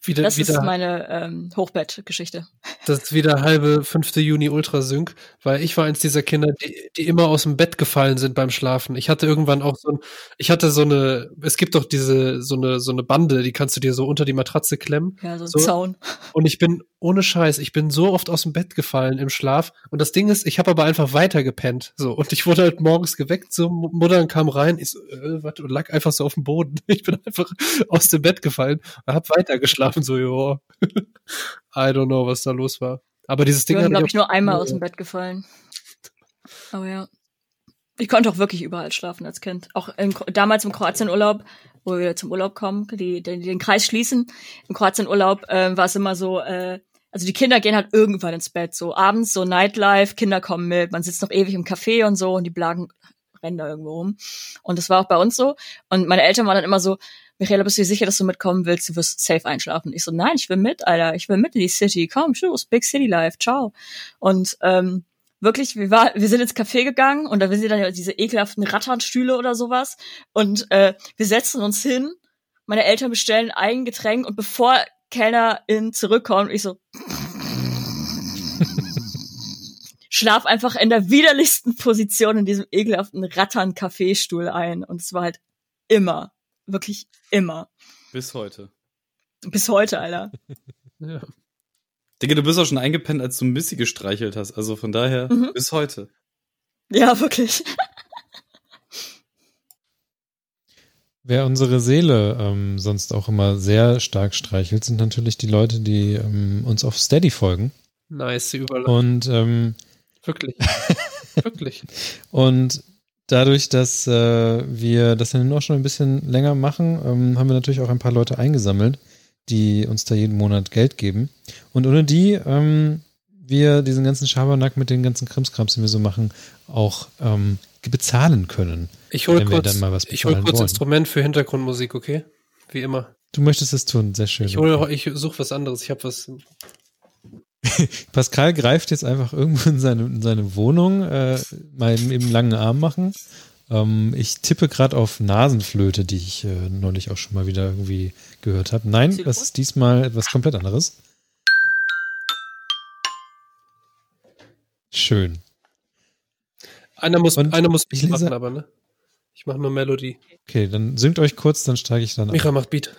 Wieder, Das wieder, ist meine ähm, Hochbettgeschichte. das ist wieder halbe 5. Juni Ultrasync, weil ich war eins dieser Kinder, die, die immer aus dem Bett gefallen sind beim Schlafen. Ich hatte irgendwann auch so ein, ich hatte so eine, es gibt doch diese, so eine, so eine Bande, die kannst du dir so unter die Matratze klemmen. Ja, so ein So. Zaun. Und ich bin, ohne Scheiß, ich bin so oft aus dem Bett gefallen im Schlaf. Und das Ding ist, ich habe aber einfach weiter gepennt. So. Und ich wurde halt morgens geweckt, so, Mutter kam rein, ich so, äh, was, und lag einfach so auf dem Boden. [laughs] Ich bin einfach aus dem Bett gefallen und hab weiter geschlafen, so, jo. [laughs] I don't know, was da los war. Aber dieses Ich Ding bin, hat glaube ich, nur einmal Ja. aus dem Bett gefallen. Aber ja. Ich konnte auch wirklich überall schlafen als Kind. Auch Kro- damals im Kroatienurlaub, wo wir zum Urlaub kommen, die, die den Kreis schließen. Im Kroatienurlaub äh, war es immer so, äh, also die Kinder gehen halt irgendwann ins Bett. So abends, so Nightlife, Kinder kommen mit, man sitzt noch ewig im Café und so und die Blagen rennen da irgendwo rum. Und das war auch bei uns so. Und meine Eltern waren dann immer so, Michaela, bist du dir sicher, dass du mitkommen willst? Du wirst safe einschlafen. Ich so, nein, ich will mit, Alter. Ich will mit in die City. Komm, tschüss, Big City Life. Ciao. Und ähm, wirklich, wir, war, wir sind ins Café gegangen und da sind dann diese ekelhaften Ratternstühle oder sowas. Und äh, wir setzen uns hin. Meine Eltern bestellen ein Getränk und bevor Kellnerin zurückkommt, ich so schlaf einfach in der widerlichsten Position in diesem ekelhaften Rattern-Kaffeestuhl ein. Und es war halt immer, wirklich immer. Bis heute. Bis heute, Alter. [laughs] Ja. Digga, du bist auch schon eingepennt, als du Missy gestreichelt hast. Also von daher, Mhm. bis heute. Ja, wirklich. [laughs] Wer unsere Seele ähm, sonst auch immer sehr stark streichelt, sind natürlich die Leute, die ähm, uns auf Steady folgen. Nice, Überleitung. Und, ähm, Wirklich. [laughs] Wirklich. und dadurch, dass äh, wir das dann auch schon ein bisschen länger machen, ähm, haben wir natürlich auch ein paar Leute eingesammelt, die uns da jeden Monat Geld geben. Und ohne die ähm, wir diesen ganzen Schabernack mit den ganzen Krimskrams, den wir so machen, auch ähm, bezahlen können. Ich hol Wenn wir kurz, dann mal was ich hol kurz wollen. Instrument für Hintergrundmusik, okay? Wie immer. Du möchtest es tun, sehr schön. Ich hol, ich suche was anderes. Ich habe was. [laughs] Pascal greift jetzt einfach irgendwo in seine, in seine Wohnung, äh, mal eben, langen Arm machen. Ähm, ich tippe gerade auf Nasenflöte, die ich äh, neulich auch schon mal wieder irgendwie gehört habe. Nein, Xylophon? das ist diesmal etwas komplett anderes. Schön. Einer muss, Und einer muss ich lese- machen, aber ne? Ich mache nur Melodie. Okay, dann singt euch kurz, dann steige ich dann ab. Micha macht Beat.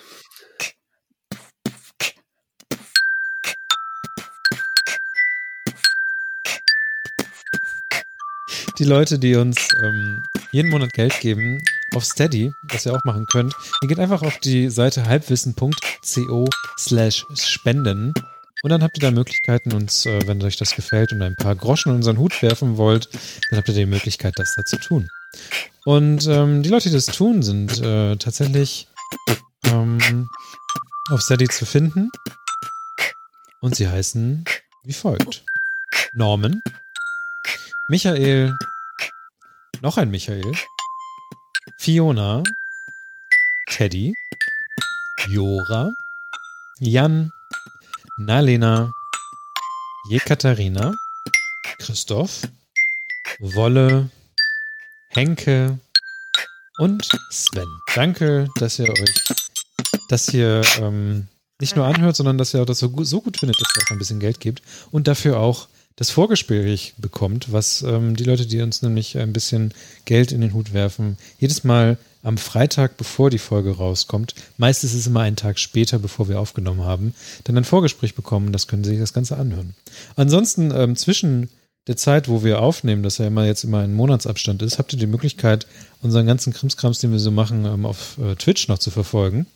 die Leute, die uns ähm, jeden Monat Geld geben, auf Steady, was ihr auch machen könnt, ihr geht einfach auf die Seite halbwissen.co slash spenden und dann habt ihr da Möglichkeiten, uns, äh, wenn euch das gefällt und ein paar Groschen in unseren Hut werfen wollt, dann habt ihr die Möglichkeit, das da zu tun. Und ähm, die Leute, die das tun, sind äh, tatsächlich ähm, auf Steady zu finden. Und sie heißen wie folgt. Norman, Michael, noch ein Michael, Fiona, Teddy, Jora, Jan, Nalena, Jekaterina, Christoph, Wolle, Henke und Sven. Danke, dass ihr euch das hier ähm, nicht nur anhört, sondern dass ihr das so gut, so gut findet, dass ihr auch ein bisschen Geld gibt und dafür auch das Vorgespräch bekommt, was ähm, die Leute, die uns nämlich ein bisschen Geld in den Hut werfen, jedes Mal am Freitag, bevor die Folge rauskommt, meistens ist es immer einen Tag später, bevor wir aufgenommen haben, dann ein Vorgespräch bekommen. Das können Sie sich das Ganze anhören. Ansonsten ähm, zwischen der Zeit, wo wir aufnehmen, dass ja immer jetzt immer ein Monatsabstand ist, habt ihr die Möglichkeit, unseren ganzen Krimskrams, den wir so machen, ähm, auf äh, Twitch noch zu verfolgen.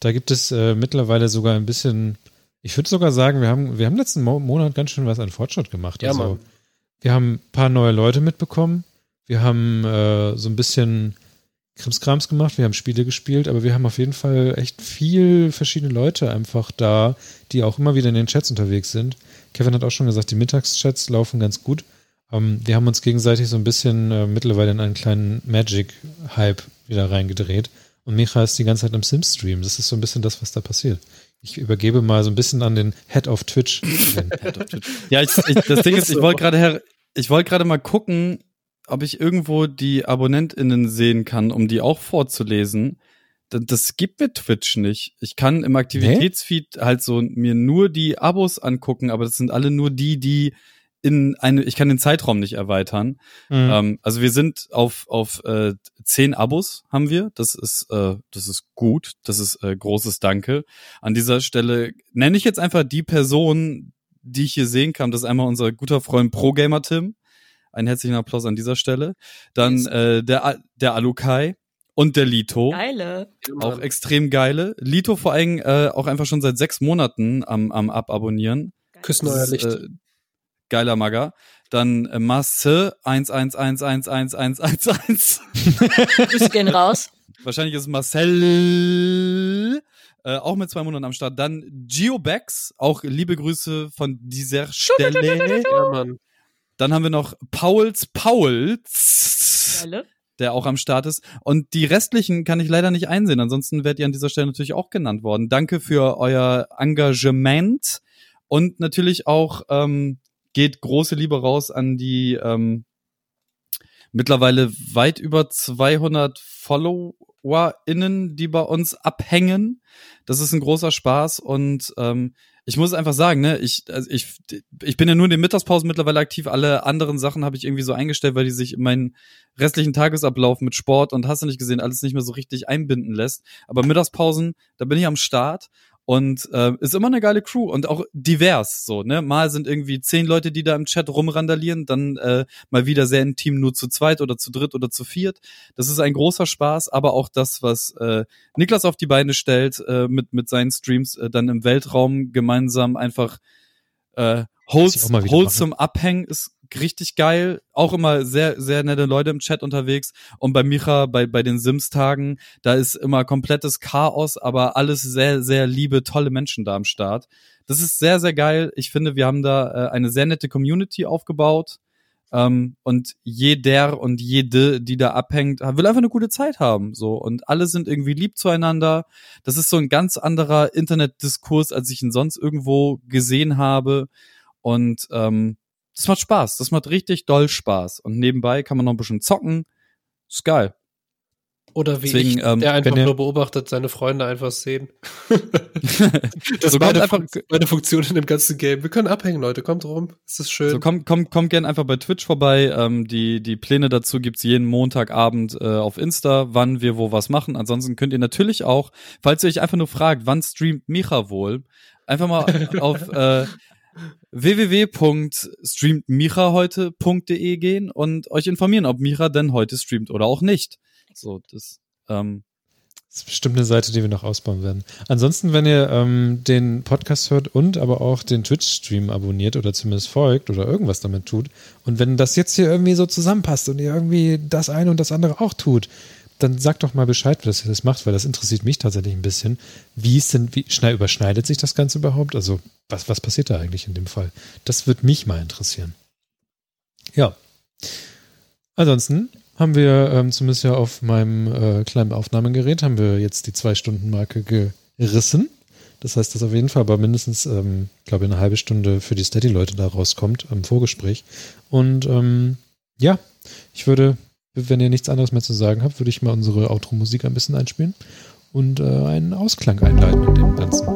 Da gibt es äh, mittlerweile sogar ein bisschen, ich würde sogar sagen, wir haben, wir haben letzten Mo Monat ganz schön was an Fortschritt gemacht. Ja, also, Mann. wir haben ein paar neue Leute mitbekommen. Wir haben äh, so ein bisschen Krimskrams gemacht, wir haben Spiele gespielt, aber wir haben auf jeden Fall echt viel verschiedene Leute einfach da, die auch immer wieder in den Chats unterwegs sind. Kevin hat auch schon gesagt, die Mittagschats laufen ganz gut. Ähm, wir haben uns gegenseitig so ein bisschen äh, mittlerweile in einen kleinen Magic-Hype wieder reingedreht. Und Micha ist die ganze Zeit am Sims-Stream. Das ist so ein bisschen das, was da passiert. Ich übergebe mal so ein bisschen an den Head of Twitch. Head of Twitch. Ja, ich, ich, das Ding ist, ich wollte gerade ich wollte gerade mal gucken, ob ich irgendwo die AbonnentInnen sehen kann, um die auch vorzulesen. Das, das gibt mir Twitch nicht. Ich kann im Aktivitätsfeed halt so mir nur die Abos angucken, aber das sind alle nur die, die in eine, ich kann den Zeitraum nicht erweitern. Mhm. Ähm, also wir sind auf, auf äh, zehn Abos haben wir. Das ist, äh, das ist gut. Das ist äh, großes Danke. An dieser Stelle nenne ich jetzt einfach die Person, die ich hier sehen kann. Das ist einmal unser guter Freund Pro Gamer Tim. Einen herzlichen Applaus an dieser Stelle. Dann äh, der, der Alukai und der Lito. Geile. Auch extrem geile. Lito vor allem äh, auch einfach schon seit sechs Monaten am, am Ababonnieren. Küssen euer Licht. Äh, geiler Magger. Dann äh, Masse 111111111. [laughs] Grüße gehen raus. Wahrscheinlich ist Marcel äh, auch mit zwei Monaten am Start. Dann Geobex, auch liebe Grüße von dieser Stelle. Ja, Mann. Dann haben wir noch Pauls Pauls, Geile. der auch am Start ist. Und die restlichen kann ich leider nicht einsehen. Ansonsten werdet ihr an dieser Stelle natürlich auch genannt worden. Danke für euer Engagement. Und natürlich auch ähm, geht große Liebe raus an die ähm, mittlerweile weit über 200 FollowerInnen, die bei uns abhängen. Das ist ein großer Spaß und ähm, ich muss einfach sagen, ne, ich, also ich, ich bin ja nur in den Mittagspausen mittlerweile aktiv. Alle anderen Sachen habe ich irgendwie so eingestellt, weil die sich in meinen restlichen Tagesablauf mit Sport und hast du nicht gesehen, alles nicht mehr so richtig einbinden lässt. Aber Mittagspausen, da bin ich am Start und äh, ist immer eine geile Crew und auch divers so, ne? Mal sind irgendwie zehn Leute, die da im Chat rumrandalieren, dann äh, mal wieder sehr intim nur zu zweit oder zu dritt oder zu viert. Das ist ein großer Spaß, aber auch das, was äh, Niklas auf die Beine stellt, äh, mit, mit seinen Streams äh, dann im Weltraum gemeinsam einfach äh, zum Abhängen ist richtig geil. Auch immer sehr, sehr nette Leute im Chat unterwegs. Und bei Micha, bei, bei den Sims-Tagen, da ist immer komplettes Chaos, aber alles sehr, sehr liebe, tolle Menschen da am Start. Das ist sehr, sehr geil. Ich finde, wir haben da äh, eine sehr nette Community aufgebaut. Ähm, und jeder und jede, die da abhängt, will einfach eine gute Zeit haben. So. Und alle sind irgendwie lieb zueinander. Das ist so ein ganz anderer Internetdiskurs, als ich ihn sonst irgendwo gesehen habe. Und ähm, das macht Spaß. Das macht richtig doll Spaß. Und nebenbei kann man noch ein bisschen zocken. Ist geil. Oder wie Deswegen, ich, ähm, der einfach wenn ihr- nur beobachtet, seine Freunde einfach sehen. [laughs] das So ist meine, einfach- meine Funktion in dem ganzen Game. Wir können abhängen, Leute. Kommt rum. Es ist schön. So, kommt, kommt, kommt gern einfach bei Twitch vorbei. Ähm, die, die Pläne dazu gibt's jeden Montagabend äh, auf Insta, wann wir wo was machen. Ansonsten könnt ihr natürlich auch, falls ihr euch einfach nur fragt, wann streamt Micha wohl, einfach mal [laughs] auf äh, www.streamtmichaheute.de gehen und euch informieren, ob Micha denn heute streamt oder auch nicht. So, das ähm, Das ist bestimmt eine Seite, die wir noch ausbauen werden. Ansonsten, wenn ihr ähm, den Podcast hört und aber auch den Twitch-Stream abonniert oder zumindest folgt oder irgendwas damit tut und wenn das jetzt hier irgendwie so zusammenpasst und ihr irgendwie das eine und das andere auch tut, dann sagt doch mal Bescheid, dass ihr das macht, weil das interessiert mich tatsächlich ein bisschen. Wie ist denn, wie schnell überschneidet sich das Ganze überhaupt? Also, was, was passiert da eigentlich in dem Fall? Das würde mich mal interessieren. Ja. Ansonsten haben wir ähm, zumindest ja auf meinem äh, kleinen Aufnahmegerät haben wir jetzt die Zwei-Stunden-Marke gerissen. Das heißt, dass auf jeden Fall aber mindestens, ähm, glaube ich, eine halbe Stunde für die Steady-Leute da rauskommt am Vorgespräch. Und ähm, ja, ich würde, wenn ihr nichts anderes mehr zu sagen habt, würde ich mal unsere Outro-Musik ein bisschen einspielen und äh, einen Ausklang einleiten in dem Ganzen.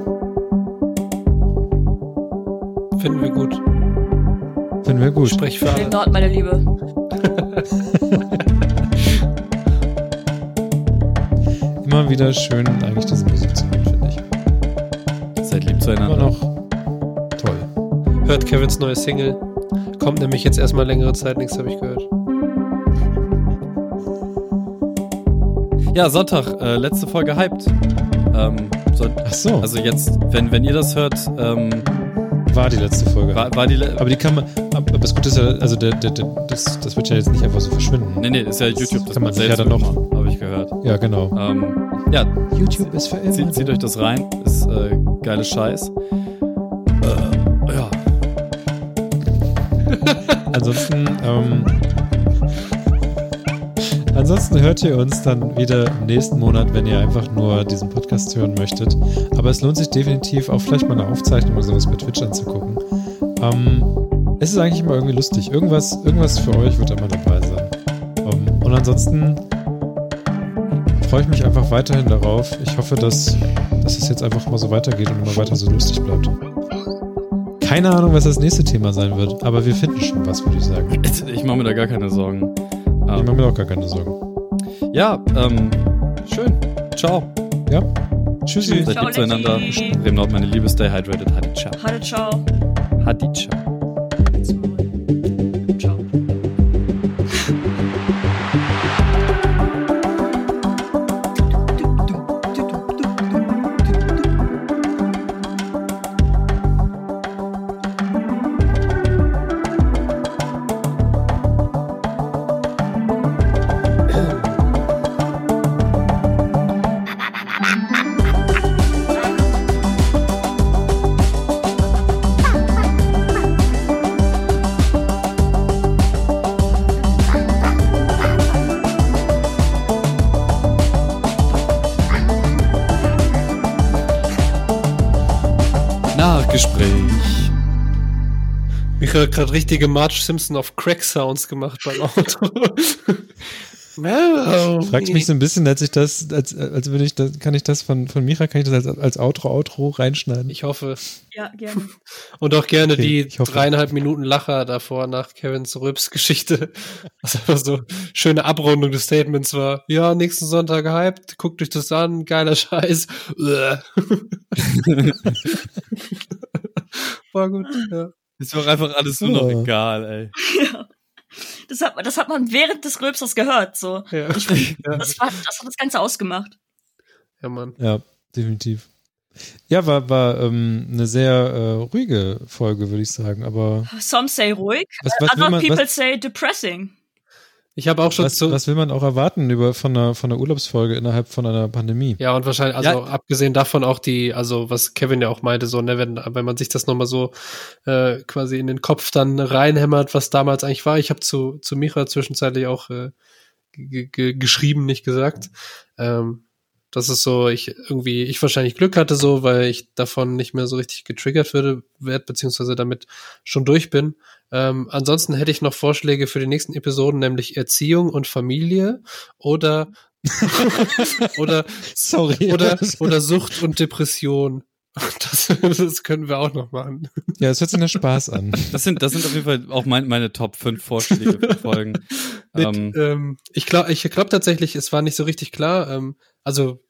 Finden wir gut. Finden wir gut. Sprech für Im alle. Nord, meine Liebe. [laughs] Immer wieder schön, eigentlich diese Musik zu hören, finde ich. Seid lieb Immer zueinander. noch toll. Hört Kevins neue Single. Kommt nämlich jetzt erstmal längere Zeit nichts, habe ich gehört. Ja, Sonntag, äh, letzte Folge hyped. Ähm, so, Ach so, also jetzt, wenn, wenn ihr das hört, ähm, war die letzte Folge. war, war die. Le aber die kann man, aber das Gute ist ja, also der, der, der, das, das wird ja jetzt nicht einfach so verschwinden. nee, nee, ist ja YouTube, das kann man sich ja dann noch- habe ich gehört. Ja, genau. Ähm, ja, YouTube ist für immer. zieht, zieht euch das rein, ist äh, geiles Scheiß. Äh, ja, Ansonsten, ähm, ansonsten hört ihr uns dann wieder im nächsten Monat, wenn ihr einfach nur diesen Podcast hören möchtet. Aber es lohnt sich definitiv auch vielleicht mal eine Aufzeichnung oder sowas bei Twitch anzugucken. Ähm, es ist eigentlich immer irgendwie lustig. Irgendwas, irgendwas für euch wird immer dabei sein. Ähm, und ansonsten freue ich mich einfach weiterhin darauf. Ich hoffe, dass, dass es jetzt einfach mal so weitergeht und immer weiter so lustig bleibt. Keine Ahnung, was das nächste Thema sein wird, aber wir finden schon was, würde ich sagen. ich mache mir da gar keine Sorgen. Ich Ähm, mache mir auch gar keine Sorgen. ja, ähm, schön. Ciao. Ja. Tschüssi. Seid lieb zueinander. Lecky. Remnort, meine Liebe, stay hydrated. Hadi, ciao. Hallo, ciao. Hadi, ciao. Ciao. Richtige Marge Simpson auf Crack Sounds gemacht beim Auto. [laughs] Wow. Fragt mich so ein bisschen, als ich das, als, als würde ich das, kann ich das von, von Micha, kann ich das als, als Outro, Outro reinschneiden? Ich hoffe. Ja, gerne. [laughs] Und auch gerne Okay, die dreieinhalb Minuten Lacher davor nach Kevins Rübs-Geschichte. [laughs] Was einfach so schöne Abrundung des Statements war. Ja, nächsten Sonntag hyped, guckt euch das an, geiler Scheiß. War gut, ja. Ist mir auch einfach alles nur noch Oh. egal, ey. [laughs] ja. Das hat, das hat man während des Rülpsers gehört, so. Ja, ja. Das, war, das hat das Ganze ausgemacht. ja Mann. Ja, definitiv. Ja, war, war ähm, eine sehr äh, ruhige Folge, würde ich sagen. Aber Some say ruhig, was, was, other man, people was, say depressing. Ich habe auch schon was, zu. was will man auch erwarten über, von, einer, von einer Urlaubsfolge innerhalb von einer Pandemie? Ja, und wahrscheinlich, also Ja. abgesehen davon auch die, also was Kevin ja auch meinte, so, ne, wenn, wenn man sich das nochmal so äh, quasi in den Kopf dann reinhämmert, was damals eigentlich war. Ich habe zu, zu Micha zwischenzeitlich auch äh, geschrieben, nicht gesagt. Ähm, das ist so, ich irgendwie, ich wahrscheinlich Glück hatte so, weil ich davon nicht mehr so richtig getriggert würde, werd, beziehungsweise damit schon durch bin. Ähm, ansonsten hätte ich noch Vorschläge für die nächsten Episoden, nämlich Erziehung und Familie oder [laughs] oder Sorry. oder, oder Sucht und Depression. [laughs] Das, das können wir auch noch machen. ja, es hört sich nach Spaß an. Das sind, das sind auf jeden Fall auch mein, meine Top 5 Vorschläge für [laughs] Folgen. Mit, ähm, ähm, ich glaube ich glaub tatsächlich, es war nicht so richtig klar. Ähm, also,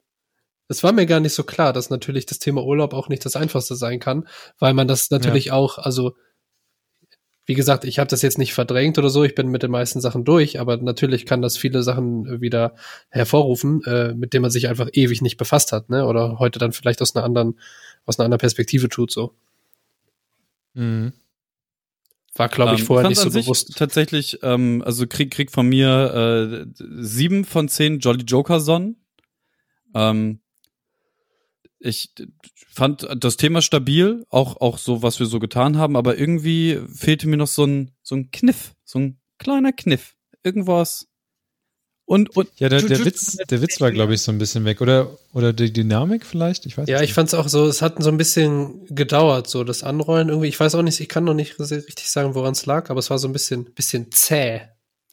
es war mir gar nicht so klar, dass natürlich das Thema Urlaub auch nicht das einfachste sein kann, weil man das natürlich auch, also wie gesagt, ich habe das jetzt nicht verdrängt oder so, ich bin mit den meisten Sachen durch, aber natürlich kann das viele Sachen wieder hervorrufen, äh, mit denen man sich einfach ewig nicht befasst hat, ne? Oder heute dann vielleicht aus einer anderen, aus einer anderen Perspektive tut so. Mhm. War, glaube ich, Ähm, vorher fand's nicht so bewusst. Tatsächlich, ähm, also krieg, krieg von mir äh, sieben von zehn Jolly Joker Sonnen. Ähm, ich fand das Thema stabil, auch, auch so, was wir so getan haben, aber irgendwie fehlte mir noch so ein, so ein Kniff, so ein kleiner Kniff. Irgendwas. Und, und Ja, der, der Witz, der Witz war, glaube ich, so ein bisschen weg. Oder, oder die Dynamik vielleicht? Ich weiß Ja, es ich fand's auch so, es hat so ein bisschen gedauert, so das Anrollen irgendwie. Ich weiß auch nicht, ich kann noch nicht richtig sagen, woran es lag, aber es war so ein bisschen, bisschen zäh.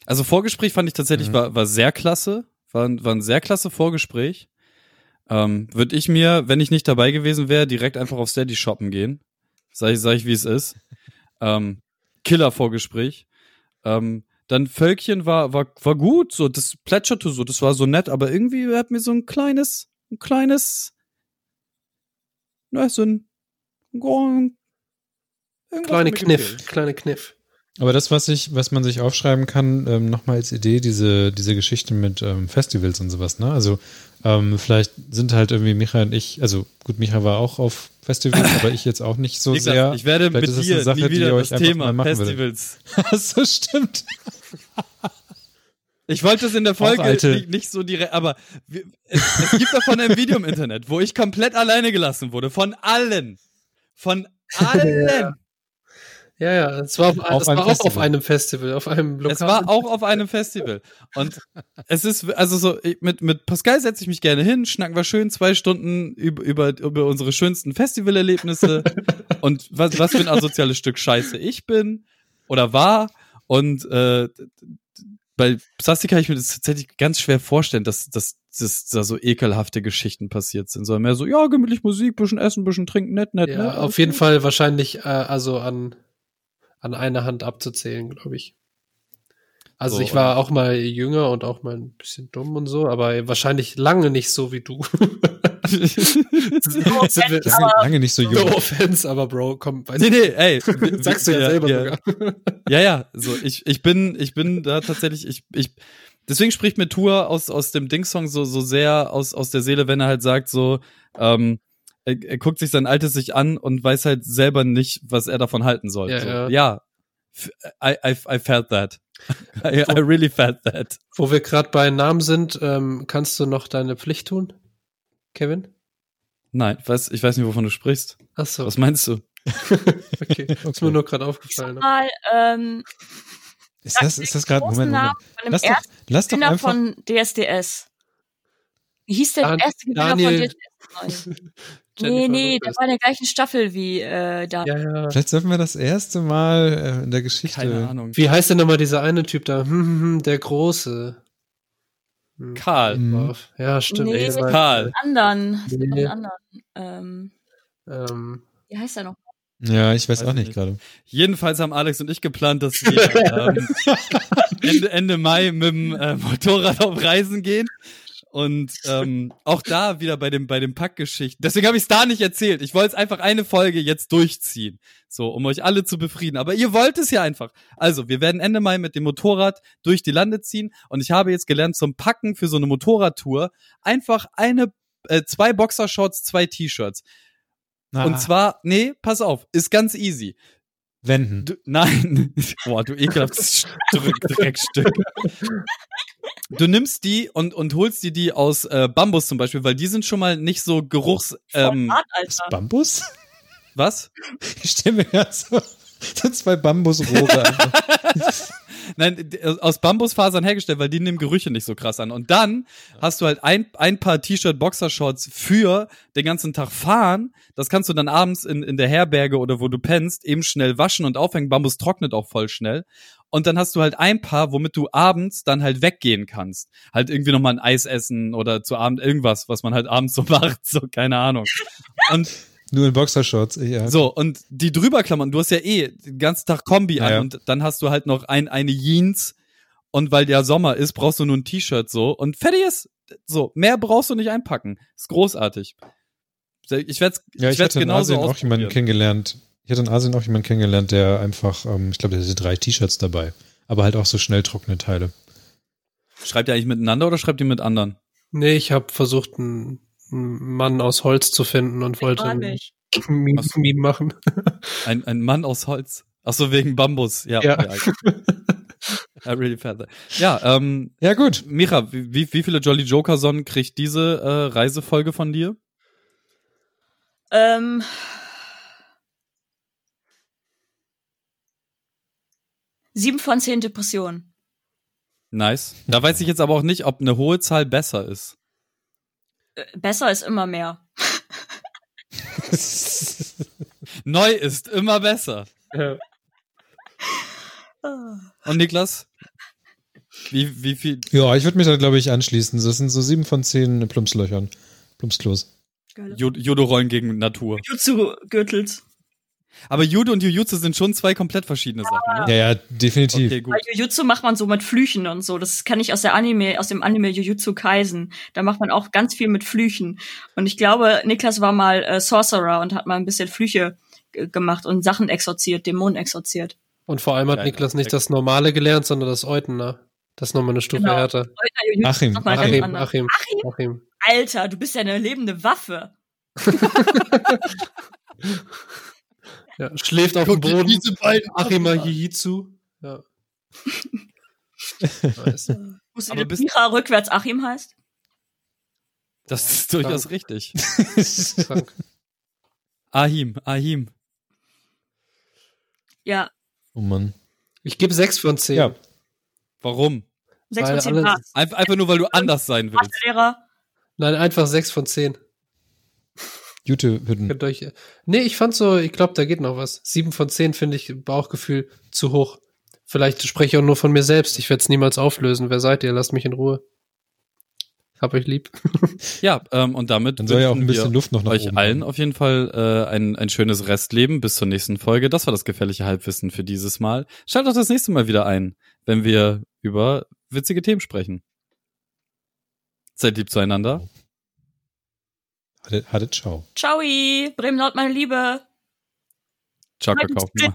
Also Vorgespräch fand ich tatsächlich Mhm. war, war sehr klasse. War, ein- war ein sehr klasse Vorgespräch. Ähm, Würde ich mir, wenn ich nicht dabei gewesen wäre, direkt einfach auf Steady shoppen gehen. Sag ich, sag ich wie es ist. Ähm, Killer-Vorgespräch. Ähm, dann Völkchen war, war, war gut, so, das plätscherte so, das war so nett, aber irgendwie hat mir so ein kleines, ein kleines, na, so ein, ein irgendwas Kleine Kniff, kleine Kniff. Aber das, was ich, was man sich aufschreiben kann, ähm, nochmal als Idee, diese, diese Geschichte mit ähm, Festivals und sowas, ne? Also ähm, vielleicht sind halt irgendwie Micha und ich, also gut, Micha war auch auf Festivals, aber ich jetzt auch nicht so gesagt, sehr. ich werde Vielleicht mit ist das dir eine Sache, nie die wieder ihr das euch einfach Thema machen Festivals. [laughs] so stimmt. [laughs] Ich wollte es in der Folge nicht, nicht so direkt, aber wir, es, es gibt davon ein Video im Internet, wo ich komplett alleine gelassen wurde. Von allen. Von [laughs] allen. Ja, ja, es war, auf, war auch auf einem Festival, auf einem Lokal. Es war auch auf einem Festival. Und es ist, also so, mit, mit Pascal setze ich mich gerne hin, schnacken wir schön zwei Stunden über, über, über unsere schönsten Festivalerlebnisse [laughs] und was, was für ein asoziales Stück Scheiße ich bin oder war. Und äh, bei Psasti kann ich mir das tatsächlich ganz schwer vorstellen, dass, dass, dass da so ekelhafte Geschichten passiert sind. Sondern mehr so, ja, gemütlich Musik, bisschen essen, bisschen trinken, nett, nett, ja, nett. auf jeden Fall wahrscheinlich äh, also an, an einer Hand abzuzählen, glaube ich. Also So, ich war auch mal jünger und auch mal ein bisschen dumm und so, aber wahrscheinlich lange nicht so wie du. [laughs] Sind wir- Lange, lange nicht so No jung. offense, aber Bro, komm, weißt Nee, nee, ey. [laughs] sagst du ja, selber ja. sogar. Ja, ja, so ich ich bin ich bin da tatsächlich ich ich deswegen spricht mir Tour aus aus dem Ding-Song so so sehr aus aus der Seele, wenn er halt sagt so ähm, er, er guckt sich sein Altes sich an und weiß halt selber nicht, was er davon halten soll. Ja, so, ja. ja. I, I, I felt that. [laughs] I, I really felt that. Wo wir gerade bei Namen sind, ähm, kannst du noch deine Pflicht tun, Kevin? Nein, ich weiß, ich weiß nicht, wovon du sprichst. Ach so, Was meinst du? [laughs] okay. Ist mir nur gerade aufgefallen. Mal ähm, Ist das, ist das gerade, Moment, Moment. Lass doch, ersten lass doch einfach, von DSDS. Wie hieß der Dan- erste Gewinner Daniel- von DSDS? [laughs] Nee, Jennifer nee, der Lopez. war in der gleichen Staffel wie äh, da. Ja, ja. vielleicht sollten wir das erste Mal äh, in der Geschichte. Keine Ahnung. Wie heißt denn nochmal dieser eine Typ da? Hm, hm, hm, der Große. Hm. Karl. Mhm. Ja, stimmt. Nee. ey, Karl. anderen. Nee. anderen. Ähm, Ähm, wie heißt er noch? Ja, ich weiß Weiß auch ich nicht nicht. gerade. Jedenfalls haben Alex und ich geplant, dass wir [laughs] ähm, Ende, Ende Mai mit dem äh, Motorrad auf Reisen gehen. Und [laughs] ähm, auch da wieder bei dem bei dem Packgeschichten. Deswegen habe ich es da nicht erzählt. Ich wollte es einfach eine Folge jetzt durchziehen, so um euch alle zu befrieden. Aber ihr wollt es ja einfach. Also wir werden Ende Mai mit dem Motorrad durch die Lande ziehen. Und ich habe jetzt gelernt zum Packen für so eine Motorradtour einfach eine äh, zwei Boxershorts, zwei T-Shirts. Ah, Und zwar nee, pass auf, ist ganz easy. wenden. Du, [laughs] nein. Boah, du ekelhaftes Stück, Dreckstück. [laughs] Du nimmst die und, und holst dir die aus äh, Bambus zum Beispiel, weil die sind schon mal nicht so Geruchs... Ähm, Format, Ist Alter. Bambus? was? [laughs] Ich stelle mir gerade so, [laughs] so zwei Bambusrohre einfach. [laughs] Nein, d- aus Bambusfasern hergestellt, weil die nehmen Gerüche nicht so krass an. Und dann hast du halt ein, ein paar T-Shirt-Boxershorts für den ganzen Tag fahren. Das kannst du dann abends in, in der Herberge oder wo du pennst eben schnell waschen und aufhängen. Bambus trocknet auch voll schnell. Und dann hast du halt ein paar, womit du abends dann halt weggehen kannst. Halt irgendwie nochmal ein Eis essen oder zu Abend irgendwas, was man halt abends so [laughs] macht. So, keine Ahnung. Und Nur in Boxershorts, ja. so, und die drüberklammern, du hast ja eh den ganzen Tag Kombi an Ja, und dann hast du halt noch ein, eine Jeans und weil der Sommer ist, brauchst du nur ein T-Shirt so und fertig ist. So, mehr brauchst du nicht einpacken. Ist großartig. Ich werde Ja, ich ich werd's hatte in genauso Asien auch jemanden kennengelernt. Ich hatte in Asien auch jemanden kennengelernt, der einfach, ähm, ich glaube, der hatte drei T-Shirts dabei. Aber halt auch so schnell trockene Teile. Schreibt ihr eigentlich miteinander oder schreibt ihr mit anderen? Nee, ich habe versucht, einen, einen Mann aus Holz zu finden und wollte Gar ein nicht. Meme, so. Meme machen. [laughs] Ein, ein Mann aus Holz. Ach so, wegen Bambus. Ja. Ja. ja. I [laughs] really felt that. Ja, ähm, Ja, gut. Mira, wie, wie- wie viele Jolly Joker Sonnen kriegt diese äh, Reisefolge von dir? Ähm, sieben von zehn Depressionen. Nice. Da weiß ich jetzt aber auch nicht, ob eine hohe Zahl besser ist. Äh, Besser ist immer mehr. [laughs] Neu ist immer besser. Ja. Und Niklas? Wie, wie viel? Ja, ich würde mich da, glaube ich, anschließen. Das sind so sieben von zehn Plumpslöchern. Plumpsklos. Judo-Rollen gegen Natur. Jutsu-Gürtels. Aber Judo und Jujutsu sind schon zwei komplett verschiedene Sachen, ne? Ja, ja, definitiv. Okay, gut. Bei Jujutsu macht man so mit Flüchen und so. Das kann ich aus der Anime, aus dem Anime Jujutsu Kaisen. Da macht man auch ganz viel mit Flüchen. Und ich glaube, Niklas war mal äh, Sorcerer und hat mal ein bisschen Flüche äh, gemacht und Sachen exorziert, Dämonen exorziert. Und vor allem hat Geil, Niklas nicht das Normale gelernt, sondern das Eutener. Das ist nochmal eine Stufe Genau. härter. Jujutsu Achim, Achim, anders. Achim, Achim. Alter, du bist ja eine lebende Waffe. [laughs] [laughs] Ja, schläft auf dem Boden. Diese beiden Achima Jijitsu. Ja. nice. Wusstest du, dass Mira rückwärts Achim heißt? Das ist ja, durchaus krank. richtig. ist [laughs] krank. Ahim, Ahim. Ja. Oh Mann. Ich gebe 6 von 10. Ja. Warum? 6 von 10 Einfach nur, weil du anders sein willst. Lehrer. Nein, einfach 6 von 10. YouTube-Hütten. Nee, ich fand so, ich glaube, da geht noch was. Sieben von zehn finde ich Bauchgefühl zu hoch. Vielleicht spreche ich auch nur von mir selbst. Ich werde es niemals auflösen. Wer seid ihr? Lasst mich in Ruhe. Hab euch lieb. [laughs] ja, ähm, und damit Dann soll ja auch ein bisschen Luft noch nach euch oben. allen auf jeden Fall äh, ein, ein schönes Restleben bis zur nächsten Folge. Das war das gefährliche Halbwissen für dieses Mal. Schaltet auch das nächste Mal wieder ein, wenn wir über witzige Themen sprechen. Seid lieb zueinander. Hatte, hatte, ciao. Ciao, Bremen Nord, meine Liebe. Ciao, Kakao.